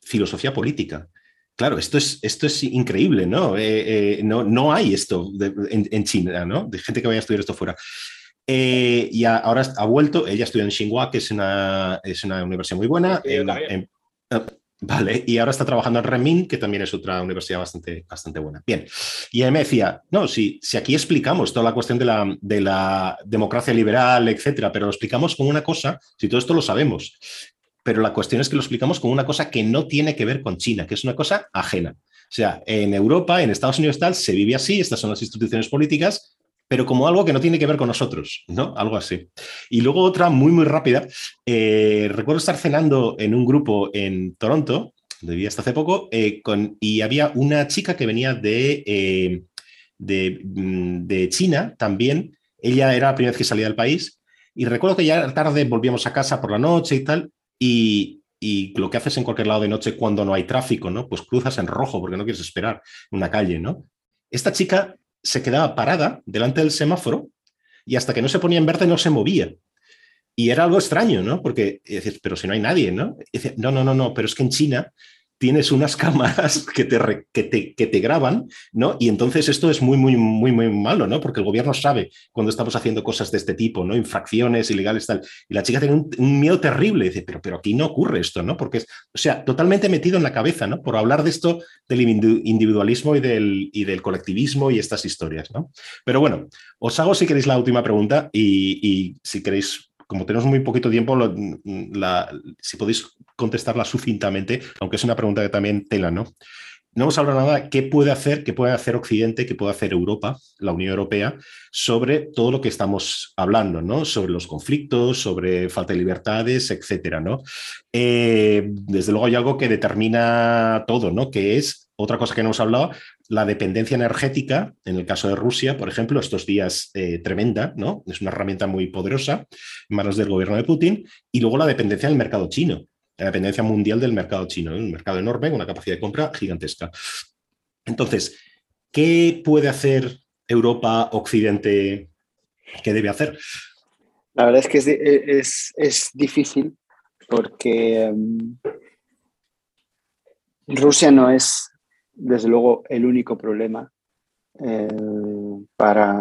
filosofía política. Claro, esto es, esto es increíble, ¿no? Eh, eh, no, no hay esto en, en, China, ¿no? De gente que vaya a estudiar esto fuera. Eh, y ahora ha vuelto, ella estudia en Tsinghua, que es una, es una universidad muy buena. Ah, vale, y ahora está trabajando en Renmin, que también es otra universidad bastante, bastante buena. Bien, y ella me decía, no, si, si aquí explicamos toda la cuestión de la, de la democracia liberal, etcétera, pero lo explicamos con una cosa, si todo esto lo sabemos, pero la cuestión es que lo explicamos con una cosa que no tiene que ver con China, que es una cosa ajena. O sea, en Europa, en Estados Unidos tal, se vive así, estas son las instituciones políticas, pero como algo que no tiene que ver con nosotros, ¿no? Algo así. Y luego otra muy, muy rápida. Eh, recuerdo estar cenando en un grupo en Toronto, donde vivía hasta hace poco, eh, y había una chica que venía de, eh, mm, de, China también. Ella era la primera vez que salía del país. Y recuerdo que ya tarde volvíamos a casa por la noche y tal. Y, lo que haces en cualquier lado de noche cuando no hay tráfico, ¿no? Pues cruzas en rojo porque no quieres esperar una calle, ¿no? Esta chica se quedaba parada delante del semáforo y hasta que no se ponía en verde no se movía. Y era algo extraño, ¿no? Porque dices, pero si no hay nadie, ¿no? no, no, no, no, pero es que en China tienes unas cámaras (laughs) que te, que te, que te graban, ¿no? Y entonces esto es muy, muy, muy, muy malo, ¿no? Porque el gobierno sabe cuando estamos haciendo cosas de este tipo, ¿no? Infracciones ilegales, tal. Y la chica tiene un, miedo terrible, dice, pero, pero aquí no ocurre esto, ¿no? Porque es, o sea, totalmente metido en la cabeza, ¿no? Por hablar de esto del individualismo y del, y del colectivismo y estas historias, ¿no? Pero bueno, os hago si queréis la última pregunta y, y si queréis como tenemos muy poquito tiempo, si podéis contestarla sucintamente, aunque es una pregunta que también tela, ¿no? No hemos hablado nada qué puede hacer, qué puede hacer Occidente, qué puede hacer Europa, la Unión Europea, sobre todo lo que estamos hablando, ¿no? Sobre los conflictos, sobre falta de libertades, etcétera, ¿no? Eh, desde luego hay algo que determina todo, ¿no? Que es otra cosa que no hemos hablado, la dependencia energética, en el caso de Rusia, por ejemplo, estos días eh, tremenda, ¿no? Es una herramienta muy poderosa en manos del gobierno de Putin, y luego la dependencia del mercado chino, la dependencia mundial del mercado chino, un mercado enorme, una capacidad de compra gigantesca. Entonces, ¿qué puede hacer Europa, Occidente? ¿Qué debe hacer? La verdad es que es, es, difícil porque mm, Rusia no es desde luego, el único problema eh, para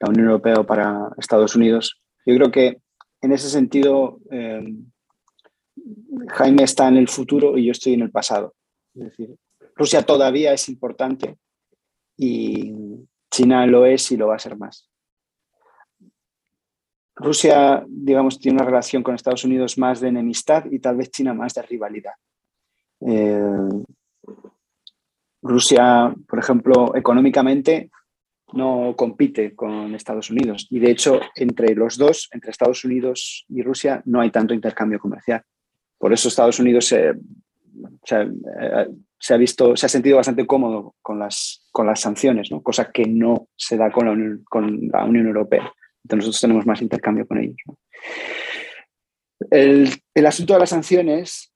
la Unión Europea o para Estados Unidos. Yo creo que en ese sentido, eh, Jaime está en el futuro y yo estoy en el pasado. Es decir, Rusia todavía es importante y China lo es y lo va a ser más. Rusia, digamos, tiene una relación con Estados Unidos más de enemistad y tal vez China más de rivalidad. Eh, Rusia, por ejemplo, económicamente no compite con Estados Unidos y de hecho entre los dos, entre Estados Unidos y Rusia, no hay tanto intercambio comercial. Por eso Estados Unidos se, ha visto, se ha sentido bastante cómodo con las, con las sanciones, ¿no? cosa que no se da con la, Unión, con la Unión Europea. Entonces nosotros tenemos más intercambio con ellos. El, el asunto de las sanciones,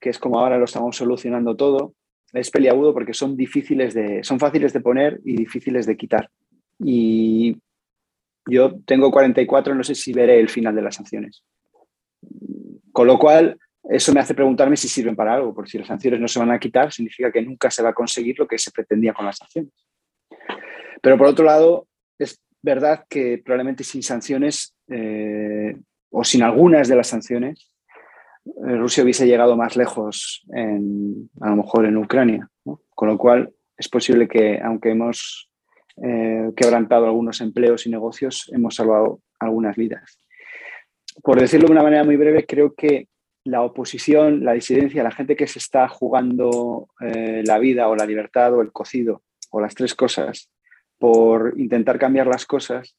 que es como ahora lo estamos solucionando todo, es peliagudo porque son difíciles de, son fáciles de poner y difíciles de quitar. Y yo tengo 44, no sé si veré el final de las sanciones. Con lo cual, eso me hace preguntarme si sirven para algo, porque si las sanciones no se van a quitar, significa que nunca se va a conseguir lo que se pretendía con las sanciones. Pero por otro lado, es verdad que probablemente sin sanciones eh, o sin algunas de las sanciones, eh, Rusia hubiese llegado más lejos, a lo mejor en Ucrania. Con lo cual, es posible que, aunque hemos eh, quebrantado algunos empleos y negocios, hemos salvado algunas vidas. Por decirlo de una manera muy breve, creo que la oposición, la disidencia, la gente que se está jugando eh, la vida o la libertad o el cocido o las tres cosas por intentar cambiar las cosas,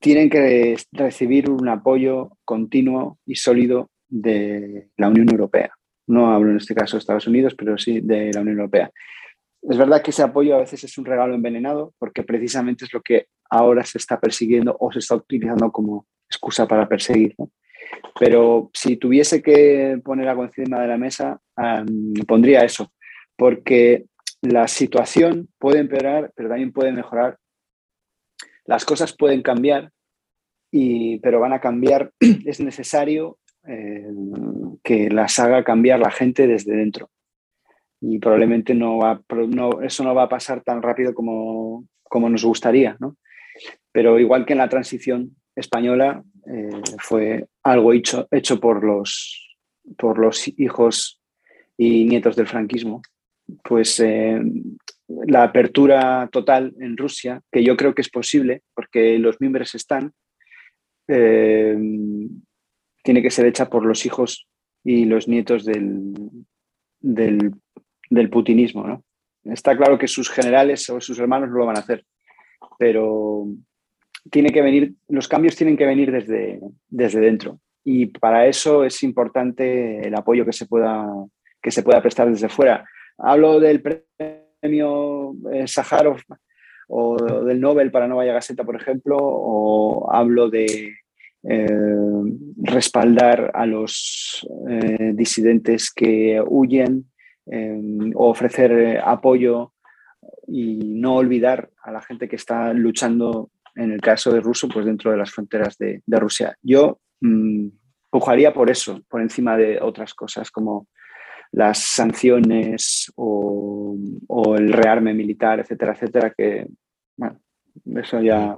tienen que recibir un apoyo continuo y sólido de la Unión Europea. No hablo en este caso de Estados Unidos, pero sí de la Unión Europea. Es verdad que ese apoyo a veces es un regalo envenenado porque precisamente es lo que ahora se está persiguiendo o se está utilizando como excusa para perseguir. Pero si tuviese que poner algo encima de la mesa, pondría eso, porque la situación puede empeorar, pero también puede mejorar. Las cosas pueden cambiar, y, pero van a cambiar. (clears throat) Es necesario eh, que las haga cambiar la gente desde dentro. Y probablemente no va, no, eso no va a pasar tan rápido como, como nos gustaría. ¿no? Pero igual que en la transición española, eh, fue algo hecho, hecho por, los, por los hijos y nietos del franquismo, pues eh, la apertura total en Rusia, que yo creo que es posible porque los miembros están, tiene que ser hecha por los hijos y los nietos del, del, putinismo. ¿no? Está claro que sus generales o sus hermanos no lo van a hacer, pero tiene que venir, los cambios tienen que venir desde, desde dentro. Y para eso es importante el apoyo que se pueda, que se pueda prestar desde fuera. Hablo del premio eh, Sájarov o del Nobel para Nueva Gaceta, por ejemplo, o hablo de, eh, respaldar a los eh, disidentes que huyen o ofrecer apoyo y no olvidar a la gente que está luchando, en el caso de Ruso, pues dentro de las fronteras de, Rusia. Yo mm, pujaría por eso, por encima de otras cosas como las sanciones o, el rearme militar, etcétera, etcétera, que bueno, eso ya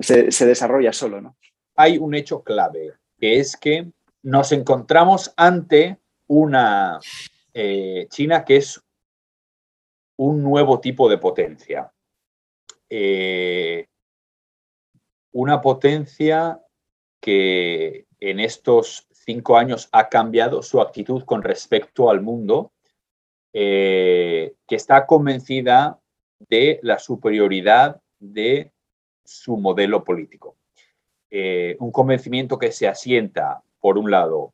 se, desarrolla solo. ¿no? Hay un hecho clave, que es que nos encontramos ante una eh, China que es un nuevo tipo de potencia. Eh, una potencia que en estos cinco años ha cambiado su actitud con respecto al mundo, eh, que está convencida de la superioridad de su modelo político. Eh, un convencimiento que se asienta, por un lado,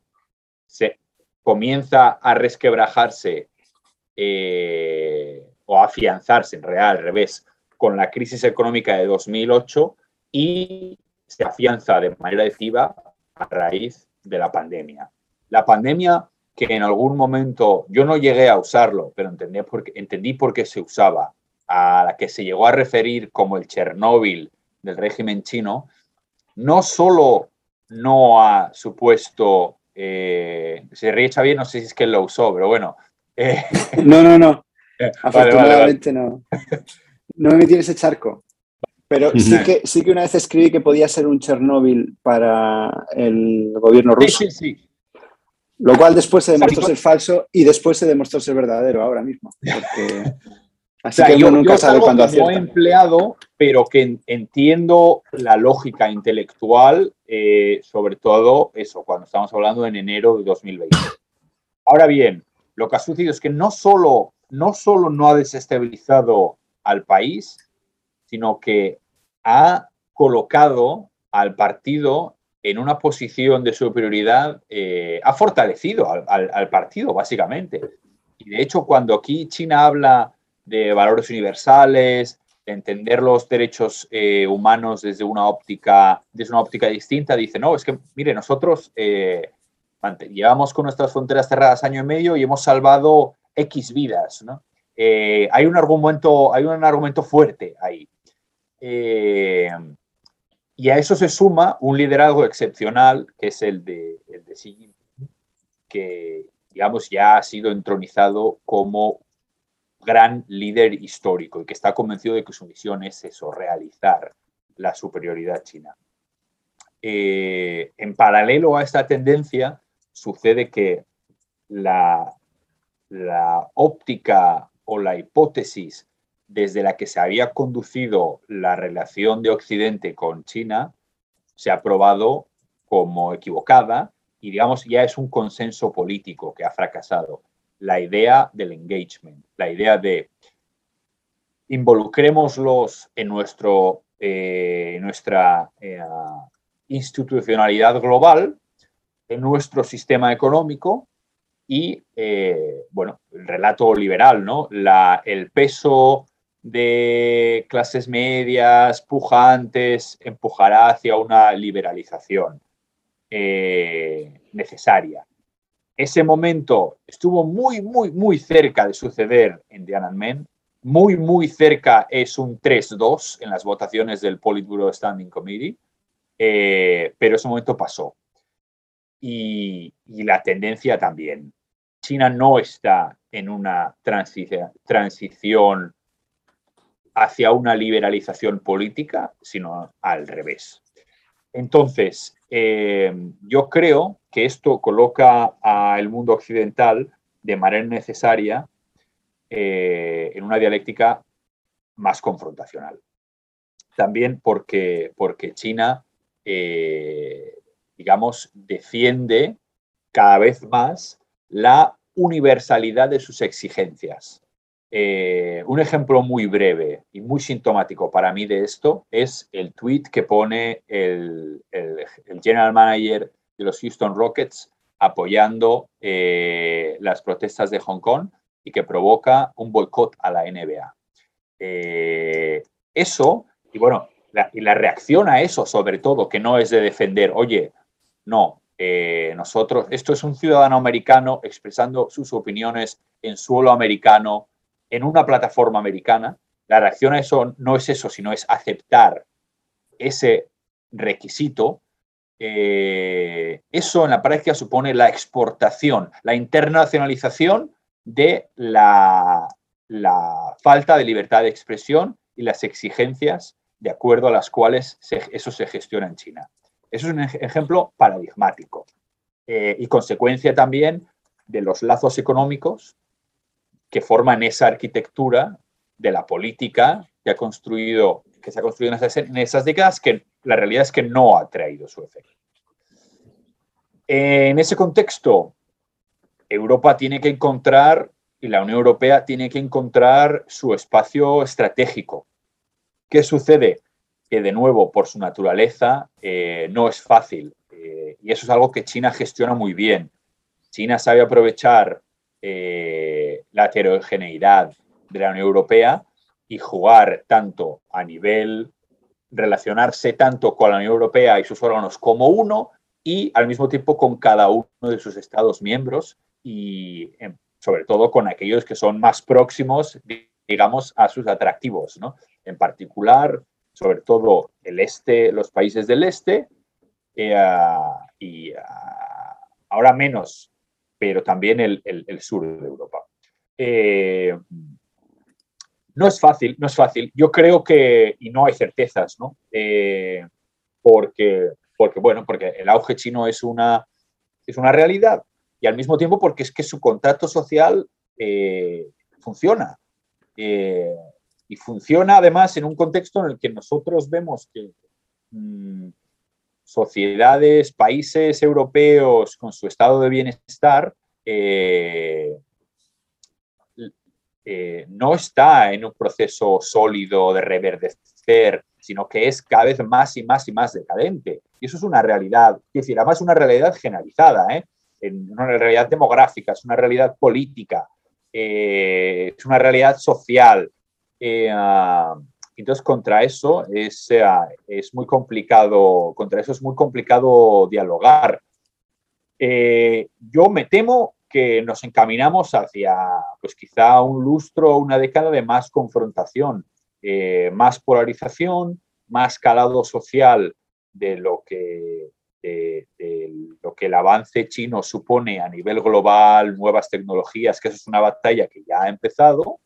se comienza a resquebrajarse eh, o a afianzarse, en real, al revés, con la crisis económica de 2008 y se afianza de manera decisiva a raíz de la pandemia. La pandemia que en algún momento yo no llegué a usarlo, pero entendí por qué, entendí por qué se usaba, a la que se llegó a referir como el Chernóbil del régimen chino, no solo no ha supuesto, eh, se ríe Xavier, no sé si es que él lo usó, pero bueno. Eh, no, no, no. (laughs) Afortunadamente no. No me metí en ese charco. Pero sí que, sí que una vez escribí que podía ser un Chernóbil para el gobierno ruso. Sí, sí, sí. Lo cual después se demostró ser falso y después se demostró ser verdadero ahora mismo. (laughs) Así que yo, nunca sabe cuándo he empleado, pero que entiendo la lógica intelectual, eh, sobre todo eso, cuando estamos hablando en enero de 2020. Ahora bien, lo que ha sucedido es que no solo no, solo no ha desestabilizado al país, sino que ha colocado al partido en una posición de superioridad, eh, ha fortalecido al, partido, básicamente. Y de hecho, cuando aquí China habla de valores universales, de entender los derechos eh, humanos desde una óptica, desde una óptica distinta, dice, no, es que, mire, nosotros eh, llevamos con nuestras fronteras cerradas año y medio y hemos salvado X vidas, ¿no? hay, un argumento, hay un argumento fuerte ahí. Eh, y a eso se suma un liderazgo excepcional, que es el de, Xi Jinping, que, digamos, ya ha sido entronizado como gran líder histórico y que está convencido de que su misión es eso, realizar la superioridad china. Eh, en paralelo a esta tendencia, sucede que la óptica o la hipótesis desde la que se había conducido la relación de Occidente con China se ha probado como equivocada y digamos ya es un consenso político que ha fracasado. La idea del engagement, la idea de involucrémoslos en nuestro, eh, nuestra eh, institucionalidad global, en nuestro sistema económico y, eh, bueno, el relato liberal, ¿no? La, el peso de clases medias, pujantes, empujará hacia una liberalización eh, necesaria. Ese momento estuvo muy, muy, muy cerca de suceder en Tiananmen. Muy, muy cerca es un 3-2 en las votaciones del Politburo Standing Committee, eh, pero ese momento pasó. Y, y, la tendencia también. China no está en una transición hacia una liberalización política, sino al revés. Entonces, eh, yo creo que esto coloca al mundo occidental de manera necesaria eh, en una dialéctica más confrontacional. También porque, porque China, eh, digamos, defiende cada vez más la universalidad de sus exigencias. Eh, un ejemplo muy breve y muy sintomático para mí de esto es el tweet que pone el, general manager de los Houston Rockets apoyando eh, las protestas de Hong Kong y que provoca un boicot a la NBA. Eh, eso, y bueno, y la reacción a eso sobre todo, que no es de defender, oye, no, nosotros, esto es un ciudadano americano expresando sus opiniones en suelo americano, en una plataforma americana, la reacción a eso no es eso, sino es aceptar ese requisito eh, eso en la práctica supone la exportación, la internacionalización de la, falta de libertad de expresión y las exigencias de acuerdo a las cuales eso se gestiona en China. Eso es un ejemplo paradigmático eh, y consecuencia también de los lazos económicos que forman esa arquitectura de la política que ha construido que se ha construido en esas, décadas que la realidad es que no ha traído su efecto. En ese contexto, Europa tiene que encontrar, y la Unión Europea tiene que encontrar su espacio estratégico. ¿Qué sucede? Que de nuevo, por su naturaleza, eh, no es fácil. Eh, y eso es algo que China gestiona muy bien. China sabe aprovechar eh, la heterogeneidad de la Unión Europea y jugar tanto a nivel, relacionarse tanto con la Unión Europea y sus órganos como uno y al mismo tiempo con cada uno de sus Estados miembros y em, sobre todo con aquellos que son más próximos, digamos, a sus atractivos, ¿no? En particular, sobre todo el este, los países del este eh, y ahora menos, pero también el, sur de Europa. Eh, no es fácil, no es fácil. Yo creo que, y no hay certezas, ¿no? Eh, porque, porque, bueno, porque el auge chino es una, es una realidad y al mismo tiempo porque es que su contacto social eh, funciona. Y funciona además en un contexto en el que nosotros vemos que mm, sociedades, países europeos con su estado de bienestar no está en un proceso sólido de reverdecer, sino que es cada vez más y más y más decadente. Y eso es una realidad, es decir, además una realidad generalizada, ¿eh? una realidad demográfica, es una realidad política, eh, es una realidad social. Ah, entonces, contra eso es, es muy complicado, contra eso es muy complicado dialogar. yo me temo que nos encaminamos hacia, pues quizá un lustro, una década de más confrontación, eh, más polarización, más calado social de lo que lo que el avance chino supone a nivel global, nuevas tecnologías, que eso es una batalla que ya ha empezado.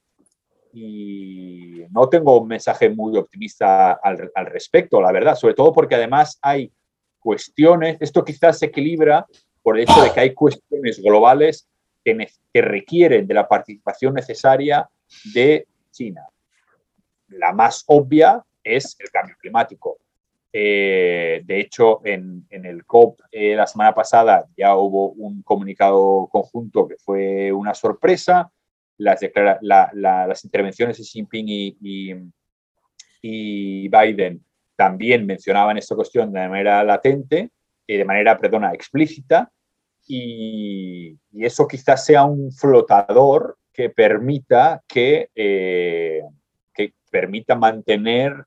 Y no tengo un mensaje muy optimista al, al respecto, la verdad, sobre todo porque además hay cuestiones, esto quizás se equilibra por el hecho de que hay cuestiones globales que, requieren de la participación necesaria de China. La más obvia es el cambio climático. Eh, de hecho, en, el COP eh, la semana pasada ya hubo un comunicado conjunto que fue una sorpresa. Las, intervenciones de Xi Jinping y, Biden también mencionaban esta cuestión de manera latente, de manera, perdona, explícita, y, eso quizás sea un flotador que permita que, eh, que permita mantener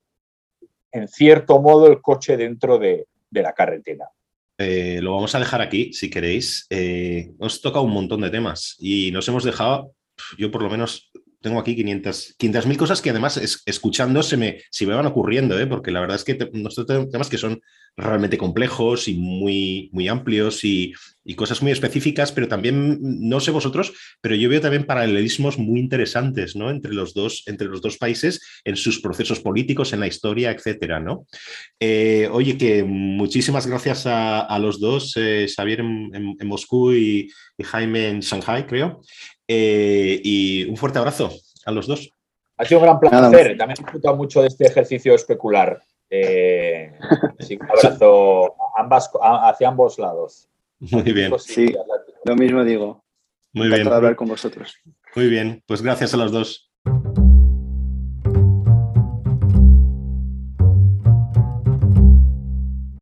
en cierto modo el coche dentro de, la carretera. Eh, lo vamos a dejar aquí, si queréis. Eh, nos toca un montón de temas y nos hemos dejado, yo por lo menos tengo aquí 500 mil cosas que además escuchando se me, se me van ocurriendo, ¿eh? porque la verdad es que nosotros tenemos temas que son realmente complejos y muy, muy amplios y, cosas muy específicas, pero también, no sé vosotros, pero yo veo también paralelismos muy interesantes ¿no? entre, los dos, entre los dos países en sus procesos políticos, en la historia, etcétera. ¿no? Eh, oye, que muchísimas gracias a, los dos, eh, Xavier en, Moscú y, y, Jaime en Shanghai, creo. Eh, y un fuerte abrazo a los dos. Ha sido un gran placer. También he disfrutado mucho de este ejercicio especular. Eh, un abrazo ambas, hacia ambos lados. Muy bien. Sí, lo mismo digo. Muy bien. hablar con vosotros. Muy bien, pues gracias a los dos.